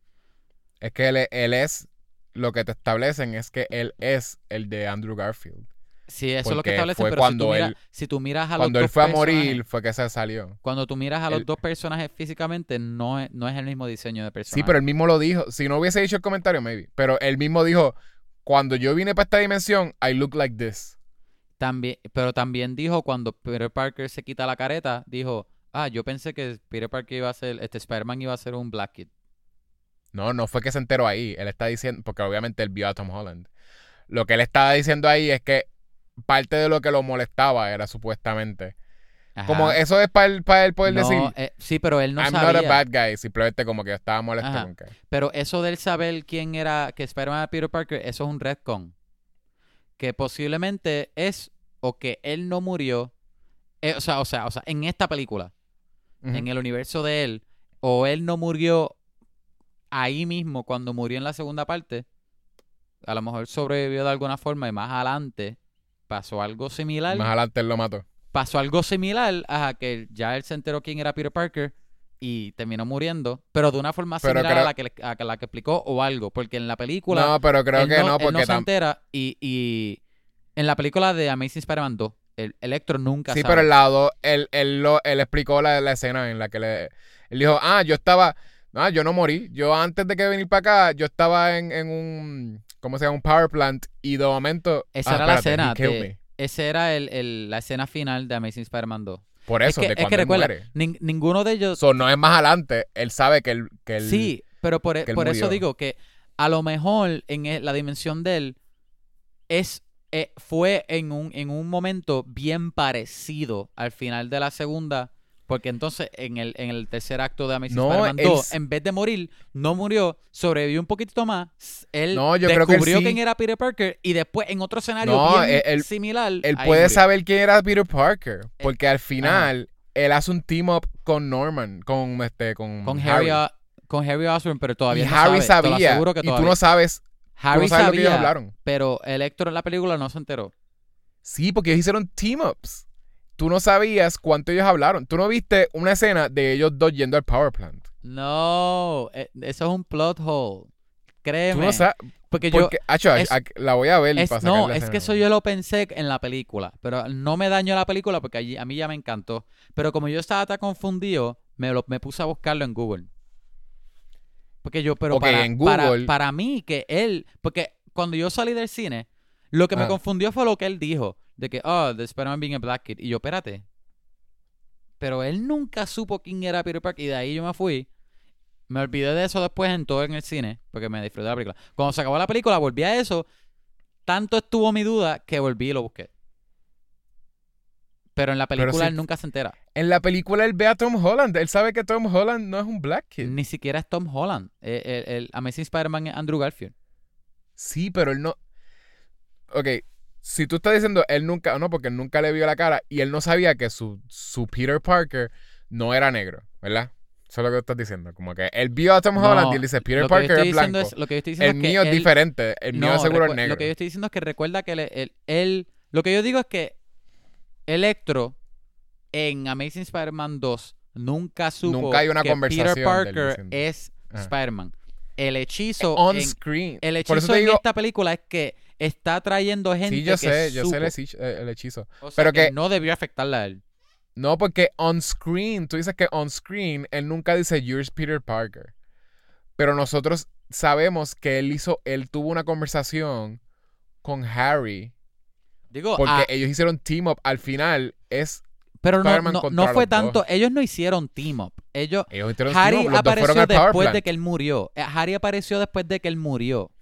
Es que él, él es... Lo que te establecen es que él es el de Andrew Garfield. Sí, eso es lo que establecen, pero si tú, cuando miras, él- si tú miras a los Cuando él fue a morir fue que se salió. Cuando tú miras a los él- dos personajes físicamente, no es, no es el mismo diseño de personaje. Sí, pero él mismo lo dijo. Si no hubiese dicho el comentario, maybe. Pero él mismo dijo, cuando yo vine para esta dimensión, I look like this. También, pero también dijo cuando Peter Parker se quita la careta, dijo, ah, yo pensé que Peter Parker iba a ser, este Spider-Man iba a ser un Black Kid. No, no fue que se enteró ahí. Él está diciendo, porque obviamente él vio a Tom Holland. Lo que él estaba diciendo ahí es que parte de lo que lo molestaba era supuestamente. Como eso es para él, para él poder No, decir, eh, sí, pero él no I'm sabía. not a bad guy. Simplemente como que estaba molesto Ajá. con que. Pero eso del saber quién era, que Spider-Man era Peter Parker, eso es un retcon. Que posiblemente es o que él no murió, eh, o sea, o sea, o sea, en esta película, en el universo de él, o él no murió ahí mismo cuando murió en la segunda parte, a lo mejor sobrevivió de alguna forma y más adelante pasó algo similar. Más adelante él lo mató. pasó algo similar a que ya él se enteró quién era Peter Parker y terminó muriendo, pero de una forma Pero similar a, la que, a la que explicó o algo, porque en la película No, pero creo que no, él porque se tam- entera y, y en la película de Amazing Spider-Man 2, el Electro nunca Sí, sabe. pero el lado, él, él, lo, él explicó la, la escena en la que le. Él dijo, ah, yo estaba. Ah, yo no morí. Yo antes de que venir para acá, yo estaba en, en un. ¿Cómo se llama? Un power plant. Y de momento. Esa ah, era la escena de-. Ese era el, el- la escena final de Amazing Spider-Man 2. Por Es eso, que, de es que él recuerda, muere. nin- ninguno de ellos So, no es más adelante. Él sabe que él. Que él Sí, pero por, e- que él por eso digo que a lo mejor en e- la dimensión de él es eh, fue en un, en un momento bien parecido al final de la segunda, Porque entonces en el, en el tercer acto de Amazing No, Spider-Man él 2, s- en vez de morir, no murió, sobrevivió un poquito más. Él No, yo creo que él descubrió sí. quién era Peter Parker y después en otro escenario No, bien él- él- similar. Él puede murió. saber quién era Peter Parker. Eh, Porque al final, él hace un team up con Norman, con este, con, Con Harry, O- con Harry Osborn, pero todavía y no Harry sabe. Te lo sabía. y tú no sabes, tú Harry no sabes lo que ellos sabía, hablaron. pero Electro en la película no se enteró. Sí, porque ellos hicieron team ups. Tú no sabías cuánto ellos hablaron. Tú no viste una escena de ellos dos yendo al power plant. No, eh, eso es un plot hole. Tú Créeme. no sabes. porque yo, acho, es- la voy a ver Es- para no, la es que eso yo lo pensé en la película, pero no me dañó la película porque allí, a mí ya me encantó. Pero como yo estaba tan confundido, me, lo, me puse a buscarlo en Google. Porque yo, pero para, en para- para mí que él, porque cuando yo salí del cine, lo que me Ah. confundió fue lo que él dijo, de que, oh, the Spider-Man being a black kid. Y yo, espérate. Pero él nunca supo quién era Peter Parker y de ahí yo me fui. Me olvidé de eso después en todo en el cine, porque me disfruté de la película. Cuando se acabó la película, volví a eso. Tanto estuvo mi duda que volví y lo busqué. Pero en la película él nunca se entera. En la película él ve a Tom Holland. Él sabe que Tom Holland no es un black kid. Ni siquiera es Tom Holland. Eh, El, el Amazing Spider-Man es Andrew Garfield. Sí, pero él no. Ok, si tú estás diciendo él nunca, no, porque él nunca le vio la cara y él no sabía que su, su Peter Parker no era negro, ¿verdad? Eso es lo que estás diciendo. Como que él vio a Tom No, Holland y él dice Peter Parker es blanco. es- lo que yo estoy diciendo el es que mío es diferente. El mío No, seguro es negro. Lo que yo estoy diciendo es que recuerda que él, él- él- Lo que yo digo es que Electro en Amazing Spider-Man 2 nunca supo Nunca hay una que conversación Peter Parker es. Spider-Man. El hechizo, On en, screen. el Por eso hechizo en digo. esta película es que está trayendo gente Sí, yo que sé, yo sé el hechizo. el hechizo. O sea pero que que- no debió afectarle a él. No, porque on screen, tú dices que on screen, él nunca dice You're Peter Parker. Pero nosotros sabemos que él hizo, él tuvo una conversación con Harry. Digo, Porque ah, ellos hicieron team up. Al final es. pero no, no, no fue dos. tanto. Ellos no hicieron team up. Ellos, Ellos hicieron Harry team up. Apareció después de que él murió. Eh, Harry apareció después de que él murió.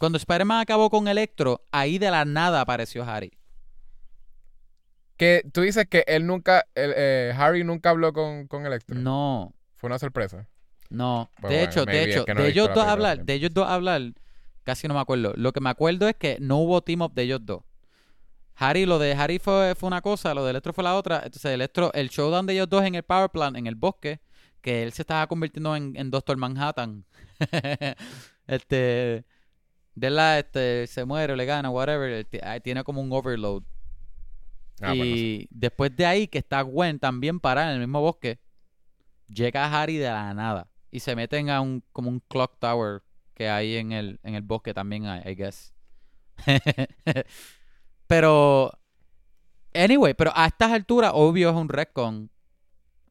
Cuando Spider-Man acabó con Electro, ahí de la nada apareció Harry. Que tú dices que él nunca. el, eh, Harry nunca habló con, con Electro. No, Fue una sorpresa. no. Pues de bueno, hecho, de es hecho, que no he de ellos dos hablar, de ellos dos hablar, casi no me acuerdo. Lo que me acuerdo es que no hubo team up de ellos dos. Harry, lo de Harry fue, fue una cosa, lo de Electro fue la otra. Entonces, Electro, el showdown de ellos dos en el Power Plant, en el bosque, que él se estaba convirtiendo en, en Doctor Manhattan. este, de la, este, se muere, le gana, whatever. ti- Tiene como un overload. Ah, y bueno, sí. después de ahí, que está Gwen también parada en el mismo bosque, llega Harry de la nada. Y se meten a un, como un clock tower que hay en el, en el bosque también, I, I guess. pero, anyway, pero a estas alturas, obvio es un retcon.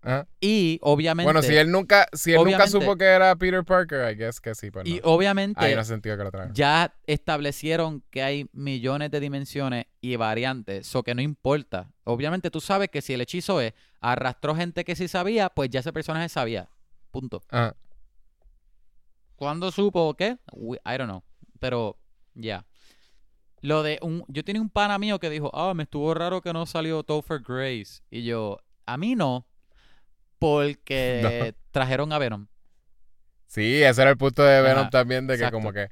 Ajá. Y obviamente, Bueno, si él nunca, si él nunca supo que era Peter Parker, I guess que sí, pero y no. obviamente Ahí no sentido que lo traigan. ya establecieron que hay millones de dimensiones y variantes, eso que no importa. Obviamente tú sabes que si el hechizo es arrastró gente que sí sabía, pues ya ese personaje sabía. Punto. Ajá. ¿Cuándo supo qué? We- I don't know. Pero ya. Lo de un yo tenía un pana mío que dijo, "Ah, me estuvo raro que no salió Topher Grace." Y yo, "A mí no, porque trajeron a Venom." Sí, ese era el punto de Venom Ajá, también, de que exacto. como que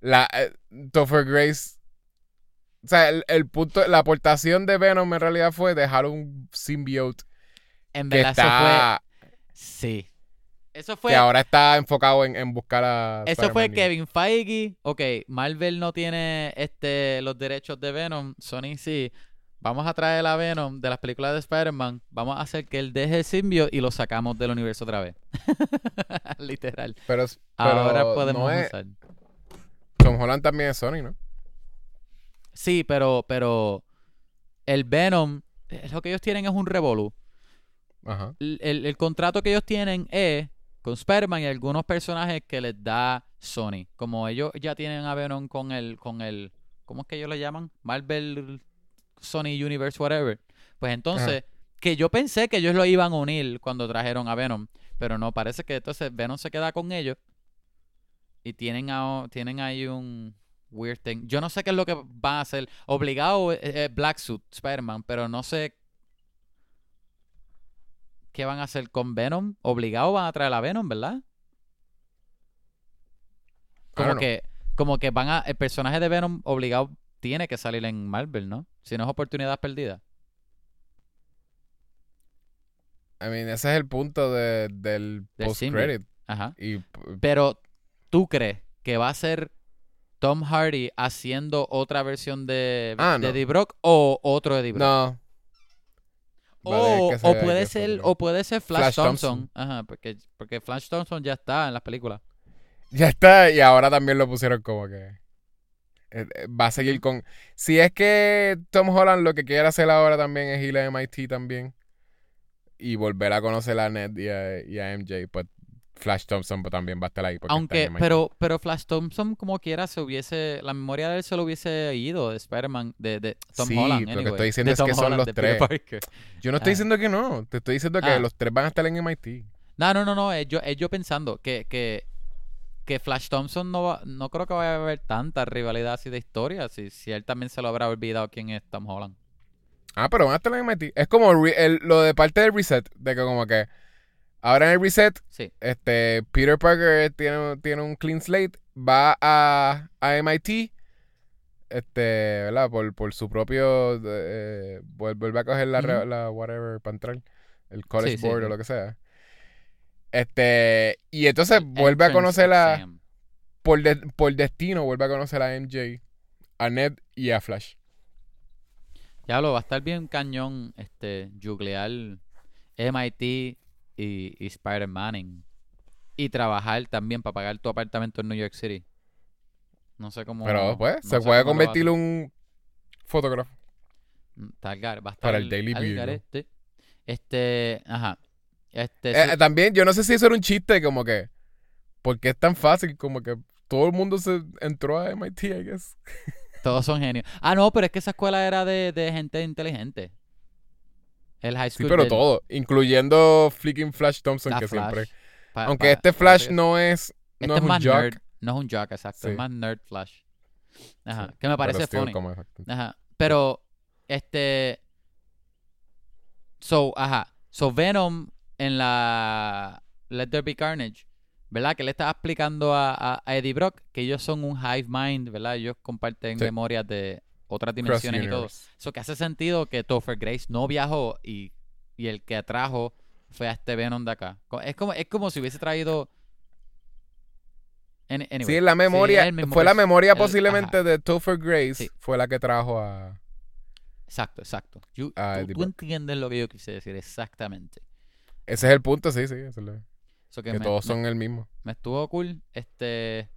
la eh, Topher Grace. O sea, el, el punto, la aportación de Venom en realidad fue dejar un symbiote En que verdad eso está. fue sí. Eso fue que ahora está enfocado en, en buscar a. Eso fue Kevin Feige. Ok, Marvel no tiene este los derechos de Venom. Sony sí. Vamos a traer a Venom de las películas de Spider-Man. Vamos a hacer que él deje el simbio y lo sacamos del universo otra vez. Literal. Pero, Ahora podemos no es- usar. Tom Holland también es Sony, ¿no? Sí, pero, pero el Venom, eh, lo que ellos tienen es un revolú. Ajá. el, el- el contrato que ellos tienen es con Spider-Man y algunos personajes que les da Sony. Como ellos ya tienen a Venom con el, con el, ¿cómo es que ellos le llaman? Marvel, Sony Universe, whatever. Pues entonces, que yo pensé que ellos lo iban a unir cuando trajeron a Venom, pero no, parece que entonces Venom se queda con ellos y tienen, a- tienen ahí un weird thing. Yo no sé qué es lo que van a hacer. Obligado eh, Black Suit, Spider-Man, pero no sé ¿qué van a hacer con Venom? Obligado van a traer a Venom, ¿verdad? Como que, como que van a, el personaje de Venom obligado tiene que salir en Marvel, ¿no? Si no es oportunidad perdida. I mean, ese es el punto de- del Del post-credit. Ajá. Y Pero, ¿tú crees que va a ser Tom Hardy haciendo otra versión de, Ah, de no. Eddie Brock o otro Eddie Brock? no. O, o puede ser, ser- o puede ser Flash, Flash Thompson. Thompson. Ajá, porque, porque Flash Thompson ya está en las películas. Ya está, y ahora también lo pusieron como que. Eh, eh, Va a seguir con. Si es que Tom Holland lo que quiere hacer ahora también es ir a MIT también. Y volver a conocer a Ned y a, y a MJ, pues Flash Thompson pues, también va a estar ahí. Aunque, pero, pero Flash Thompson, como quiera, se hubiese, la memoria de él se lo hubiese ido de Spider-Man, de, de Tom Sí, Holland. lo que estoy diciendo es que son los tres. Yo no estoy ah. diciendo que no. Te estoy diciendo que Ah. los tres van a estar en MIT. No, no, no, no, es yo, es yo pensando que, que, que Flash Thompson no va, no creo que vaya a haber tanta rivalidad así de historia, si, si él también se lo habrá olvidado quién es Tom Holland. Ah, pero van a estar en MIT. Es como re- el- lo de parte del reset. De que como que. Ahora en el reset, Sí, este Peter Parker tiene, tiene un clean slate, va a, a MIT, este, ¿verdad? Por, por su propio, eh, vuel- vuelve a coger la, la whatever para entrar, el college sí, board sí. o lo que sea. Este, y entonces el vuelve a conocer a, por, de- por destino, vuelve a conocer a MJ, a Ned y a Flash. Ya lo va a estar bien cañón este juglear MIT y, y Spider-Man y trabajar también para pagar tu apartamento en New York City. No sé cómo. Pero pues, no se puede convertir un fotógrafo. Mm, Está al gar- va a estar Para el Daily garete. Este, ajá. Este, Eh, sí, también, yo no sé si eso era un chiste, como que. Porque es tan fácil, como que todo el mundo se entró a MIT, I guess. todos son genios. Ah, no, pero es que esa escuela era de, de gente inteligente. El high Sí, school. pero del- todo, incluyendo Flicking Flash Thompson, la que Flash. siempre. Pa- Aunque pa- este Flash no es. Este No es es un jock. nerd. No es un jock, exacto. Sí. Es más nerd Flash. Ajá. Sí, Que me pero parece funny. como. Ajá. Pero, este. So, ajá. So, Venom en la Let There Be Carnage, ¿verdad? Que le estaba explicando a, a- a Eddie Brock que ellos son un hive mind, ¿verdad? Ellos comparten Sí. memorias de otras dimensiones y todo. Eso que hace sentido que Topher Grace no viajó y, y el que atrajo fue a este Venom de acá. Es como, es como si hubiese traído. Any- anyway, Sí, la memoria. fue la memoria el- posiblemente ajá. de Topher Grace. Sí. Fue la que trajo a. Exacto, exacto. You- Ah, tú, entiendes lo que yo quise decir exactamente. Ese es el punto, sí, sí. es So que que me, todos me- son el mismo. me estuvo cool. Este.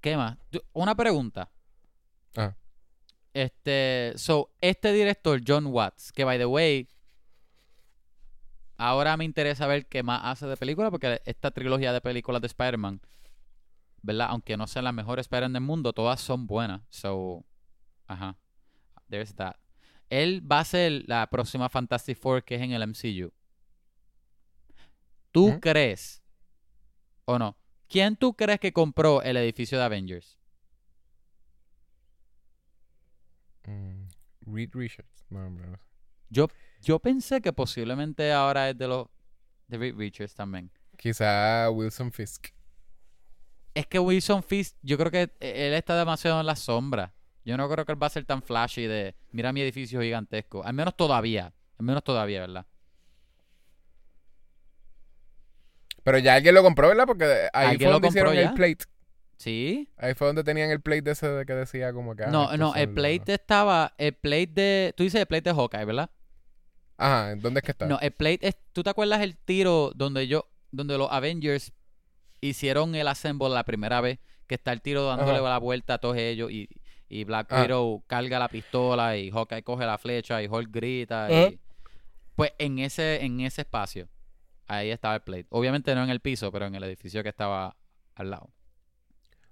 ¿Qué más? Una pregunta. Ajá. Este. So, este director, John Watts, que by the way. Ahora me interesa ver qué más hace de película, porque esta trilogía de películas de Spider-Man, ¿verdad? Aunque no sean las mejores Spider-Man del mundo, todas son buenas. So, ajá. There's that. Él va a ser la próxima Fantastic Four que es en el MCU. ¿Tú crees o no? ¿Quién tú crees que compró el edificio de Avengers? Mm, Reed Richards. No, hombre, no. Yo, yo pensé que posiblemente ahora es de los de Reed Richards también. Quizá Wilson Fisk. Es que Wilson Fisk, yo creo que él está demasiado en la sombra. Yo no creo que él va a ser tan flashy de mira mi edificio gigantesco. Al menos todavía. Al menos todavía, ¿verdad? Pero ya alguien lo compró, ¿verdad? Porque ahí ¿Alguien fue donde hicieron ya? el plate. Sí. Ahí fue donde tenían el plate de ese de que decía como que. ah, No, no, el plate estaba. El plate de. Tú dices el plate de Hawkeye, ¿verdad? Ajá, ¿dónde es que está? No, el plate es. ¿Tú te acuerdas el tiro donde yo. Donde los Avengers hicieron el assemble la primera vez? Que está el tiro dándole Ajá. la vuelta a todos ellos y, y Black Ah. Widow carga la pistola y Hawkeye coge la flecha y Hulk grita. Y, pues en ese, en ese espacio, ahí estaba el plate. Obviamente no en el piso, pero en el edificio que estaba al lado.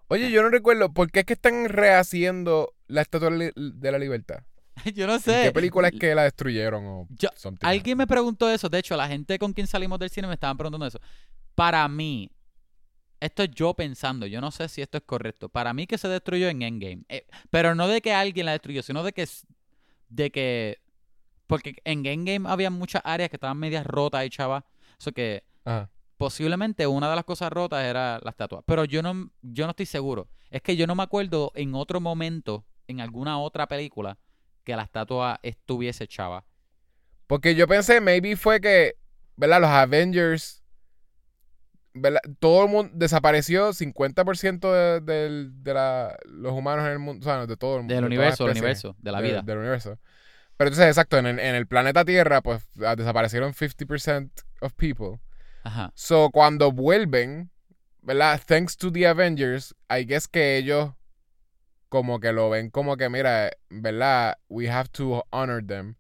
Oye, yo no recuerdo, ¿por qué es que están rehaciendo la Estatua de la Libertad? yo no ¿En sé. qué película es que la destruyeron o Yo-? Alguien me preguntó eso. De hecho, la gente con quien salimos del cine me estaban preguntando eso. Para mí, esto es yo pensando. Yo no sé si esto es correcto. Para mí que se destruyó en Endgame. Eh, pero no de que alguien la destruyó, sino de que, de que Porque en Endgame había muchas áreas que estaban medias rotas y chavas. Eso que Ajá. posiblemente una de las cosas rotas era la estatua. Pero yo no, yo no estoy seguro. Es que yo no me acuerdo en otro momento, en alguna otra película, que la estatua estuviese chava. Porque yo pensé, maybe fue que, ¿verdad? Los Avengers, ¿verdad? Todo el mundo desapareció, 50% de, del- de la- los humanos en el mundo, o sea, de todo el mundo. Del de universo, del universo, de la de- vida. Del universo. Pero entonces, exacto, en, el- en el planeta Tierra, pues ah, desaparecieron 50% of people. Ajá. So, cuando vuelven, ¿verdad? Thanks to the Avengers, I guess que ellos como que lo ven como que, mira, ¿verdad? We have to honor them.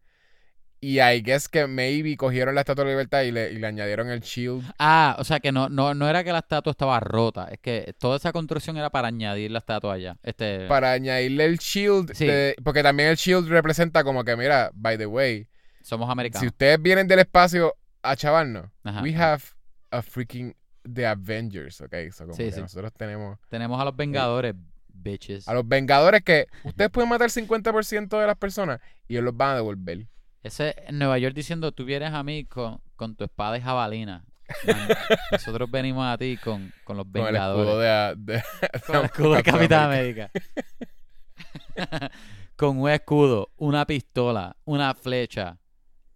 Y I guess que maybe cogieron la Estatua de Libertad y le, y le añadieron el shield. Ah, o sea que no, no, no era que la estatua estaba rota, es que toda esa construcción era para añadir la estatua allá. Este, Para añadirle el shield. Sí. de- porque también el shield representa como que, mira, by the way, somos si americanos. ustedes vienen del espacio a chavarnos, Ajá. we have a freaking The Avengers, ¿ok? So como Sí, que sí. nosotros tenemos Tenemos a los Vengadores, bitches. a los Vengadores que ustedes pueden matar 50% de las personas y ellos los van a devolver. Ese en Nueva York diciendo, tú vienes a mí con, con tu espada y jabalina. Man, nosotros venimos a ti con, con los Con el Vengadores. escudo de, de, Con el escudo de Capitán América. con un escudo, una pistola, una flecha.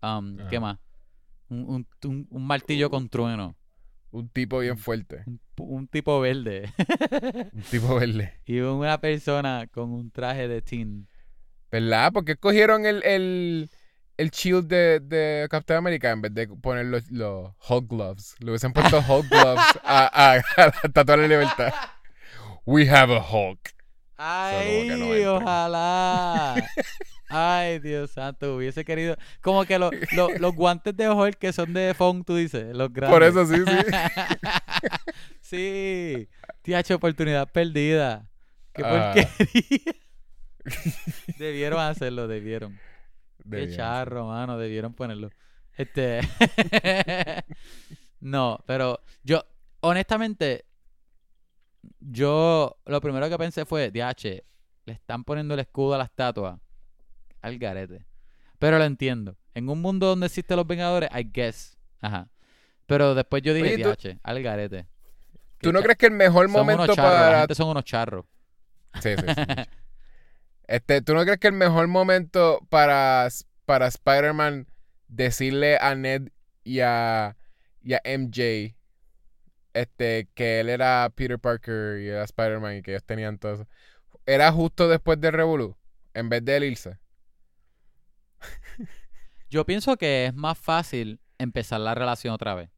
um, ¿Qué más? Un, un- un- martillo con trueno. Un tipo bien fuerte. Un tipo verde. Un tipo verde. y una persona con un traje de tin. ¿Verdad? Porque escogieron el, el, el shield de, de Capitán América en vez de poner los, los Hulk gloves. Le hubiesen puesto Hulk gloves a, a, a la Estatua de la Libertad. We have a Hulk. Ay, no ojalá. Ay, Dios santo, hubiese querido. Como que lo- lo- los guantes de Hulk que son de Fong, tú dices, los grandes. Por eso sí, sí. sí. Tiacho, oportunidad perdida. Qué Ah. porquería. debieron hacerlo, debieron. Qué Debían. charro, mano, debieron ponerlo. Este. no, pero yo, honestamente, yo lo primero que pensé fue, DH, le están poniendo el escudo a la estatua al garete. Pero lo entiendo. En un mundo donde existen los Vengadores, I guess. Ajá. Pero después yo dije, Oye, tú- DH, al garete. ¿Tú no crees que el mejor momento charros, la para... gente son unos charros. Sí, sí, sí. Este, ¿tú no crees que el mejor momento para, para Spider-Man decirle a Ned y a, y a MJ este, que él era Peter Parker y era Spider-Man y que ellos tenían todo eso, era justo después de Revolu, en vez de él? Yo pienso que es más fácil empezar la relación otra vez.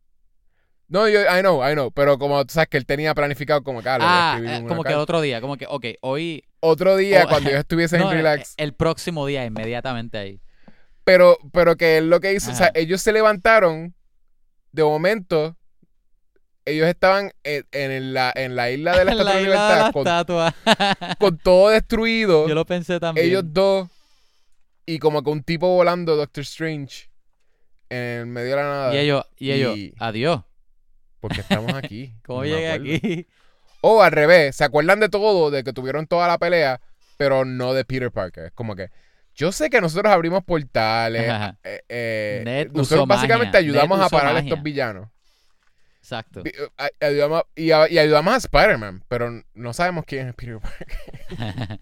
No, yo, I know, I know, pero como tú sabes que él tenía planificado como que ah, Ah, eh, como que otro día, como que, ok, hoy... otro día o- cuando ellos estuviesen no, en el, relax. el próximo día, inmediatamente ahí. Pero, pero que él lo que hizo, o sea, ellos se levantaron, de momento, ellos estaban en, en la, en la isla de la Estatua de la isla de la Libertad con, estatua. con todo destruido, Yo lo pensé también. ellos dos, y como que un tipo volando, Doctor Strange, en el medio de la nada. y ellos, y ellos, Y- adiós. Porque estamos aquí. ¿Cómo No llegué aquí? O al revés, se acuerdan de todo, de que tuvieron toda la pelea, pero no de Peter Parker. Es como que, yo sé que nosotros abrimos portales, eh, eh, nosotros básicamente magia. ayudamos a parar a estos villanos. Exacto. Eh, ay- ayudamos, y, ayudamos a Spider-Man, pero no sabemos quién es Peter Parker.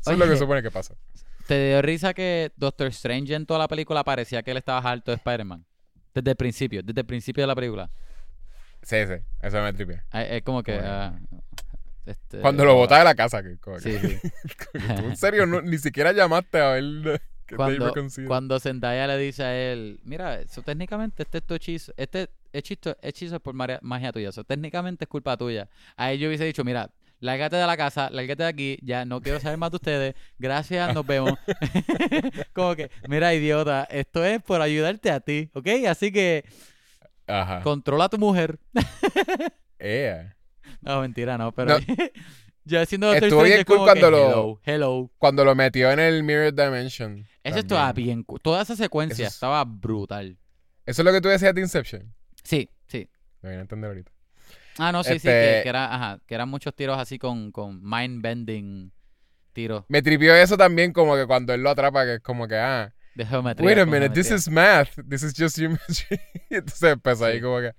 Eso es lo que supone que pasa. ¿Te dio risa que Doctor Strange en toda la película parecía que él estaba harto de Spider-Man? Desde el principio, desde el principio de la película. Sí, sí, eso me tripié. Ah, Es como que... Ah, este, Cuando lo botaba de la casa. Que, como que- Sí, sí. tú en serio no- ni siquiera llamaste a ver cuando, cuando Zendaya le dice a él, mira, eso técnicamente este es tu hechizo, este hechizo, hechizo es por magia, magia tuya, eso técnicamente es culpa tuya. A él yo hubiese dicho, mira, lárgate de la casa, lárgate de aquí, ya no quiero saber más de ustedes, gracias, nos vemos. Como que, mira, idiota, esto es por ayudarte a ti, ¿ok? Así que Ajá. controla a tu mujer. No, mentira, no, pero yo siendo Doctor Estuvo bien cool que, cuando lo- hello, hello. Cuando lo metió en el Mirror Dimension. Eso estaba bien, cool. toda esa secuencia es- estaba brutal. Eso es lo que tú decías de Inception. Sí, sí. Me voy a entender ahorita. Ah, no, sí, sí, Este- que, que era, ajá, que eran muchos tiros así con, con mind bending tiros. Me tripió eso también como que cuando él lo atrapa, que es como que, ah, de geometría. Wait a minute, this is math. This is just geometry. Entonces empezó ahí Sí. como que.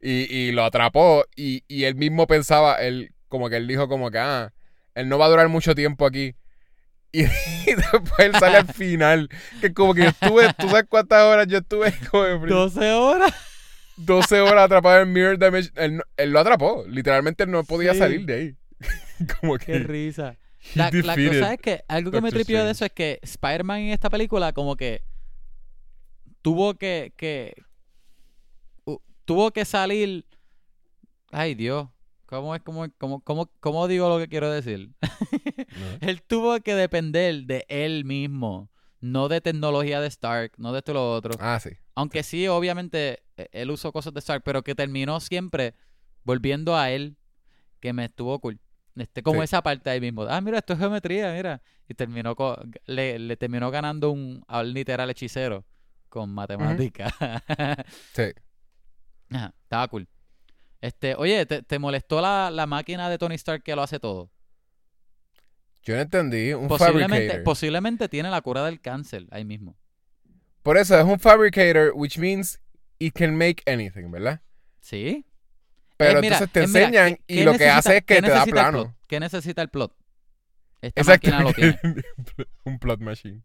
Y, y lo atrapó. Y, y él mismo pensaba, él, como que él dijo, como que, ah, él no va a durar mucho tiempo aquí. Y, y después él sale al final. Que como que yo estuve, ¿tú sabes cuántas horas yo estuve? Como que 12 horas. 12 horas atrapado en Mirror Dimension. Él, él lo atrapó. Literalmente él no podía Sí. salir de ahí. como Qué que. risa. La, cosa es que algo que me tripió de eso es que Spider-Man en esta película como que tuvo que, que tuvo que salir ay Dios ¿cómo es cómo, cómo, cómo, cómo digo lo que quiero decir? No. él tuvo que depender de él mismo no de tecnología de Stark no de esto y lo otro Ah, sí. aunque sí obviamente e- él usó cosas de Stark pero que terminó siempre volviendo a él que me estuvo cool este, como Sí. esa parte ahí mismo. Ah, mira, esto es geometría, mira. Y terminó co- le, le terminó ganando un al literal hechicero con matemáticas. Sí. Ajá, estaba cool. Este, oye, ¿te, te molestó la, la máquina de Tony Stark que lo hace todo? Yo no entendí. Un Posiblemente, fabricator. posiblemente tiene la cura del cáncer ahí mismo. Por eso es un fabricator, which means it can make anything, ¿verdad? ¿Sí? Pero Eh, mira, entonces te eh, mira, enseñan ¿qué- y qué lo que hace es que te da plano. ¿Qué necesita el plot? Esta Exacto. máquina lo tiene. un plot machine.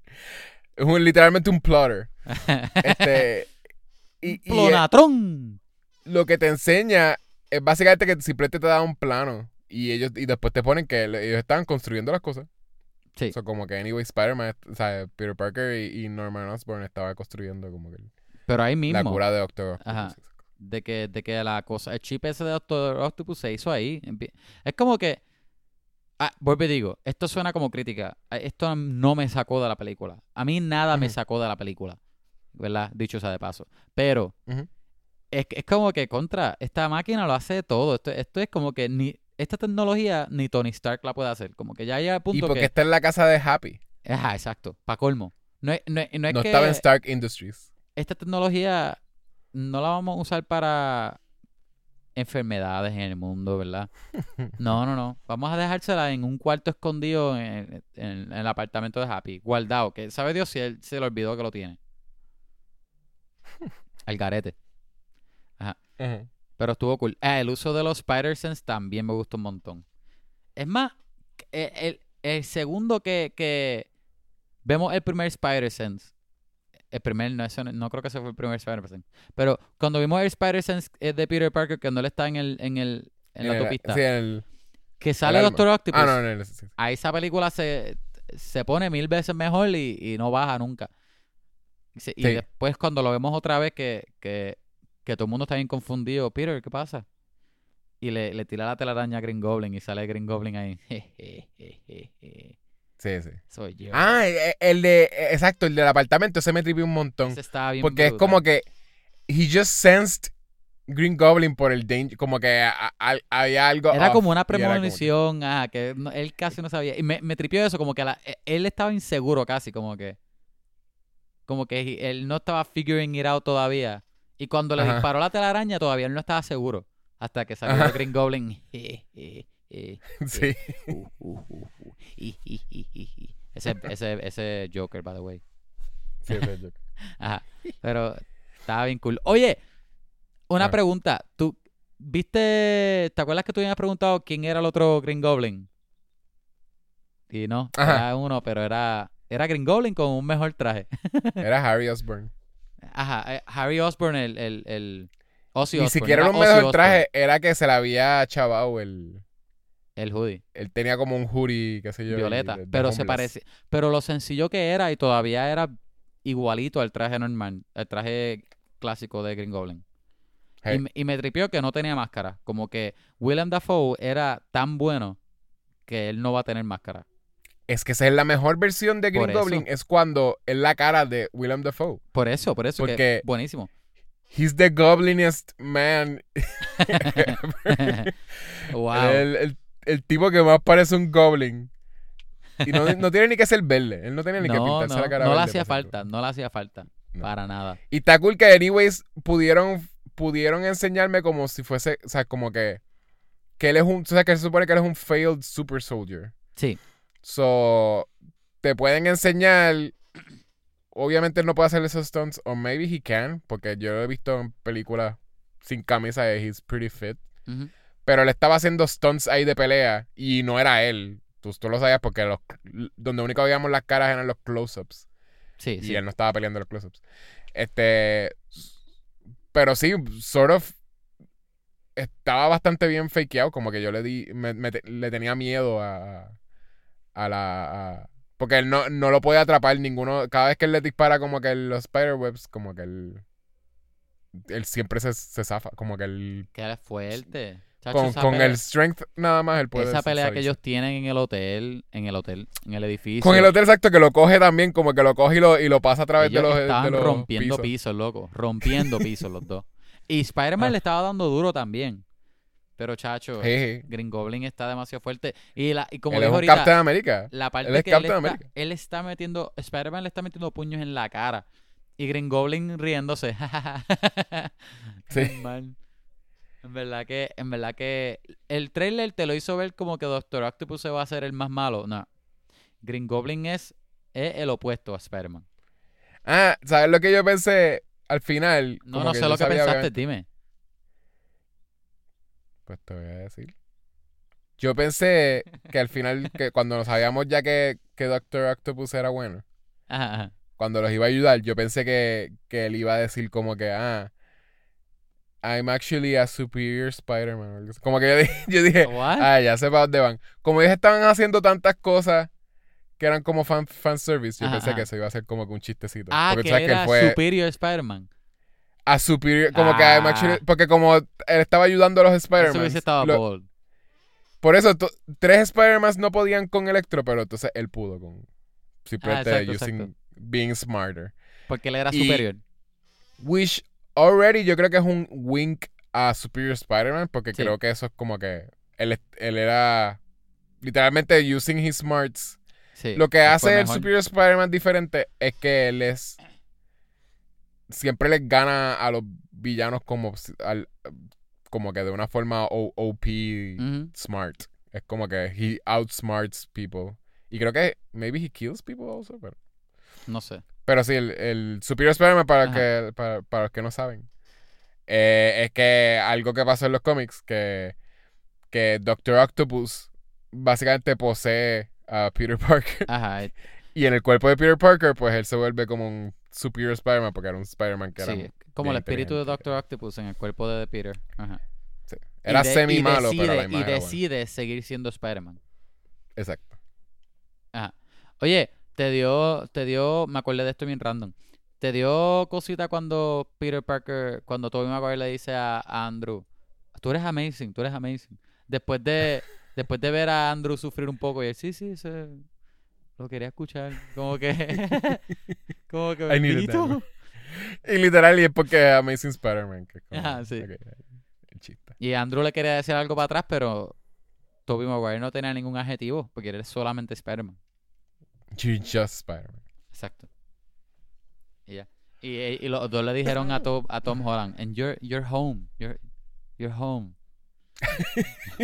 Es un, literalmente un plotter. Este, y, lo que te enseña es básicamente que simplemente te da un plano y ellos y después te ponen que ellos estaban construyendo las cosas. Sí. So, como que anyway Spider-Man, o sea, Peter Parker y, y Norman Osborn estaban construyendo como que Pero ahí mismo. la cura de Doctor Octopus. Ajá. De que, de que la cosa, el chip ese de Doctor Octopus se hizo ahí. Es como que, ah, vuelvo y digo, esto suena como crítica. Ah, Esto no me sacó de la película. A mí nada me sacó de la película, ¿verdad? Dicho sea de paso. Pero es, es como que contra, esta máquina lo hace todo. Esto, esto es como que ni esta tecnología ni Tony Stark la puede hacer. Como que ya llega Y punto porque que... está en la casa de Happy. Ajá, exacto, para colmo. No es, no es- no es no que estaba en Stark Industries. esta tecnología no la vamos a usar para enfermedades en el mundo, ¿verdad? No, no, no. Vamos a dejársela en un cuarto escondido en, en- en el apartamento de Happy, guardado, que sabe Dios si él se le olvidó que lo tiene. Al garete. Ujú. Pero estuvo cool. Ah, el uso de los Spider-Sense también me gustó un montón. Es más, el, el segundo que, que vemos el primer Spider-Sense, el primer, no, eso no, creo que ese fue el primer Spider-Sense, pero cuando vimos el Spider-Sense eh, de Peter Parker, cuando él está en, el, en, el, en la el- autopista, Sí, en el, que sale. Doctor Octopus, Ah, no, no, no, sí, sí. a esa película se, se pone mil veces mejor y, y no baja nunca. Y, se- y después cuando lo vemos otra vez que, que, que todo el mundo está bien confundido, Peter, ¿qué pasa? Y le, le tira la telaraña a Green Goblin y sale Green Goblin ahí. Sí, sí. Soy yo. Ah, e- el de, e- exacto, el del apartamento, ese me tripió un montón. Ese estaba bien Porque es como que he just sensed Green Goblin por el danger, como que a- a- había algo Era off, como una premonición, ajá, que no- él casi no sabía. Y me, me tripió eso, como que la- e- él estaba inseguro casi, como que. Como que él no estaba figuring it out todavía. Y cuando le Ajá. disparó la telaraña, todavía él no estaba seguro. Hasta que salió el Green Goblin. Sí. Ese, ese, ese Joker, by the way. sí, ese es yo. Ajá. Pero estaba bien cool. Oye, una pregunta. ¿Tú viste, te acuerdas que tú habías preguntado quién era el otro Green Goblin? Y no, Ajá. era uno, pero era, era Green Goblin con un mejor traje. Era Harry Osborn. Ajá, eh, Harry Osborn, el, el, el Ozzy Ni siquiera era un mejor traje, era que se le había chavado el... El hoodie, Él tenía como un hoodie, qué sé yo. violeta. de- de Pero se parece, pero lo sencillo que era y todavía era igualito al traje normal, el traje clásico de Green Goblin. Hey. Y, me- y me tripió que no tenía máscara. Como que Willem Dafoe era tan bueno que él no va a tener máscara. Es que esa es la mejor versión de Green. Goblin, es cuando es la cara de Willem Dafoe. Por eso, por eso que Porque- buenísimo. He's the goblinest man. wow. El tipo que más parece un goblin. Y no, no tiene ni que ser verde. Él no tenía ni que pintarse no, la cara no le hacía falta, no le hacía falta. Para nada. Y está cool que, anyways, pudieron, pudieron enseñarme como si fuese, o sea, como que, que él es un, o sea, que se supone que él es un failed super soldier. Sí, So, te pueden enseñar, obviamente él no puede hacer esos stunts, o maybe he can, porque yo lo he visto en películas sin camisa y he's pretty fit. Ujú. Pero él estaba haciendo stunts ahí de pelea y no era él. Tú, tú lo sabías porque los, donde único veíamos las caras eran los close-ups. Sí, Y sí. él no estaba peleando los close-ups. Este. Pero sí, sort of. Estaba bastante bien fakeado. Como que yo le di. me- le tenía miedo a. A la. a- porque él no, no lo puede atrapar ninguno. Cada vez que él le dispara, como que los spiderwebs, como que él. Él siempre se, se zafa. Como que él. Que es fuerte. Chacho, Con, con el strength nada más él puede. Esa pelea que ellos tienen en el hotel, en el hotel, en el edificio. Con el hotel exacto que lo coge también, como que lo coge y lo, y lo pasa a través de los, de estaban los rompiendo pisos. pisos, loco. Rompiendo pisos los dos. Y Spider-Man Ah. le estaba dando duro también. Pero, chacho. Green Goblin está demasiado fuerte. Y, la, y como Él es dijo un ahorita, Captain America. la parte él es que él Captain está, America. él está metiendo, Spider-Man le está metiendo puños en la cara. Y Green Goblin riéndose. Sí. En verdad que, en verdad que el trailer te lo hizo ver como que Doctor Octopus se va a hacer el más malo. No. Green Goblin es, es el opuesto a Spider-Man. Ah, ¿sabes lo que yo pensé al final? No, no sé lo que pensaste, dime. Pues te voy a decir. Yo pensé que al final, que cuando nos sabíamos ya que, que Doctor Octopus era bueno, Ajá, ajá. cuando los iba a ayudar, yo pensé que, que él iba a decir como que, ah, I'm actually a superior Spider-Man. Como que yo dije, yo dije ah, ya sé para dónde van. Como ellos estaban haciendo tantas cosas que eran como fan, fan service, yo Ajá, pensé ajá. que eso iba a ser como que un chistecito. Ah, Porque que sabes era fue Superior Spider-Man. a superior, como que I'm Ah. actually- porque como él estaba ayudando a los Spider-Man. hubiese estado lo-. Por eso, tres Spider-Man no podían con Electro, pero entonces él pudo con. Simplemente Ah, exacto, using. exacto. Being smarter. Porque él era Y- superior. Which already yo creo que es un wink a Superior Spider-Man, porque Sí. creo que eso es como que. Él, él era. Literalmente using his smarts. Sí, Lo que hace el. Superior Spider-Man diferente es que él es. Siempre les gana a los villanos como. al- como que de una forma O- OP smart. Es como que he outsmarts people. Y creo que maybe he kills people also, pero. No sé. Pero sí, el, el Superior Spider-Man, para, que, para, para los que no saben, eh, es que algo que pasó en los cómics, que, que Doctor Octopus básicamente posee a Peter Parker. Ajá. Y en el cuerpo de Peter Parker, pues él se vuelve como un Superior Spider-Man, porque era un Spider-Man que era, Sí, como el espíritu de. Doctor Octopus en el cuerpo de Peter. Ajá. sí, era Y de- y semi malo, pero la Y imagen era buena. decide seguir siendo Spider-Man. Exacto. Ajá. Oye, te dio, te dio, me acordé de esto bien random. Te dio cosita cuando Peter Parker, cuando Tobey Maguire le dice a, a Andrew, tú eres amazing, tú eres amazing. Después de, después de ver a Andrew sufrir un poco y él, sí, sí, se- lo quería escuchar. Como que, como que I. Y literal, y es porque Amazing Spider-Man. Ajá, sí. ok, el chiste. Y Andrew le quería decir algo para atrás, pero Tobey Maguire no tenía ningún adjetivo, porque él es solamente Spider-Man. You're just Spider-Man. Exacto. Y ya. Y, y- y los dos le dijeron a Tom, a Tom Holland, and you're, you're home. You're, you're home.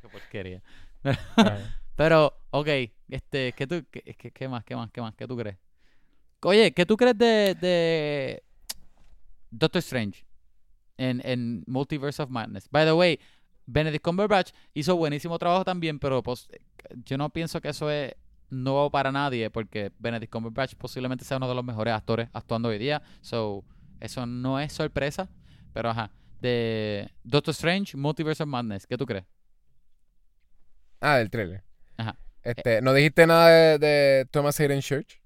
Qué porquería. Pero, ok, este, ¿qué, tú, qué, qué- qué más, qué más, qué más? ¿Qué tú crees? Oye, ¿qué tú crees de, de Doctor Strange en, en Multiverse of Madness? By the way, Benedict Cumberbatch hizo buenísimo trabajo también, pero pues, yo no pienso que eso es nuevo para nadie, porque Benedict Cumberbatch posiblemente sea uno de los mejores actores actuando hoy día, so eso no es sorpresa, pero ajá, de Doctor Strange, Multiverse of Madness, ¿qué tú crees? Ah, del trailer. Ajá. Este, ¿No dijiste nada de, de Thomas Hayden Church?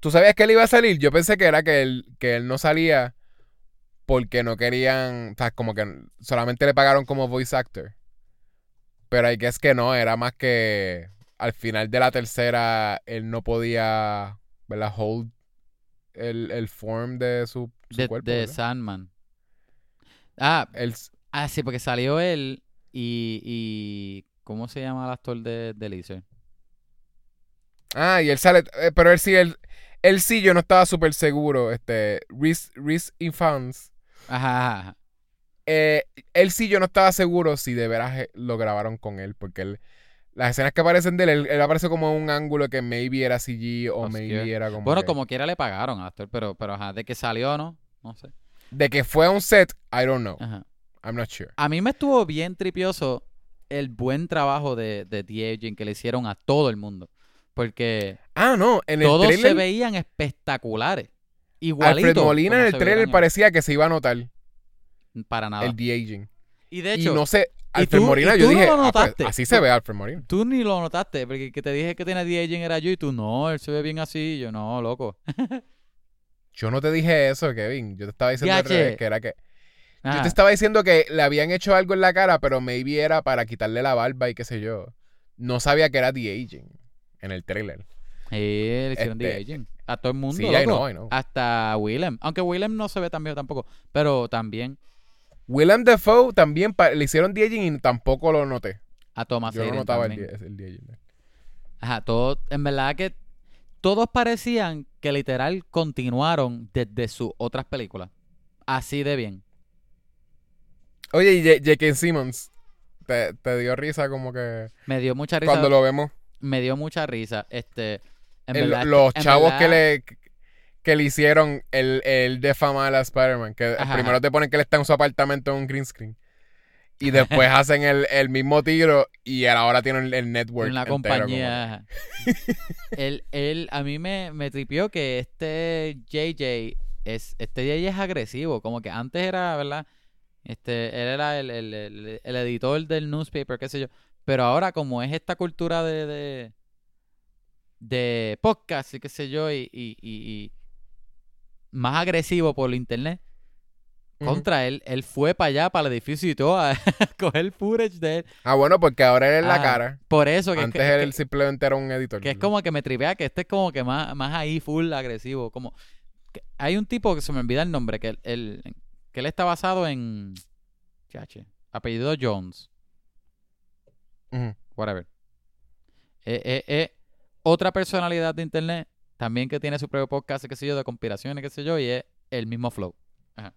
¿Tú sabías que él iba a salir? Yo pensé que era que él, que él no salía porque no querían, o sea, como que solamente le pagaron como voice actor. Pero hay que es que no, era más que al final de la tercera él no podía, ¿verdad? Hold el, el form de su, su de, cuerpo. de ¿verdad? Sandman. Ah, Él- ah, sí, porque salió él y, y ¿cómo se llama el actor de, de Lizard? Ah, y él sale, eh, pero él sí, él, él sí, yo no estaba súper seguro. Este, Reese, Reese Infants, Ajá, ajá, eh, él sí, yo no estaba seguro si de veras eh, lo grabaron con él, porque él, Las escenas que aparecen de él, él, él aparece como en un ángulo que maybe era CG o Obscure. maybe era como. Bueno, que- como quiera le pagaron al actor, pero, pero ajá, de que salió o no, no sé. De que fue a un set, I don't know. Ajá. I'm not sure. A mí me estuvo bien tripioso el buen trabajo de, de The Aging que le hicieron a todo el mundo. Porque Ah, no, en el todos se trailer, veían espectaculares. Igualito. Alfred Molina en el trailer parecía que se iba a notar Para nada. el de-aging. Y de Y hecho, no sé, Alfred tú- Molina, y yo tú no dije, lo "Ah, pues, notaste". así se ve Alfred Molina. tú ni lo notaste, porque el que te dije que tenía The Aging era yo y tú no, él se ve bien así. Yo no, loco. Yo no te dije eso, Kevin. Yo te estaba diciendo al revés, que era que... Yo Ajá. te estaba diciendo que le habían hecho algo en la cara, pero maybe era para quitarle la barba y qué sé yo. No sabía que era The Aging en el trailer. Sí, le hicieron The Este, Aging. A todo el mundo, Sí, loco. I know, I know. Hasta Willem. Aunque Willem no se ve tan viejo tampoco. Pero también Willem Dafoe también le hicieron The Aging y tampoco lo noté. a Thomas Yo no notaba el, también. de- el de aging. Ajá, todo, en verdad que todos parecían que literal continuaron desde sus otras películas. Así de bien. Oye, y J.K. Simmons, te, te dio risa como que Me dio mucha risa. cuando lo vemos. Me dio mucha risa. Este, verdad, los chavos que le que le hicieron el, el defamar a Spider-Man. Que Ajá, primero ajá. te ponen que él está en su apartamento en un green screen. Y después hacen el, el mismo tiro y ahora tienen el, el network. Una compañía. él, él, a mí me, me tripió que este JJ es, este JJ es agresivo. Como que antes era, ¿verdad? Este, él era el, el, el- el editor del newspaper, qué sé yo. Pero ahora, como es esta cultura de, de, de podcast y qué sé yo, y, y, y- más agresivo por internet, como- Ujú. contra él, él fue para allá, para el edificio y todo, a coger footage de él. Ah, bueno, porque ahora él es la Ah, cara. Por eso que, Antes que- él simplemente era un editor. que es como que me tripea que este es como que más, más ahí, full agresivo. Como que hay un tipo que se me olvida el nombre, que él, él- que él está basado en chache, apellido Jones, whatever. Eh, eh, eh, otra personalidad de internet, también que tiene su propio podcast, qué sé yo, de conspiraciones, qué sé yo, y es el mismo flow. Ajá.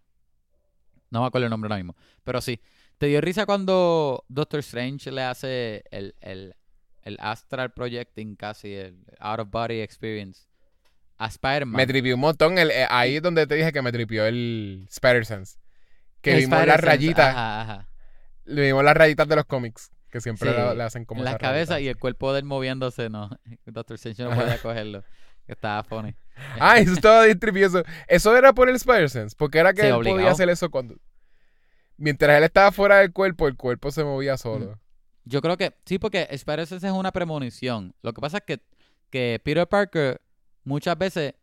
No me acuerdo el nombre ahora mismo. Pero sí. ¿Te dio risa cuando Doctor Strange le hace el, el, el astral projecting casi, el out of body experience a Spider-Man? Me tripió un montón. El, eh, ahí es donde te dije que me tripió el Spider-Sense. Que El vimos las rayitas. Ajá, ajá. Le vimos las rayitas de los cómics. Que siempre Sí, le, le hacen como esas cabezas y el cuerpo de él moviéndose, no. Doctor Strange no podía cogerlo. Estaba funny. Ah, eso estaba tripioso. Eso era por el Spider-Sense. Porque era que Sí, él obligado. podía hacer eso cuando. Mientras él estaba fuera del cuerpo, el cuerpo se movía solo. Yo creo que sí, porque Spider-Sense es una premonición. Lo que pasa es que, que Peter Parker muchas veces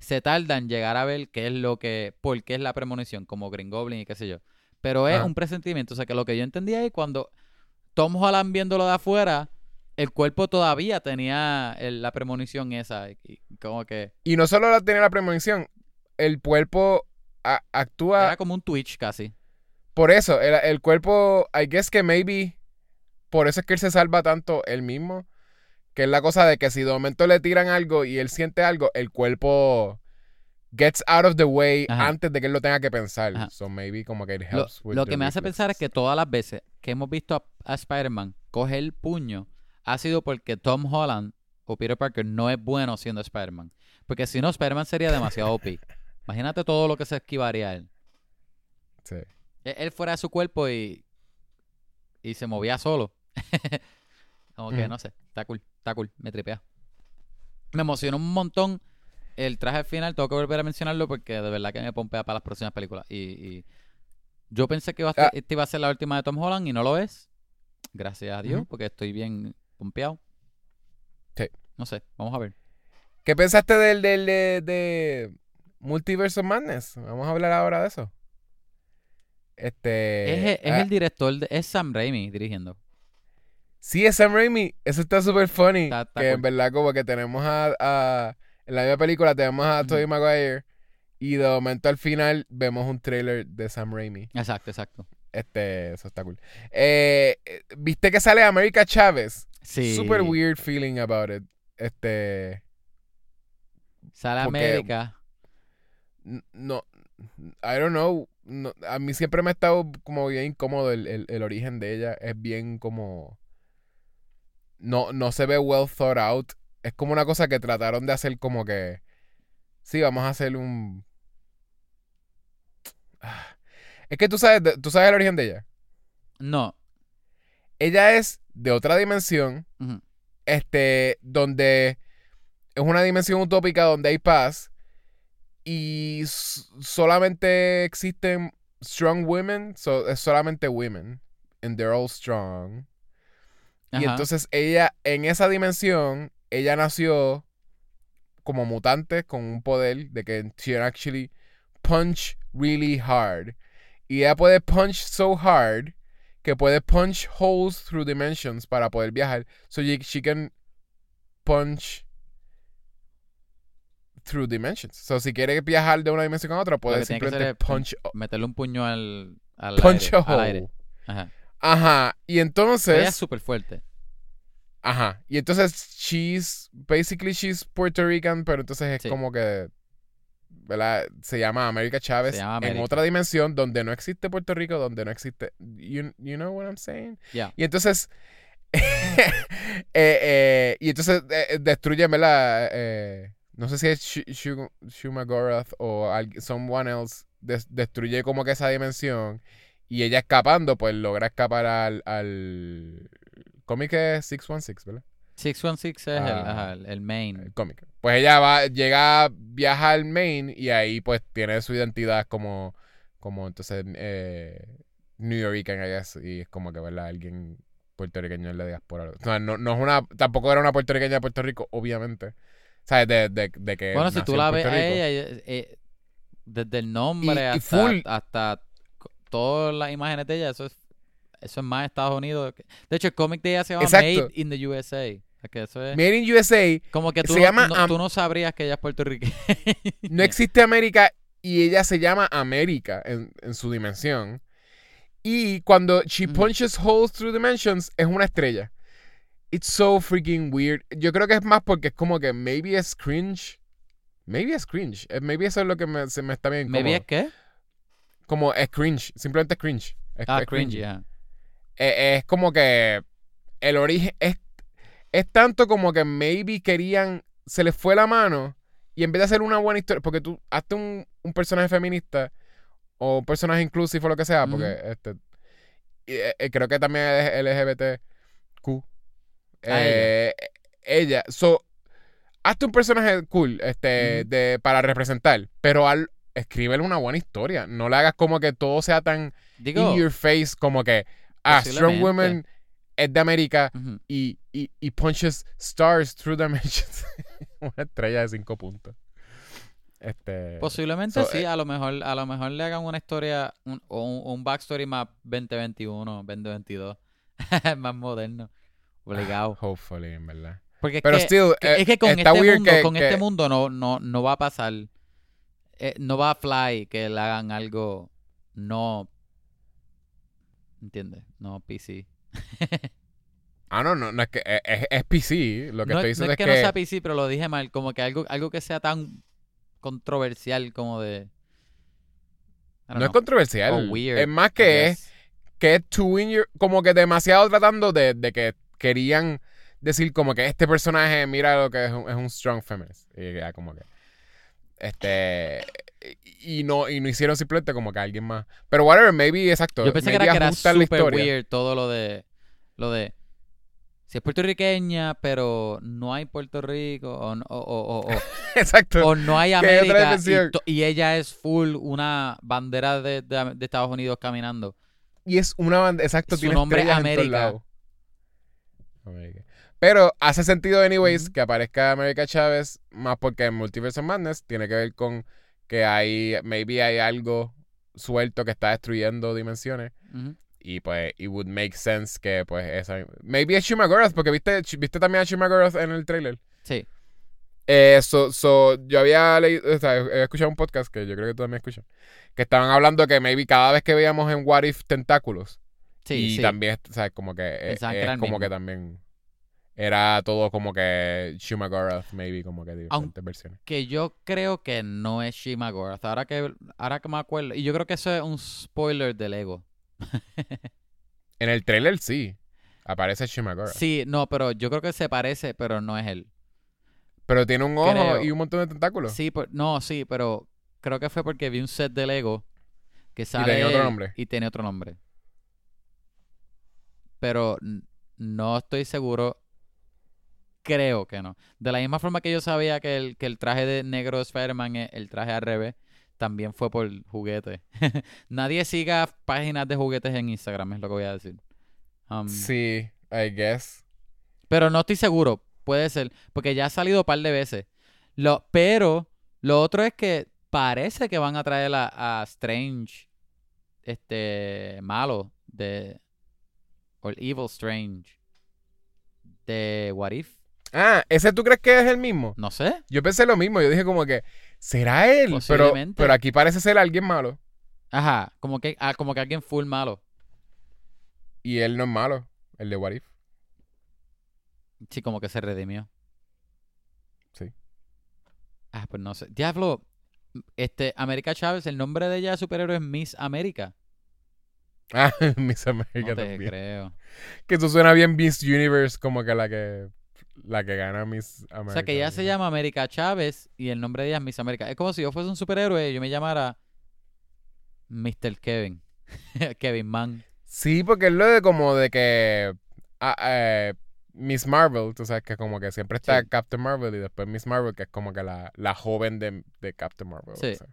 se tarda en llegar a ver qué es lo que, por qué es la premonición, como Green Goblin y qué sé yo. Pero es un presentimiento. O sea, que lo que yo entendía es cuando Tom Holland viéndolo de afuera, el cuerpo todavía tenía el- la premonición esa. Y, como que Y no solo la- tenía la premonición, el cuerpo a- actúa. era como un Twitch casi. Por eso, el, el cuerpo, I guess que maybe. Por eso es que él se salva tanto él mismo. Que es la cosa de que si de momento le tiran algo y él siente algo, el cuerpo gets out of the way Ajá. antes de que él lo tenga que pensar. Ajá. So maybe como que it Lo, helps with lo que me hace pensar es que todas las veces que hemos visto a, a Spider-Man coger el puño ha sido porque Tom Holland o Peter Parker no es bueno siendo Spider-Man. Porque si no, Spider-Man sería demasiado OP. Imagínate todo lo que se esquivaría él. Sí. Él, él fuera de su cuerpo y, y se movía solo. Como que no sé, está cool, está cool, me tripea. Me emocionó un montón el traje final, tengo que volver a mencionarlo porque de verdad que me pompea para las próximas películas. Y, y yo pensé que iba a ser- Ah. esta iba a ser la última de Tom Holland y no lo es. Gracias a Dios, porque estoy bien pompeado. Sí. No sé, vamos a ver. ¿Qué pensaste del, del de, de Multiverse of Madness? Vamos a hablar ahora de eso. Este. es, es ah, el director, de, es Sam Raimi dirigiendo. Sí, es Sam Raimi. Eso está súper funny. Está- está que en verdad, como que tenemos a, a- En la misma película tenemos a. Tobey Maguire. Y de momento al final vemos un trailer de Sam Raimi. Exacto, exacto. Este, eso está cool. Eh, eh, ¿Viste que sale America Chávez? Sí. Super weird feeling about it. Este. Sale América. No. I don't know. no, a mí siempre me ha estado como bien incómodo el, el- el origen de ella. Es bien como. no, no se ve well thought out. Es como una cosa que trataron de hacer como que. Sí, vamos a hacer un. Ah. Es que tú sabes, tú sabes el origen de ella. No. Ella es de otra dimensión, este, donde es una dimensión utópica donde hay paz y solamente existen strong women, so, es solamente women, and they're all strong. Y Ajá. entonces ella, en esa dimensión, ella nació como mutante con un poder de que she can actually punch really hard. Y ella puede punch so hard que puede punch holes through dimensions para poder viajar. So she, she can punch through dimensions. So si quiere viajar de una dimensión a otra, puede simplemente punch, Meterle un puño al, al punch aire. a al aire. hole. Ajá. Ajá. Y Ella entonces... es súper fuerte. Ajá. Y entonces, she's, basically she's Puerto Rican, pero entonces es Sí. como que, ¿verdad? Se llama América Chávez en otra dimensión donde no existe Puerto Rico, donde no existe, you, you know what I'm saying? Ya. Y entonces, eh, eh, y entonces eh, destruyen, ¿verdad? Eh, no sé si es Shu- Shu- Shumagorath o someone else, des- destruye como que esa dimensión y ella escapando, pues logra escapar al, al cómic es 616, ¿verdad? 616 es el, Ah. el, el main. El cómic. Pues ella va, llega, viaja al Maine y ahí pues tiene su identidad como, como entonces eh, New Yorker, I guess, y es como que, ¿verdad? Alguien puertorriqueño en la diáspora. O sea, no, no es una, tampoco era una puertorriqueña de Puerto Rico, obviamente. ¿Sabes? De, de, de que Bueno, si tú la ves a ella, eh, desde el nombre Y- y hasta, full- hasta todas las imágenes de ella, eso es, eso es más Estados Unidos. De hecho, el cómic de ella se llama Exacto. Made in the USA. Que eso es Made in USA, como que tú, se no, llama no- Am- tú no sabrías que ella es puertorriqueña. no existe América y ella se llama América en, en su dimensión. Y cuando she punches holes through dimensions, es una estrella. It's so freaking weird. Yo creo que es más porque es como que maybe es cringe. Maybe es cringe. Eh, Maybe eso es lo que me, se me está bien ¿Me es qué? Como es cringe. Simplemente es cringe. Es, Ah, es cringy, cringy. ajá. Eh, es como que el origen es, es tanto como que maybe querían, se les fue la mano y en vez de hacer una buena historia, porque tú hazte un, un personaje feminista o un personaje inclusive o lo que sea, porque este y, eh, eh, creo que también es LGBTQ. Eh, ella. So, hazte un personaje cool este, de, para representar, pero al escríbele una buena historia. No le hagas como que todo sea tan Digo, in your face como que ah, Strong. Women es de América y, y, y punches stars through dimensions. Una estrella de cinco puntos. Este. posiblemente so, sí, eh, a lo mejor a lo mejor le hagan una historia un- o un, un backstory más 2021, 2022, más moderno, obligado. Hopefully, en verdad. Porque es Pero que, still, que- eh, es que con este mundo, que- con este mundo no, no, no va a pasar, eh, no va a fly que le hagan algo no, ¿entiendes? No PC. Ah, no, no, no es que es, es- es PC. Lo que no, estoy es- diciendo no es es que, no sea PC, pero lo dije mal, como que algo, algo que sea tan controversial como de... No es controversial. weird, es más que es, que es too in your- como que demasiado tratando de, de que querían decir como que este personaje mira lo que es un, es un strong feminist y ya como que este y no y no hicieron simplemente como que alguien más. Pero whatever maybe exacto Yo pensé que era, que era super weird todo lo de lo de si es puertorriqueña pero no hay Puerto Rico o o, o- o- exacto. o no hay América y, ella es full una bandera de, de- de Estados Unidos caminando. y es una banda exacto Su tiene nombre es América. pero hace sentido anyways que aparezca América Chávez más porque en Multiverse Madness tiene que ver con que hay maybe hay algo suelto que está destruyendo dimensiones y pues it would make sense que pues esa maybe es Shumagorath porque viste viste también a Shumagorath en el trailer Sí. eh, so, so, yo había leído, o sea, he escuchado un podcast que yo creo que tú también escuchas, que estaban hablando que maybe cada vez que veíamos en What If tentáculos, Sí, y sí. también, ¿sabes? Como que eh, es como mismo. que también era todo como que Shumagorath, maybe, como que diferentes versiones. Que yo creo que no es Shima Gorath. Ahora que, ahora que me acuerdo. Y yo creo que eso es un spoiler del ego. En el trailer sí. Aparece Shimagora. Sí, no, pero yo creo que se parece, pero no es él. Pero tiene un ojo Creo. y un montón de tentáculos. Sí, por- no, sí, pero creo que fue porque vi un set de Lego que sale tenía otro nombre. Y tiene otro nombre. Pero no estoy seguro. Creo que no. De la misma forma que yo sabía que el, que el traje de negro de Spider-Man es el traje al revés, también fue por juguete. Nadie siga páginas de juguetes en Instagram, es lo que voy a decir. Um, Sí, I guess. pero no estoy seguro. Puede ser. Porque ya ha salido un par de veces. Lo, pero lo otro es que parece que van a traer a, a Strange. Este. Malo. De. O el Evil Strange. De What If. Ah, ¿ese tú crees que es el mismo? No sé. Yo pensé lo mismo. Yo dije como que, ¿será él? Pero, pero aquí parece ser alguien malo. Ajá. Como que, ah, como que alguien full malo. Y él no es malo. El de What If. Sí, como que se redimió. Sí. Ah, pues no sé. Diablo. Este, América Chávez, el nombre de ella de superhéroe es Miss América. Ah, Miss America No te también. creo. Que eso suena bien Miss Universe, como que la que la que gana Miss America. O sea, que ella se llama América Chávez y el nombre de ella es Miss América. Es como si yo fuese un superhéroe y yo me llamara Mr. Kevin. Kevin Man. Sí, porque es lo de como de que ah, eh, Miss Marvel, tú sabes que como que siempre está Sí. Captain Marvel y después Miss Marvel, que es como que la, la joven de, de Captain Marvel. Sí. o sea.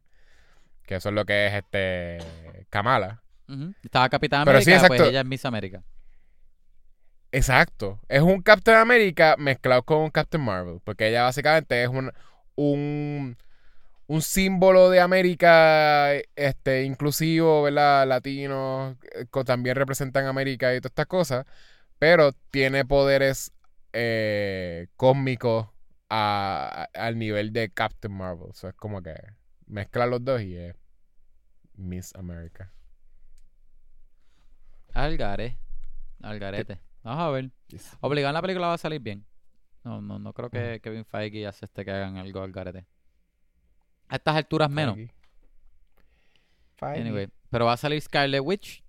que eso es lo que es este Kamala. Ujú. Estaba Capitán Pero sí, América, pues exacto. ella es Miss América. Exacto. Es un Captain America mezclado con un Captain Marvel. Porque ella básicamente es un, un, un símbolo de América este, inclusivo, ¿verdad? Latino. eh, co- También representan América y todas estas cosas. Pero tiene poderes eh, cósmicos a- al nivel de Captain Marvel. O sea, es como que mezcla los dos y es Miss America. Algare. Algarete. Vamos a ver. Obligado la película va a salir bien. No, no, no creo que Kevin Feige acepte que hagan algo al garete. A estas alturas menos. Feige. Feige. Anyway. Pero va a salir Scarlet Witch.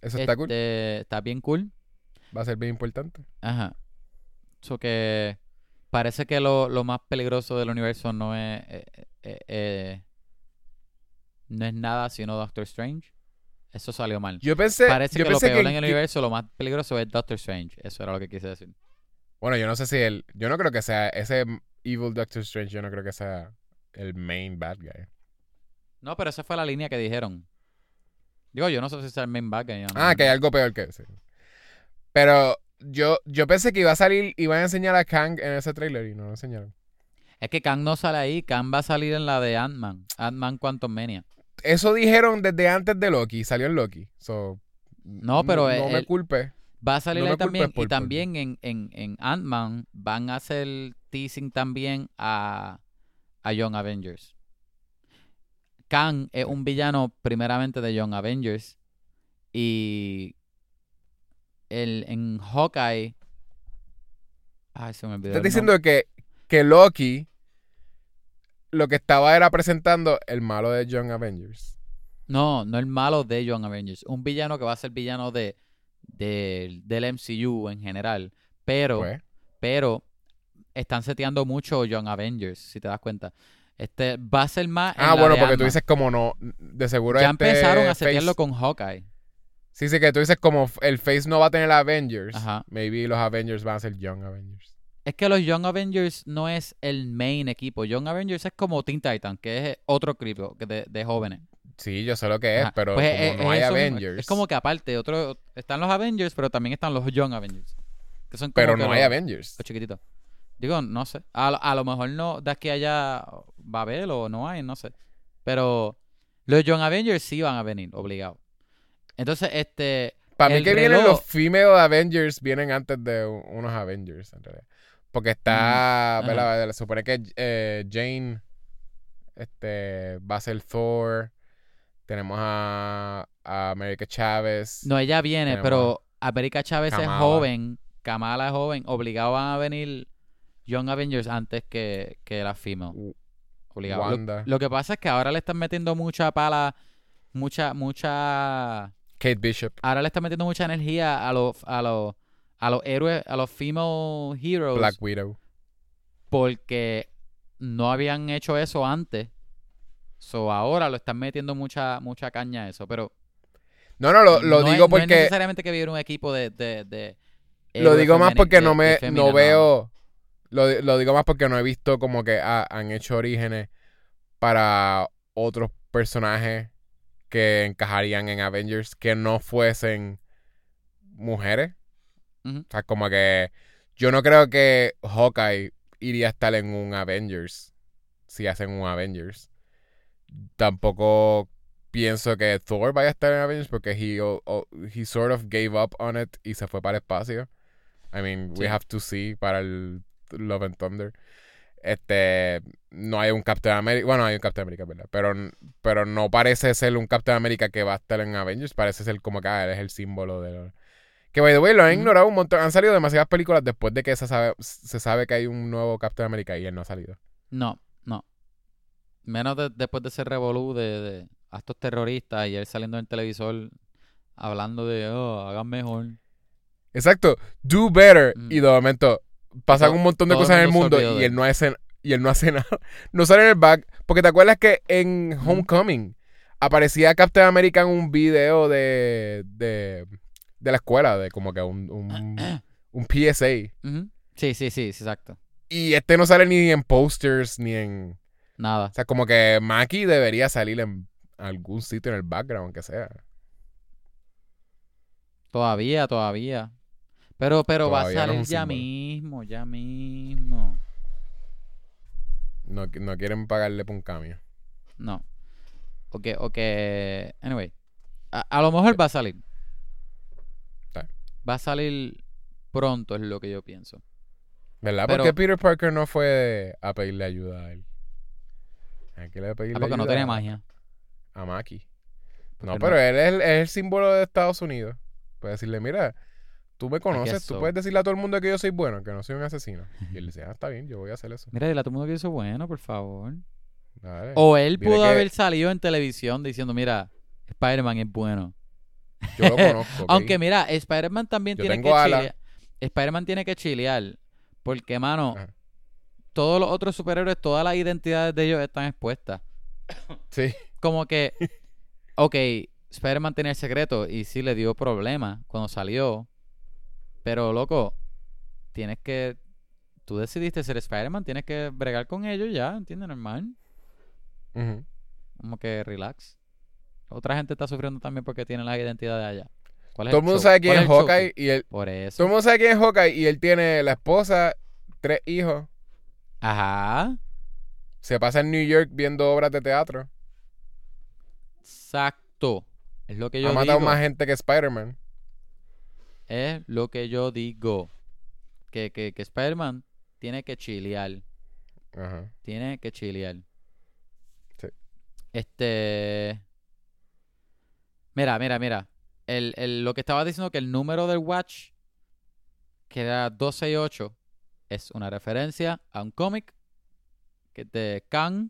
Eso está cool. Este, Está bien cool. Va a ser bien importante. Ajá. Eso que parece que lo, lo más peligroso del universo no es eh, eh, eh, no es nada sino Doctor Strange. Eso salió mal. Yo pensé, Parece yo que lo peor que, en el universo, lo más peligroso es Doctor Strange. Eso era lo que quise decir. bueno, yo no sé si el, yo no creo que sea ese Evil Doctor Strange, yo no creo que sea el main bad guy. No, pero esa fue la línea que dijeron. Digo, yo no sé si es el main bad guy, no- Ah, que hay algo peor que ese. Pero yo, yo pensé que iba a salir, iban a enseñar a Kang en ese trailer y no lo enseñaron. Es que Kang no sale ahí. Kang va a salir en la de Ant-Man. Ant-Man Quantum Mania. Eso dijeron desde antes de Loki, salió en Loki. So, No, pero no, el- me el- culpe. Va a salir No ahí también. por- y también en, en, en Ant-Man van a hacer teasing también a, a Young Avengers. Kang es un villano primeramente de Young Avengers. Y el, en Hawkeye... Ay, se me olvidó. Estás diciendo que, que Loki lo que estaba era presentando el malo de Young Avengers. No, no el malo de Young Avengers. Un villano que va a ser villano de, de- del MCU en general. Pero, Pues, pero están seteando mucho Young Avengers, si te das cuenta. Este va a ser más. en ah, la bueno, de porque tú dices como no, de seguro Ya este empezaron a Face- setearlo con Hawkeye. Sí, sí, que tú dices como el Face no va a tener Avengers. Ajá. Maybe los Avengers van a ser Young Avengers. Es que los Young Avengers no es el main equipo. Young Avengers es como Teen Titan, que es otro equipo de, de jóvenes. Sí, yo sé lo que es, Ajá. pero Pues como es- no es hay mismo. Avengers. Es como que aparte, otro, están los Avengers, pero también están los Young Avengers. Que son como Pero que no hay Avengers. Los chiquititos. Digo, no sé. A, lo- a lo mejor no, de aquí a allá va a haber o no hay, no sé. Pero los Young Avengers sí van a venir, obligado. Entonces, este. Para mí que vienen los female Avengers, vienen antes de unos Avengers, en realidad. Porque está, Mm, ¿verdad? Se supone que eh, Jane este, va a ser Thor. Tenemos a, a America Chávez. No, ella viene, pero América Chávez es joven. Kamala es joven. Obligado van a venir Young Avengers antes que, que la female. Obligado. Lo-. Lo, que pasa es que ahora le están metiendo mucha pala. Mucha, mucha. Kate Bishop. Ahora le están metiendo mucha energía a los. A los a los héroes, a los female heroes, Black Widow. porque no habían hecho eso antes. So ahora lo están metiendo mucha mucha caña a eso, pero No, no, lo, lo no es- digo no es porque. necesariamente que hubiera un equipo de, de, de Lo digo más porque de- no me no veo. Lo, lo digo más porque no he visto como que ah, han hecho orígenes para otros personajes que encajarían en Avengers que no fuesen mujeres. O sea, como que yo no creo que Hawkeye iría a estar en un Avengers si hacen un Avengers. Tampoco pienso que Thor vaya a estar en Avengers porque he, he sort of gave up on it y se fue para el espacio. I mean, we have to see para el Love and Thunder. Este, no hay un Captain America, bueno, hay un Captain America, ¿verdad? Pero, pero no parece ser un Captain America que va a estar en Avengers, parece ser como que ah, él es el símbolo de que, by the way, lo han ignorado un montón. Han salido demasiadas películas después de que se sabe, se sabe que hay un nuevo Captain America y él no ha salido. No, no. Menos de- después de ese revolú de, de actos terroristas y él saliendo en el televisor hablando de, oh, hagan mejor. Exacto. Do better. Mm. Y de momento pasan todo- un montón de el cosas en el mundo y él no hace, y él no hace nada. No sale en el back. Porque te acuerdas que en. Homecoming aparecía Captain America en un video de, de, de la escuela, de como que un, un, un PSA. Sí, sí, sí, sí, exacto. Y este no sale ni en posters ni en... Nada. O sea, como que Maki debería salir en algún sitio en el background, aunque sea. Todavía, todavía. Pero, pero va a no salir ya símbolo. mismo, ya mismo. No, no quieren pagarle por un cambio. No. O que, o que, anyway. A, a lo mejor va a salir. Va a salir pronto, es lo que yo pienso. ¿Verdad? Pero- Porque Peter Parker no fue a pedirle ayuda a él. ¿A qué le pedirle Ah, porque no ayuda tiene a- magia. A Maki. No, pero él es el, es el símbolo de Estados Unidos. Puede decirle, mira, tú me conoces, tú puedes decirle a todo el mundo que yo soy bueno, que no soy un asesino. Y él dice, ah, está bien, yo voy a hacer eso. Mira, dile a todo el mundo que hizo bueno, por favor. Dale. O él pudo que- haber salido en televisión diciendo, mira, Spider-Man es bueno. Yo lo conozco. ¿ok? Aunque mira, Spider-Man también Yo tiene tengo que alas. chilear. Spider-Man tiene que chilear. Porque, mano, Ajá. todos los otros superhéroes, todas las identidades de ellos están expuestas. Sí. Como que, ok, Spider-Man tenía el secreto y sí le dio problemas cuando salió. Pero, loco, tienes que. Tú decidiste ser Spider-Man, tienes que bregar con ellos ya, ¿entiendes? Normal. Ujú. Como que relax. Otra gente está sufriendo también porque tiene las identidades allá. ¿Cuál es Todo el mundo sabe quién ¿Cuál es show Hawkeye y él... Por eso. Todo el mundo sabe quién es Hawkeye y él tiene la esposa, tres hijos. Ajá. Se pasa en New York viendo obras de teatro. Exacto. Es lo que yo ha matado digo. más gente que Spider-Man. Es lo que yo digo. Que, que, que Spider-Man tiene que chilear. Ajá. Tiene que chilear. Sí. Este. Mira, mira, mira. El, el- lo que estaba diciendo que el número del Watch, que era 268, es una referencia a un cómic que es de Kang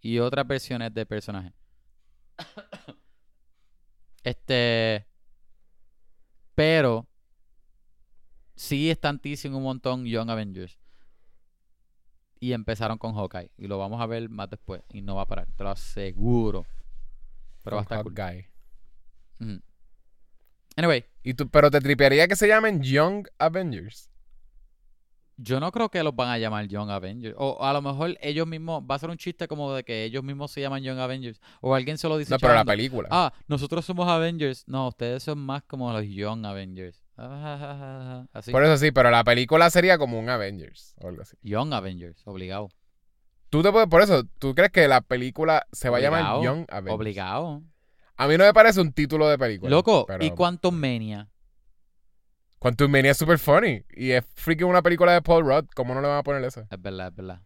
y otras versiones de personajes. este. Pero. Sí están teasing un montón Young Avengers. Y empezaron con Hawkeye. Y lo vamos a ver más después. Y no va a parar. Te lo aseguro. Pero va a estar cool. Anyway, Y tú, pero te tripearía que se llamen Young Avengers. yo no creo que los van a llamar Young Avengers. O a lo mejor ellos mismos, va a ser un chiste como de que ellos mismos se llaman Young Avengers. O alguien se lo dice No, pero la película. Ah, nosotros somos Avengers. No, ustedes son más como los Young Avengers. Ah, Así. Por eso sí, pero la película sería como un Avengers o algo así. Young Avengers, obligado. Tú te puedes, por eso, ¿tú crees que la película se va a llamar Young Avengers? Obligado. A mí no me parece un título de película. Loco, pero ¿y Quantum Mania? Quantum Mania es super funny. Y es freaking una película de Paul Rudd. ¿Cómo no le van a poner eso? Es verdad, es verdad.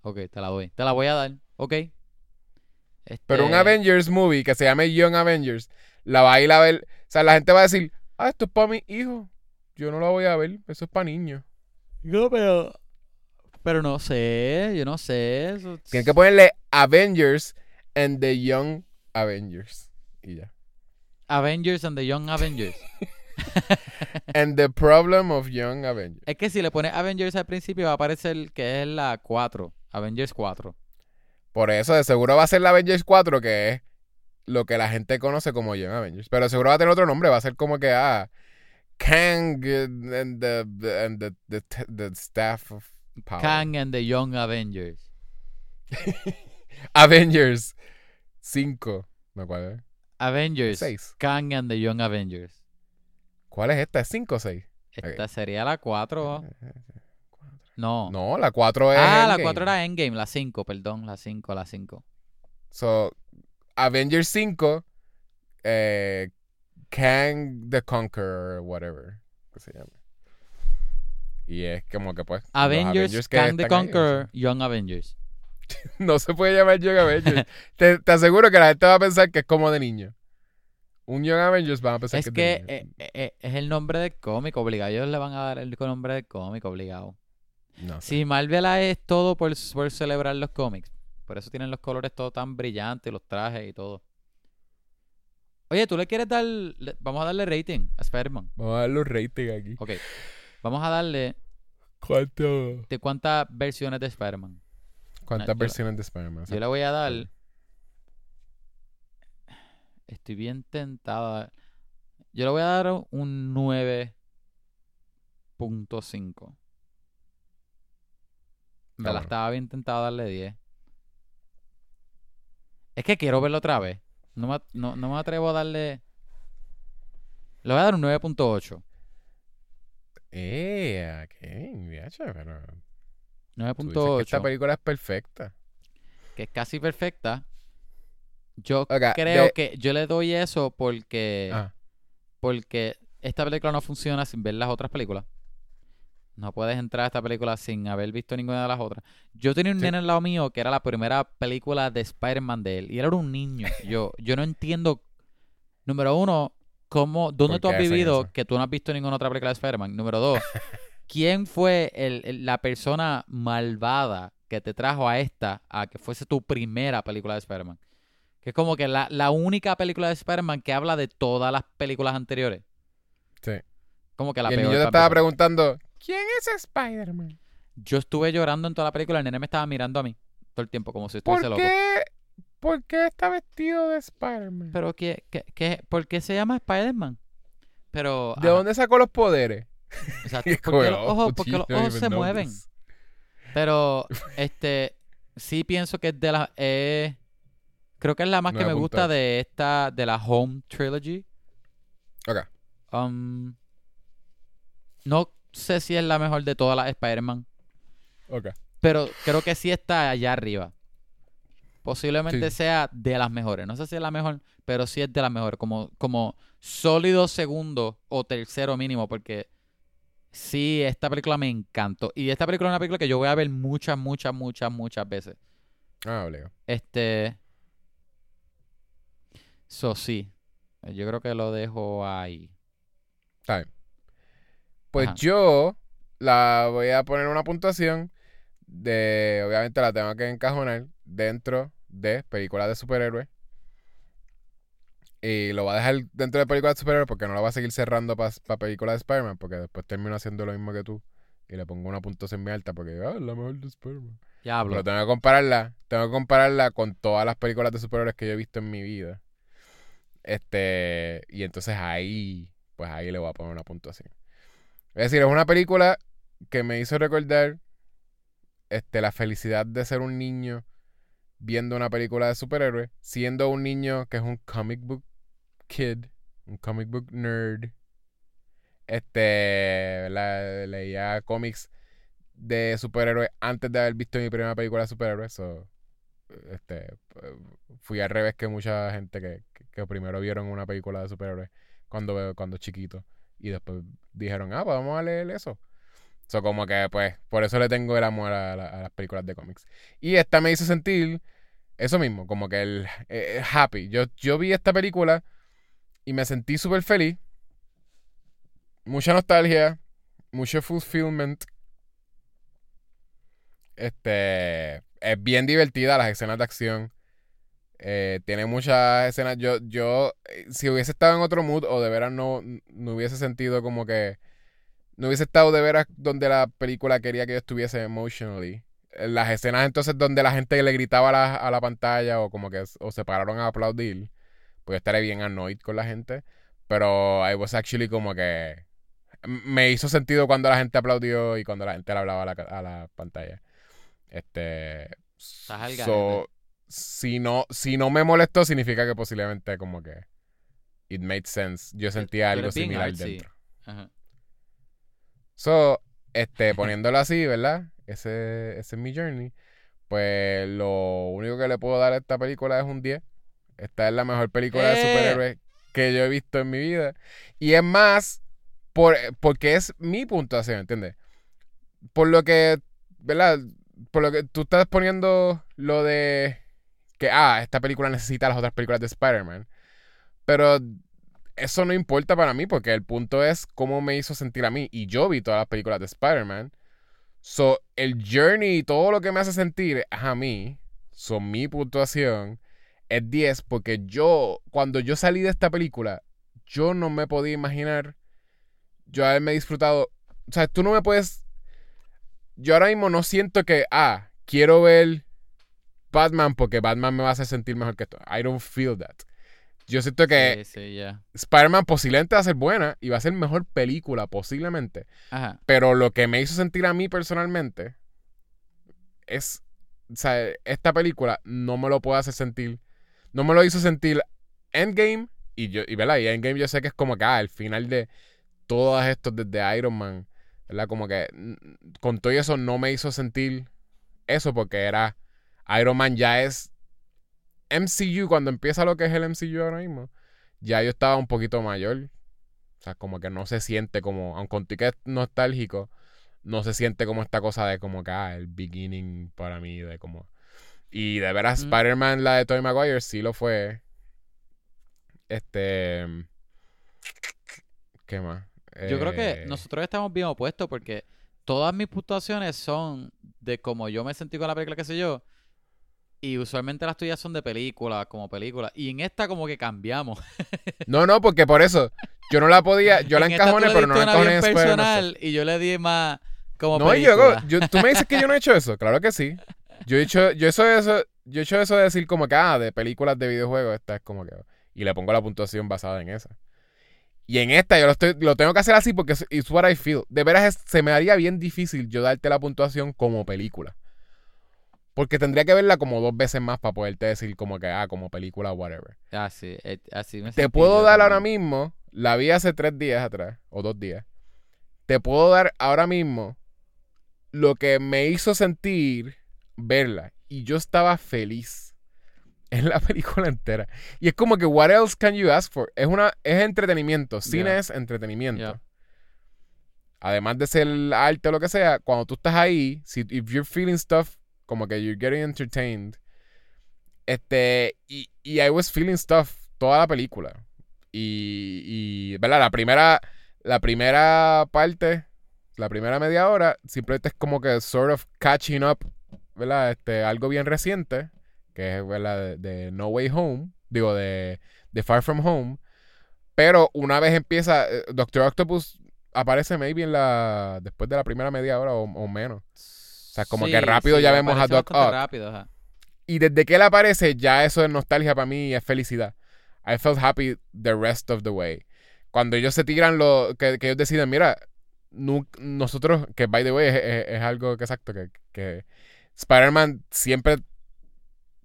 Ok, te la doy. Te la voy a dar. Ok. Pero un Este, Avengers movie que se llame Young Avengers, la va a ir a ver. O sea, la gente va a decir, ah, esto es para mi hijo. Yo no la voy a ver. Eso es para niños. No, pero. Pero no sé, yo no sé. Eso... Tienen que ponerle Avengers and the Young Avengers. Y ya. Avengers and the Young Avengers. and the Problem of Young Avengers. Es que si le pones Avengers al principio va a aparecer que es la 4. Avengers 4. Por eso, de seguro va a ser la Avengers 4, que es lo que la gente conoce como Young Avengers. Pero seguro va a tener otro nombre, va a ser como que, ah, Kang and the, and the, the, the staff of power. Kang and the Young Avengers. Avengers 5. No, ¿cuál es? Avengers. 6. Kang and the Young Avengers. ¿Cuál es esta? ¿Es 5 o 6? Esta sería la 4. No. No, la 4 es. ah, la Endgame. 4 era Endgame, la 5, perdón, la 5, la 5. So, Avengers 5, eh, Kang the Conqueror, whatever. Que se llama. Y es como que pues. Avengers, que Kang the están ahí, Conqueror, Young Avengers. No se puede llamar Young Avengers. te, te aseguro que la gente va a pensar que es como de niño. Un Young Avengers van a pensar Es que, que es de niño. eh, eh, eh, es el nombre del cómic obligado. Ellos le van a dar el nombre del cómic obligado. no sé. Si Marvel es todo por, por celebrar los cómics. Por eso tienen los colores todo tan brillantes, los trajes y todo. Oye, ¿tú le quieres dar... le- vamos a darle rating a Spider-Man. Vamos a dar los ratings aquí. Ok. Vamos a darle ¿Cuánto? de cuántas versiones de Spider-Man. ¿Cuántas yo versiones de Spider-Man? Yo le voy a dar... Estoy bien tentada. Yo le voy a dar un 9.5. Me la estaba bien tentado a darle 10. Es que quiero verlo otra vez. No me, no, no me atrevo a darle... Le voy a dar un 9.8. Eh, qué viaje, pero. Tú dices que 9.8. esta película es perfecta. que es casi perfecta. Yo creo de- que yo le doy eso porque Ah, porque esta película no funciona sin ver las otras películas. No puedes entrar a esta película sin haber visto ninguna de las otras. Yo tenía un Sí. nene al lado mío que era la primera película de Spider-Man de él. Y él era un niño. Yo, yo no entiendo, número uno, cómo, dónde ¿Por tú has vivido que tú no has visto ninguna otra película de Spider-Man. Número dos, ¿quién fue el- el- la persona malvada que te trajo a esta a que fuese tu primera película de Spider-Man? Que es como que la, la única película de Spider-Man que habla de todas las películas anteriores. sí. Como que la y el peor. niño te estaba preguntando: ¿Quién es Spider-Man? Yo estuve llorando en toda la película. El nene me estaba mirando a mí todo el tiempo, como si estuviese ¿Por loco. qué, ¿Por qué está vestido de Spider-Man? Pero, ¿qué, qué, qué- por qué se llama Spider-Man? Pero. ¿De ajá, dónde sacó los poderes? Exacto, porque los ojos, "Oh, porque gee, los I don't ojos even se mueven. this". Pero, este. Sí pienso que es de las. eh, creo que es la más que me gusta 9.8. de esta. De la Home Trilogy. Ok. Um, no sé si es la mejor de todas las Spider-Man. Ok. Pero creo que sí está allá arriba. Posiblemente Sí. sea de las mejores. No sé si es la mejor, pero sí es de las mejores. Como, como sólido segundo o tercero mínimo, porque sí, esta película me encantó. Y esta película es una película que yo voy a ver muchas, muchas, muchas, muchas veces. Ah, obligado. Este. So, sí. Yo creo que lo dejo ahí. Está bien. Pues Ajá. yo la voy a poner una puntuación de. Obviamente la tengo que encajonar dentro de películas de superhéroes. Y lo voy a dejar dentro de películas de superhéroes porque no lo voy a seguir cerrando para películas de Spider-Man. Porque después termino haciendo lo mismo que tú. Y le pongo una puntuación muy alta porque ah, es la mejor de Spider-Man. Ya hablo. Pero tengo que compararla. Tengo que compararla con todas las películas de superhéroes que yo he visto en mi vida. Este. Y entonces ahí. Pues ahí le voy a poner una puntuación. Es decir, es una película que me hizo recordar. Este, la felicidad de ser un niño viendo una película de superhéroes. Siendo un niño que es un comic book kid. Un comic book nerd. Este. la- leía cómics de superhéroes antes de haber visto mi primera película de superhéroes. so, este, fui al revés que mucha gente que, que- primero vieron una película de superhéroes cuando, cuando chiquito y después dijeron, ah, pues vamos a leer eso. So, como que, pues, por eso le tengo el amor a, la- a las películas de cómics. Y esta me hizo sentir eso mismo, como que el, eh, happy. Yo, yo vi esta película y me sentí súper feliz. Mucha nostalgia, mucho fulfillment. Este es bien divertida las escenas de acción. Eh, tiene muchas escenas. Yo, yo, eh, si hubiese estado en otro mood o de veras no, no hubiese sentido como que. No hubiese estado de veras donde la película quería que yo estuviese emotionally. Las escenas entonces donde la gente le gritaba a la, a la pantalla o como que o se pararon a aplaudir, pues estaré bien annoyed con la gente. Pero I was actually como que. Me hizo sentido cuando la gente aplaudió y cuando la gente le hablaba a la, a la pantalla. Este. Estás So, si no, si no me molestó, significa que posiblemente como que it made sense. Yo sentía algo similar artsy. dentro. Ajá. So, este, poniéndolo así, ¿verdad? Ese, ese es mi journey. Pues lo único que le puedo dar a esta película es un 10. Esta es la mejor película de ¡Eh! superhéroes que yo he visto en mi vida. Y es más, por, porque es mi puntuación, ¿entiendes? Por lo que, ¿verdad? Por lo que tú estás poniendo lo de que, ah, esta película necesita las otras películas de Spider-Man. Pero eso no importa para mí porque el punto es cómo me hizo sentir a mí. Y yo vi todas las películas de Spider-Man. So, el journey y todo lo que me hace sentir es a mí. So, mi puntuación es 10 porque yo, cuando yo salí de esta película, yo no me podía imaginar yo haberme disfrutado. O sea, tú no me puedes. Yo ahora mismo no siento que, ah, quiero ver Batman porque Batman me va a hacer sentir mejor que esto. I don't feel that. Yo siento que Sí, sí, ya. Spider-Man posiblemente va a ser buena y va a ser mejor película, posiblemente. Ajá. Pero lo que me hizo sentir a mí personalmente es. O sea, esta película no me lo puede hacer sentir. No me lo hizo sentir Endgame. Y yo, y ¿verdad? Y Endgame yo sé que es como que ah, el final de todos estos desde Iron Man. ¿Verdad? Como que con todo eso no me hizo sentir eso porque era. Iron Man ya es MCU, cuando empieza lo que es el MCU ahora mismo, ya yo estaba un poquito mayor. O sea, como que no se siente como, aunque contigo es nostálgico, no se siente como esta cosa de como que, ah, el beginning para mí, de como... Y de veras, Mm. Spider-Man, la de Tobey Maguire, sí lo fue. Este... ¿Qué más? Yo creo que Eh, nosotros estamos bien opuestos porque todas mis puntuaciones son de cómo yo me sentí con la película, qué sé yo. Y usualmente las tuyas son de película, como película. Y en esta como que cambiamos. No, no, porque por eso, yo no la podía, yo la En encajoné, pero no la encajoné en personal y yo le di más como No, película. yo, yo, tú me dices que yo no he hecho eso, claro que sí. Yo he hecho, yo eso, eso, yo he hecho eso de decir como que, ah, de películas de videojuegos, esta es como que, y le pongo la puntuación basada en esa. Y en esta yo lo, estoy, lo tengo que hacer así porque it's what I feel. De veras es- se me haría bien difícil yo darte la puntuación como película. Porque tendría que verla como dos veces más para poderte decir como que, ah, como película, whatever. Así, eh, así me Te puedo dar ahora mismo, la vi hace tres días atrás, o dos días. Te puedo dar ahora mismo lo que me hizo sentir verla. Y yo estaba feliz en la película entera. Y es como que, what else can you ask for? Es, una, es entretenimiento. Cine Yeah. es entretenimiento. Yeah. Además de ser arte o lo que sea, cuando tú estás ahí, si if you're feeling stuff, como que you're getting entertained, este, y, y I was feeling stuff toda la película. Y, y, ¿verdad? La primera, la primera parte, la primera media hora, simplemente es como que sort of catching up, ¿verdad? Este, algo bien reciente, que es, ¿verdad? De, de No Way Home, digo, de, de Far From Home. Pero una vez empieza, eh, Doctor Octopus aparece maybe en la, después de la primera media hora o, o menos. O sea, como que rápido ya vemos a Doc Ock. rápido, ajá. Y desde que él aparece, ya eso es nostalgia para mí y es felicidad. I felt happy the rest of the way. Cuando ellos se tiran, lo, que, que ellos deciden, mira, nosotros, que by the way, es, es- es algo que exacto, que, que Spider-Man siempre,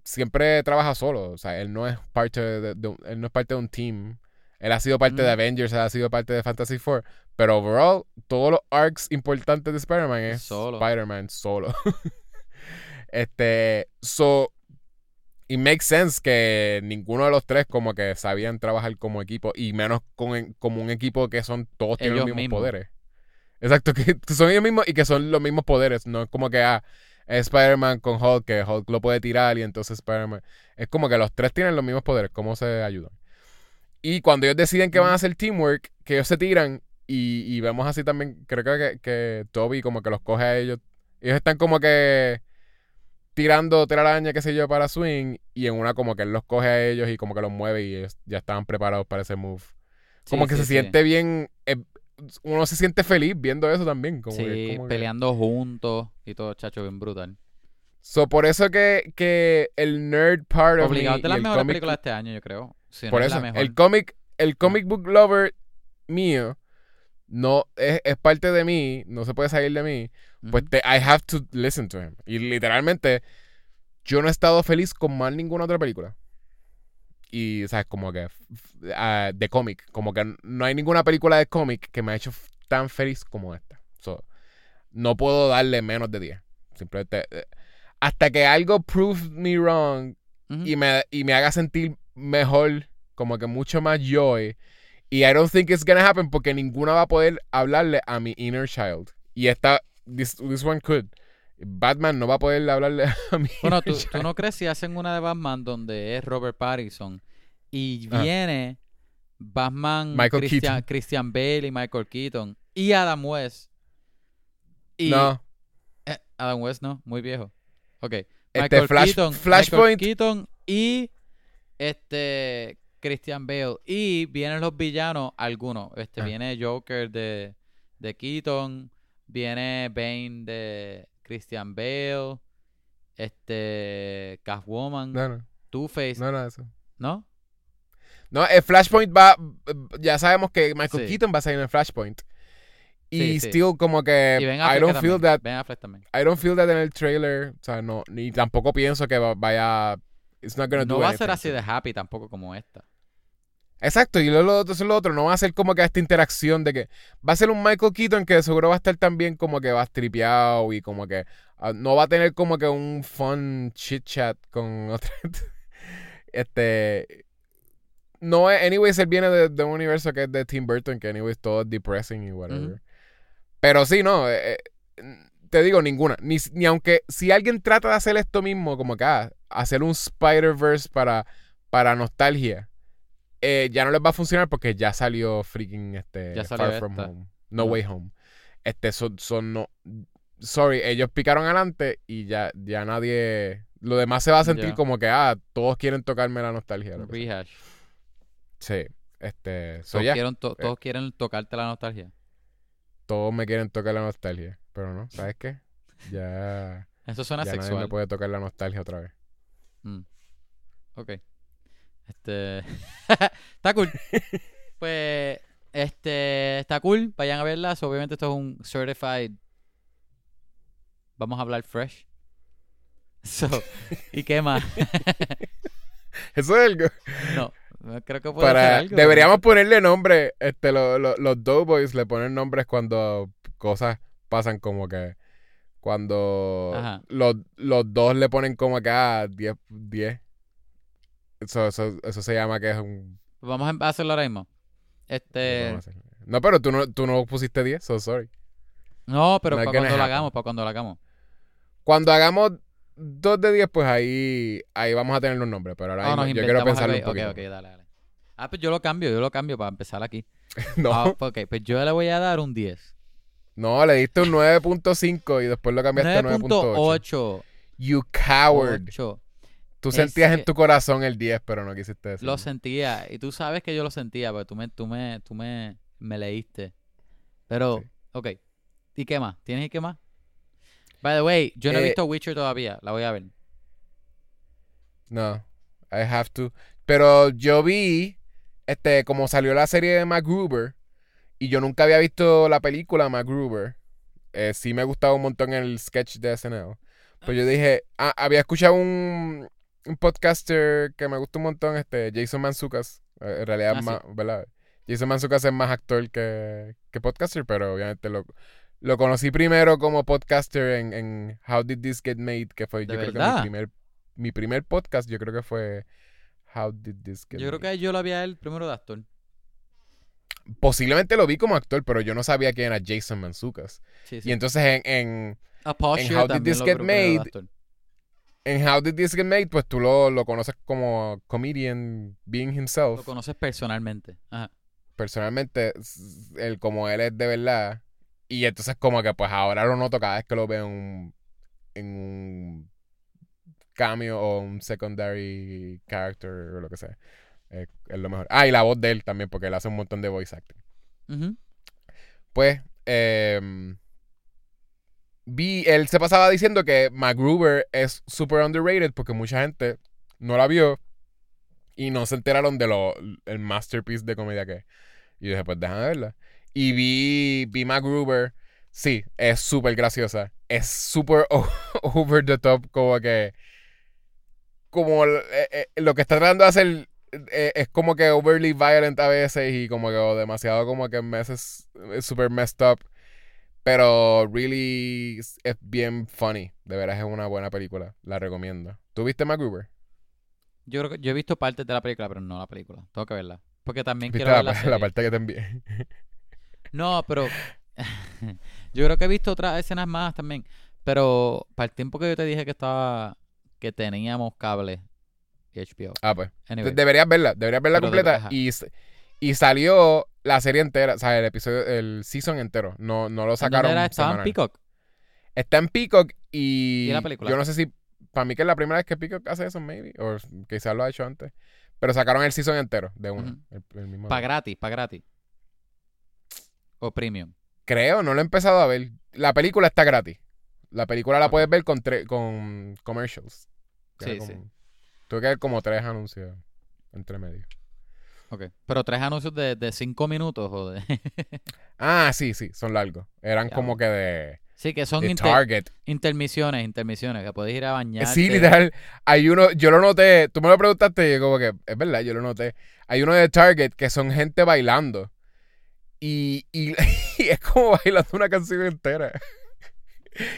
siempre trabaja solo. O sea, él no es parte de, de un- él no es parte de un team. Él ha sido parte de Mm. Avengers, él ha sido parte de Fantasy Four. Pero overall, todos los arcs importantes de Spider-Man es Solo. Spider-Man solo. este, so, it makes sense que ninguno de los tres como que sabían trabajar como equipo y menos con, como un equipo que son todos tienen los mismos mismos. poderes. Exacto, que son ellos mismos y que son los mismos poderes, no es como que ah, Spider-Man con Hulk, que Hulk lo puede tirar y entonces Spider-Man. Es como que los tres tienen los mismos poderes, ¿cómo se ayudan? Y cuando ellos deciden que van a hacer teamwork, que ellos se tiran y, y vemos así también, creo que, que Toby como que los coge a ellos. Ellos están como que tirando telaraña, qué sé yo, para swing, y en una como que él los coge a ellos y como que los mueve y ellos ya estaban preparados para ese move. Como Sí, que sí, se sí. siente bien, eh, uno se siente feliz viendo eso también. Como Sí, que, como que- peleando juntos y todo, chacho, bien brutal. So, por eso que, que el nerd part of me Obligado de las mejores comic- películas de este año, yo creo. Si no Por es eso, la mejor. el cómic, el comic book lover mío no es, es parte de mí, no se puede salir de mí. Pues te- I have to listen to him. Y literalmente, yo no he estado feliz con más ninguna otra película. Y, ¿sabes? Como que ah, de cómic. Como que no hay ninguna película de cómic que me ha hecho tan feliz como esta. So, no puedo darle menos de 10. Simplemente. eh, hasta que algo prove me wrong y me, y me haga sentir mejor, como que mucho más joy. Y I don't think it's gonna happen porque ninguna va a poder hablarle a mi inner child. Y esta, this, this one could. Batman no va a poder hablarle a mi Bueno, ¿tú, no crees si hacen una de Batman donde es Robert Pattinson y Ah. viene Batman, Michael Christian, Keaton. Christian Bale y Michael Keaton y Adam West? Y, No. eh, Adam West no, muy viejo. Ok. Este, Michael Flash- Keaton, Flashpoint- Michael Keaton y este Christian Bale. Y vienen los villanos, algunos. Este Ah. viene Joker de, de Keaton, viene Bane de Christian Bale, este Catwoman, No, no. Two-Face, ¿no? No, no, eso. ¿No? No, el Flashpoint va. Ya sabemos que Michael Sí. Keaton va a salir en el Flashpoint. Y Sí, sí. still, como que. Y Ben I don't feel también. that. Ben Affleck también. I don't feel that en el trailer. O sea, no. Ni tampoco pienso que va- vaya. It's not gonna No do va a ser así de happy tampoco como esta. Exacto, y lo, lo otro eso es lo otro, no va a ser como que esta interacción de que va a ser un Michael Keaton que seguro va a estar también como que va tripeado y como que ah, no va a tener como que un fun chit chat con otra gente. Este no es, anyways, él viene de, de un universo que es de Tim Burton, que anyways todo es depressing y whatever. Pero sí, no, eh, eh, te digo ninguna, ni, ni aunque si alguien trata de hacer esto mismo, como que ah, hacer un Spider-Verse para, para nostalgia eh, ya no les va a funcionar porque ya salió freaking este Ya salió Far From esta. Home. No. Way Home. Este son, son no sorry, ellos picaron adelante y ya ya nadie lo demás se va a sentir como que ah, todos quieren tocarme la nostalgia. lo. Rehash. Sí, este, Todos, quieren to- todos quieren tocarte la nostalgia. todos me quieren tocar la nostalgia, pero no, ¿sabes qué? Ya Eso suena ya nadie sexual. me puede tocar la nostalgia otra vez. Mm. Ok. Este. está cool. pues. Este. Está cool. Vayan a verla. So, obviamente, esto es un certified. Vamos a hablar fresh. So, ¿Y qué más? Eso es algo. no. Creo que puedo hacer Para, algo. deberíamos ponerle nombre, este, lo- lo- los Doughboys le ponen nombres cuando cosas pasan como que cuando los, los dos le ponen como acá 10, 10. Eso, eso, eso se llama que es un... Vamos a hacerlo ahora mismo. Este. No, pero tú no, tú no pusiste 10, so sorry. No, pero Not para cuando lo happen. hagamos, para cuando lo hagamos. Cuando hagamos 2 de 10, pues ahí, ahí vamos a tener los nombres, pero ahora Ah, mismo yo quiero pensarlo un poquito. Ok, ok, dale, dale. Ah, pues yo lo cambio, yo lo cambio para empezar aquí. no, Ah, ok, pues yo le voy a dar un 10. no, le diste un 9.5 y después lo cambiaste a 9.8. 9.8. You coward. 8. Tú sentías en tu corazón el 10, pero no quisiste decirlo. Lo sentía. Y tú sabes que yo lo sentía, porque tú me, tú me, tú me, me leíste. Pero, Sí. ok. ¿Y qué más? ¿Tienes y qué más? By the way, yo no he Eh, visto Witcher todavía. La voy a ver. No, I have to. Pero yo vi, este, como salió la serie de MacGruber, y yo nunca había visto la película MacGruber. Eh, sí me gustaba un montón el sketch de SNL. Pues yo dije, ah, había escuchado un, un podcaster que me gusta un montón, este, Jason Manzucas. Eh, En realidad, Ah, sí. más, ¿verdad? Jason Manzucas es más actor que, que podcaster, pero obviamente lo, lo conocí primero como podcaster en, en How Did This Get Made, que fue, ¿De yo creo que mi primer, mi primer podcast, yo creo que fue How Did This Get Yo creo Made. que yo lo había él primero de actor. Posiblemente lo vi como actor, pero yo no sabía quién era Jason Manzucas. Sí, sí. Y entonces en, en, A en How Did This Get creo Made. En How Did This Get Made, pues tú lo, lo conoces como comedian being himself. Lo conoces personalmente. Ajá. personalmente, él como él es de verdad. Y entonces como que pues ahora lo noto cada vez que lo veo en un, en un cameo o un secondary character o lo que sea. Es, es lo mejor. Ah, y la voz de él también, porque él hace un montón de voice acting. Ujú. Pues, em, vi, él se pasaba diciendo que MacGruber es super underrated porque mucha gente no la vio y no se enteraron de lo, el masterpiece de comedia que es. Y yo dije, pues déjame verla. Y vi, vi MacGruber. Sí, es súper graciosa. Es súper over the top, como que. Como eh, eh, lo que está tratando de hacer eh, es como que overly violent a veces y como que demasiado como que meses es super messed up. Pero really es bien funny. De veras es una buena película. La recomiendo. ¿Tú viste MacGruber? Yo creo que yo he visto partes de la película, pero no la película. Tengo que verla. Porque también ¿Viste quiero ver la, parte que te envié? No, pero yo creo que he visto otras escenas más también. Pero para el tiempo que yo te dije que estaba, que teníamos cable y HBO. Ah, pues. Anyway, Deberías verla, deberías verla Pero completa. Y, y salió la serie entera, o sea, el episodio, el season entero. No, no lo ¿en dónde sacaron. era? ¿Estaba en. Peacock? Está en Peacock y. ¿Y la película? Yo no sé si. Para mí que es la primera vez que Peacock hace eso, maybe. O quizás lo ha hecho antes. Pero sacaron el season entero de uno. Ujú. el, el mismo Pa' día. gratis, pa' gratis. O premium. Creo, no lo he empezado a ver. La película está gratis. La película la puedes ver con, con commercials. Sí, era sí. como- Tuve que ver como tres anuncios entre medio. Ok. Pero tres anuncios de, de cinco minutos o de... Ah, sí, sí, son largos. Eran Ya, como que de, sí, que son inter- Target. intermisiones, intermisiones, que puedes ir a bañarte. Sí, literal. Hay uno, yo lo noté, tú me lo preguntaste y yo como que, es verdad, yo lo noté. Hay uno de Target que son gente bailando. Y, y, y es como bailando una canción entera.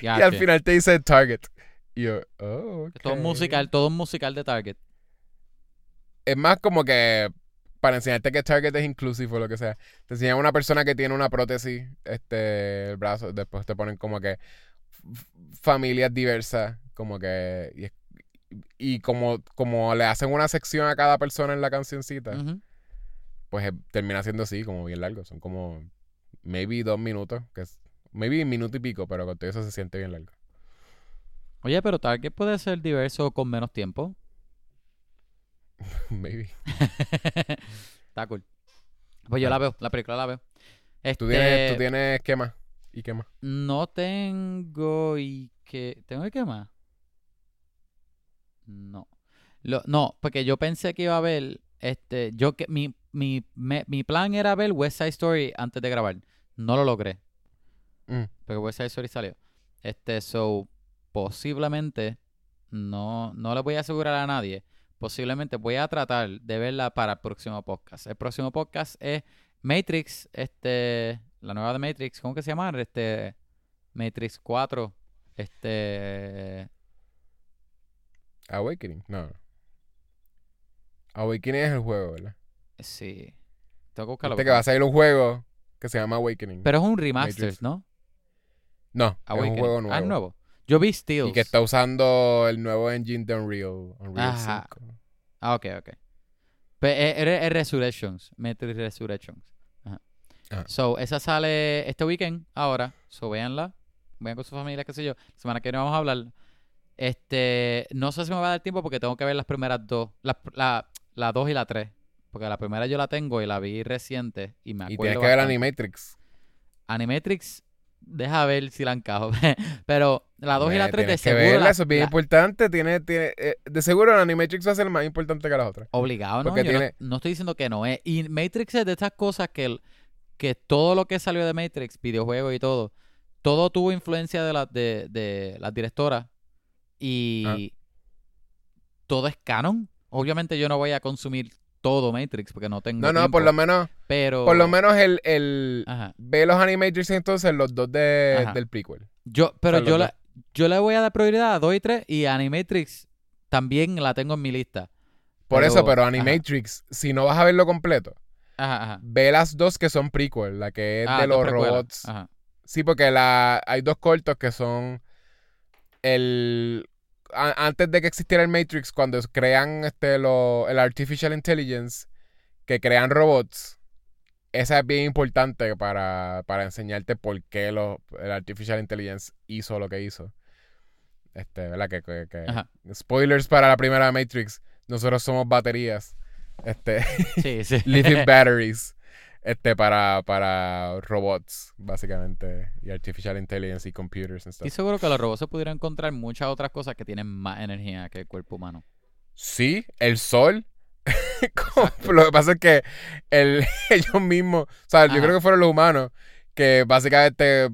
Ya, y al final te dice Target. Y yo, oh, ok. Todo musical, todo musical de Target. Es más como que para enseñarte que Target es inclusive o lo que sea. Te enseñan a una persona que tiene una prótesis, este, el brazo, después te ponen como que familias diversas, como que y, como, como le hacen una sección a cada persona en la cancioncita, pues eh, termina siendo así, como bien largo. Son como maybe dos minutos, que es, maybe un minuto y pico, pero con todo eso se siente bien largo. Oye, pero Target puede ser diverso con menos tiempo. maybe. Está cool. Pues yo la veo, la película la veo. ¿Tú Este, tienes, tú tienes qué más? ¿Y qué más? No tengo y que... ¿Tengo y qué más? No. Lo, no, porque yo pensé que iba a ver... Este, yo que mi, mi, me- mi plan era ver West Side Story antes de grabar. No lo logré. Mm. Porque West Side Story salió. Este, so, posiblemente, no, no le voy a asegurar a nadie. Posiblemente voy a tratar de verla para el próximo podcast. El próximo podcast es Matrix, este, la nueva de Matrix, ¿cómo que se llama? Este, Matrix 4, este, Awakening, no. Awakening es el juego, ¿verdad? sí, tengo que buscarlo. Viste que va a salir un juego que se llama Awakening. Pero es un remaster, Matrix. ¿no? no, es un juego nuevo. Ah, nuevo. Yo vi Steels. Y que está usando el nuevo engine de Unreal, Unreal Ajá. 5. Ah, ok, ok. Pero es, es- es Resurrections, Matrix Resurrections. Ajá. Ajá. So, esa sale este weekend, ahora. So, véanla. Vean con su familia, qué sé yo. La semana que viene vamos a hablar. Este, no sé si me va a dar tiempo porque tengo que ver las primeras dos. La, la, la dos y la tres. Porque la primera yo la tengo y la vi reciente y me Y acuerdo tienes que ver bastante. Animatrix. Animatrix, deja ver si la encajo. Pero la dos y la Hombre, tres de tienes que seguro. verla, la- eso es bien la- importante. Tiene, tiene, eh, de seguro el Animatrix va a ser más importante que las otras. Obligado, ¿no? No- estoy diciendo que no es. Y Matrix es de estas cosas que, el- que todo lo que salió de Matrix, videojuegos y todo, todo tuvo influencia de, la, de, de las directoras y todo es canon. Obviamente yo no voy a consumir todo Matrix porque no tengo No, no, tiempo, por lo menos, pero... por lo menos el, el Ajá. ve los Animatrix entonces los dos de, Ajá. del prequel. Yo, pero yo, la, yo le voy a dar prioridad a 2 y 3 y Animatrix también la tengo en mi lista. Por Pero- eso, pero ajá. Animatrix, si no vas a verlo completo, Ajá, ajá. ve las dos que son prequel, la que es Ah, de los robots. Ajá. Sí, porque la, hay dos cortos que son el a- antes de que existiera el Matrix, cuando crean este lo, el Artificial Intelligence, que crean robots, esa es bien importante para, para enseñarte por qué lo, el Artificial Intelligence hizo lo que hizo. Este, ¿verdad? Que, que- spoilers para la primera Matrix. Nosotros somos baterías. Este, Sí, sí. living batteries. Este, para, para robots, básicamente. Y artificial intelligence y computers and stuff. seguro que los robots se pudieran encontrar muchas otras cosas que tienen más energía que el cuerpo humano. Sí, el sol. Lo que pasa es que el, ellos mismos, o sea, yo creo que fueron los humanos que básicamente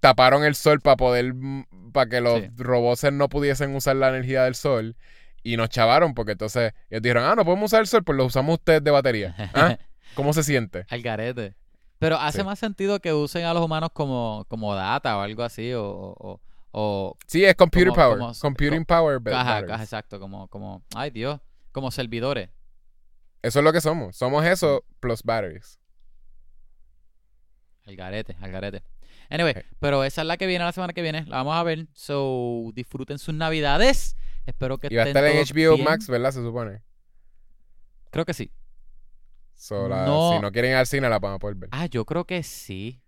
taparon el sol para poder, para que los Sí. robots no pudiesen usar la energía del sol y nos chavaron porque entonces ellos dijeron, ah, no podemos usar el sol, pues lo usamos ustedes de batería. ¿Ah? ¿Cómo se siente? Al garete. Pero hace Sí. más sentido que usen a los humanos como, como data o algo así, o, o, o- Sí, es computer Como- power. como- computing power. ajá, ajá, exacto, como, como, ay Dios, como servidores. Eso es lo que somos. Somos eso plus batteries. Al garete, al garete. Anyway, pero esa es la que viene la semana que viene. La vamos a ver. So, disfruten sus navidades. Espero que Y va a estén estar en HBO bien. Max, ¿verdad? Se supone. Creo que sí. So, la- No. Si no quieren ir al cine, la van a poder ver. Ah, yo creo que sí.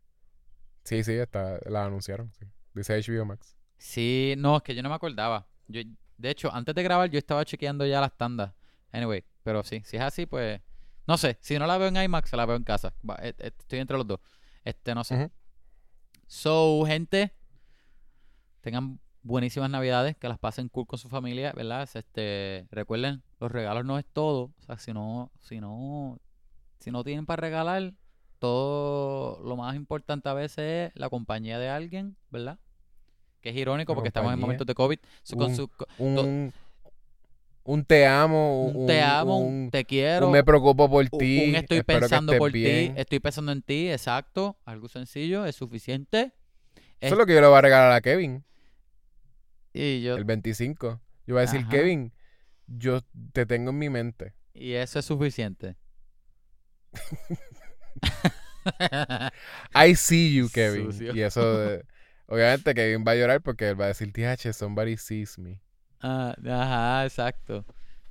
Sí, sí, está, la anunciaron. sí. Dice HBO Max. Sí, no, es que yo no me acordaba. Yo, de hecho, antes de grabar yo estaba chequeando ya las tandas. Anyway, pero sí, si es así, pues... No sé, si no la veo en IMAX, la veo en casa. Va, eh, eh, Estoy entre los dos. Este, no sé. So, gente, tengan buenísimas navidades, que las pasen cool con su familia, ¿verdad? Este, recuerden, los regalos no es todo. O sea, si no, si no, si no tienen para regalar, todo lo más importante a veces es la compañía de alguien, ¿verdad? Que es irónico porque estamos en momentos de COVID. Con Un- su- Un, un te amo. un te amo, un te quiero, un me preocupo por ti. un estoy pensando por ti, estoy pensando en ti, exacto, algo sencillo, es suficiente. Eso es lo que yo le voy a regalar a Kevin Y yo el 25. Yo voy a decir, Ajá. Kevin, yo te tengo en mi mente. y eso es suficiente. I see you, Kevin. Sucio. Y eso, de- obviamente, Kevin va a llorar porque él va a decir, TH, somebody sees me. Ah, ajá, exacto.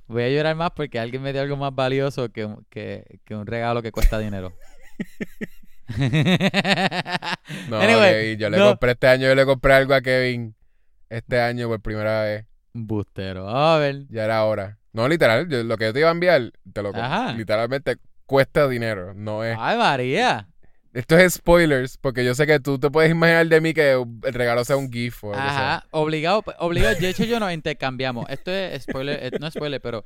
Voy a llorar más porque alguien me dio algo más valioso que, un- que, que un regalo que cuesta dinero. No, Anyway, Kevin, yo le no. compré este año, yo le compré algo a Kevin este año por primera vez. Bustero. A ver. Ya era hora. No, literal, yo- lo que yo te iba a enviar, te lo Ajá. literalmente cuesta dinero. No es. Ay, María. Esto es spoilers, porque yo sé que tú te puedes imaginar de mí que el regalo sea un GIF o que sea. Ajá. Obligado, obligado. De hecho, yo nos intercambiamos. Esto es spoiler, eh, no es spoiler, pero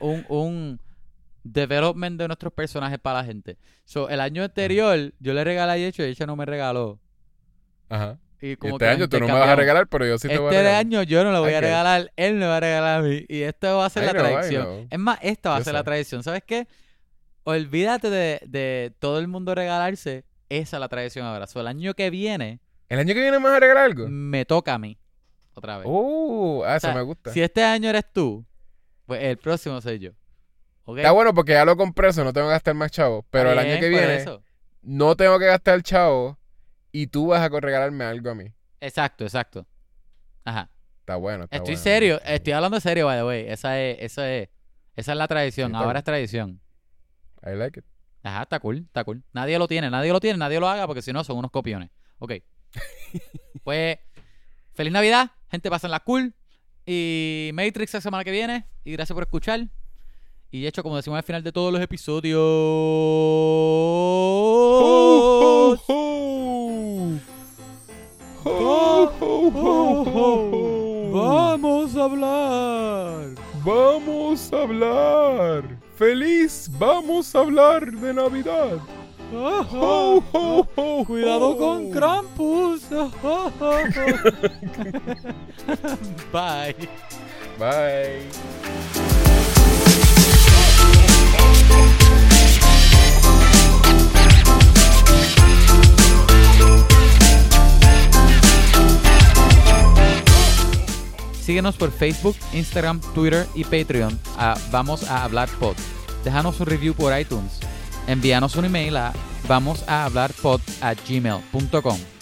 un, un development de nuestros personajes para la gente. So, el año anterior, yo le regalé a Yecho y ella no me regaló. Ajá. Y Y como este que año tú no me vas a regalar, pero yo sí te voy a este regalar. año yo no lo voy a regalar, él me va a regalar a mí. Y esto va a ser I la know, know. Es más, esta va a Yo ser la sé. tradición. ¿Sabes qué? Olvídate de, de todo el mundo regalarse. Esa es la tradición ahora. So, el año que viene ¿El año que viene me vas a regalar algo? me toca a mí. Otra vez. Uh, O eso sea, me gusta. Si este año eres tú, pues el próximo soy yo. ¿Ok? Está bueno porque ya lo compré, eso no tengo que gastar más chavo. Pero el año que viene eso. no tengo que gastar chavo y tú vas a regalarme algo a mí. Exacto, exacto. Ajá. Está bueno, está Estoy bueno. serio, estoy hablando serio, by the way. Esa es, esa es, esa es la tradición. Sí, Ahora es tradición. I like it. Ajá, está cool, está cool. Nadie lo tiene, nadie lo tiene, nadie lo haga porque si no son unos copiones. Ok. pues, feliz Navidad, gente, la cool. Y Matrix la semana que viene. Y gracias por escuchar. Y de hecho, como decimos al final de todos los episodios. Ho, ho, ho. Vamos a hablar. Vamos a hablar. Feliz, vamos a hablar de Navidad. Ho, ho, ho, Cuidado con Krampus. Bye. Bye. Síguenos por Facebook, Instagram, Twitter y Patreon a Vamos a Hablar Pod. Déjanos un review por iTunes. Envíanos un email a vamos a hablar pod a gmail.com.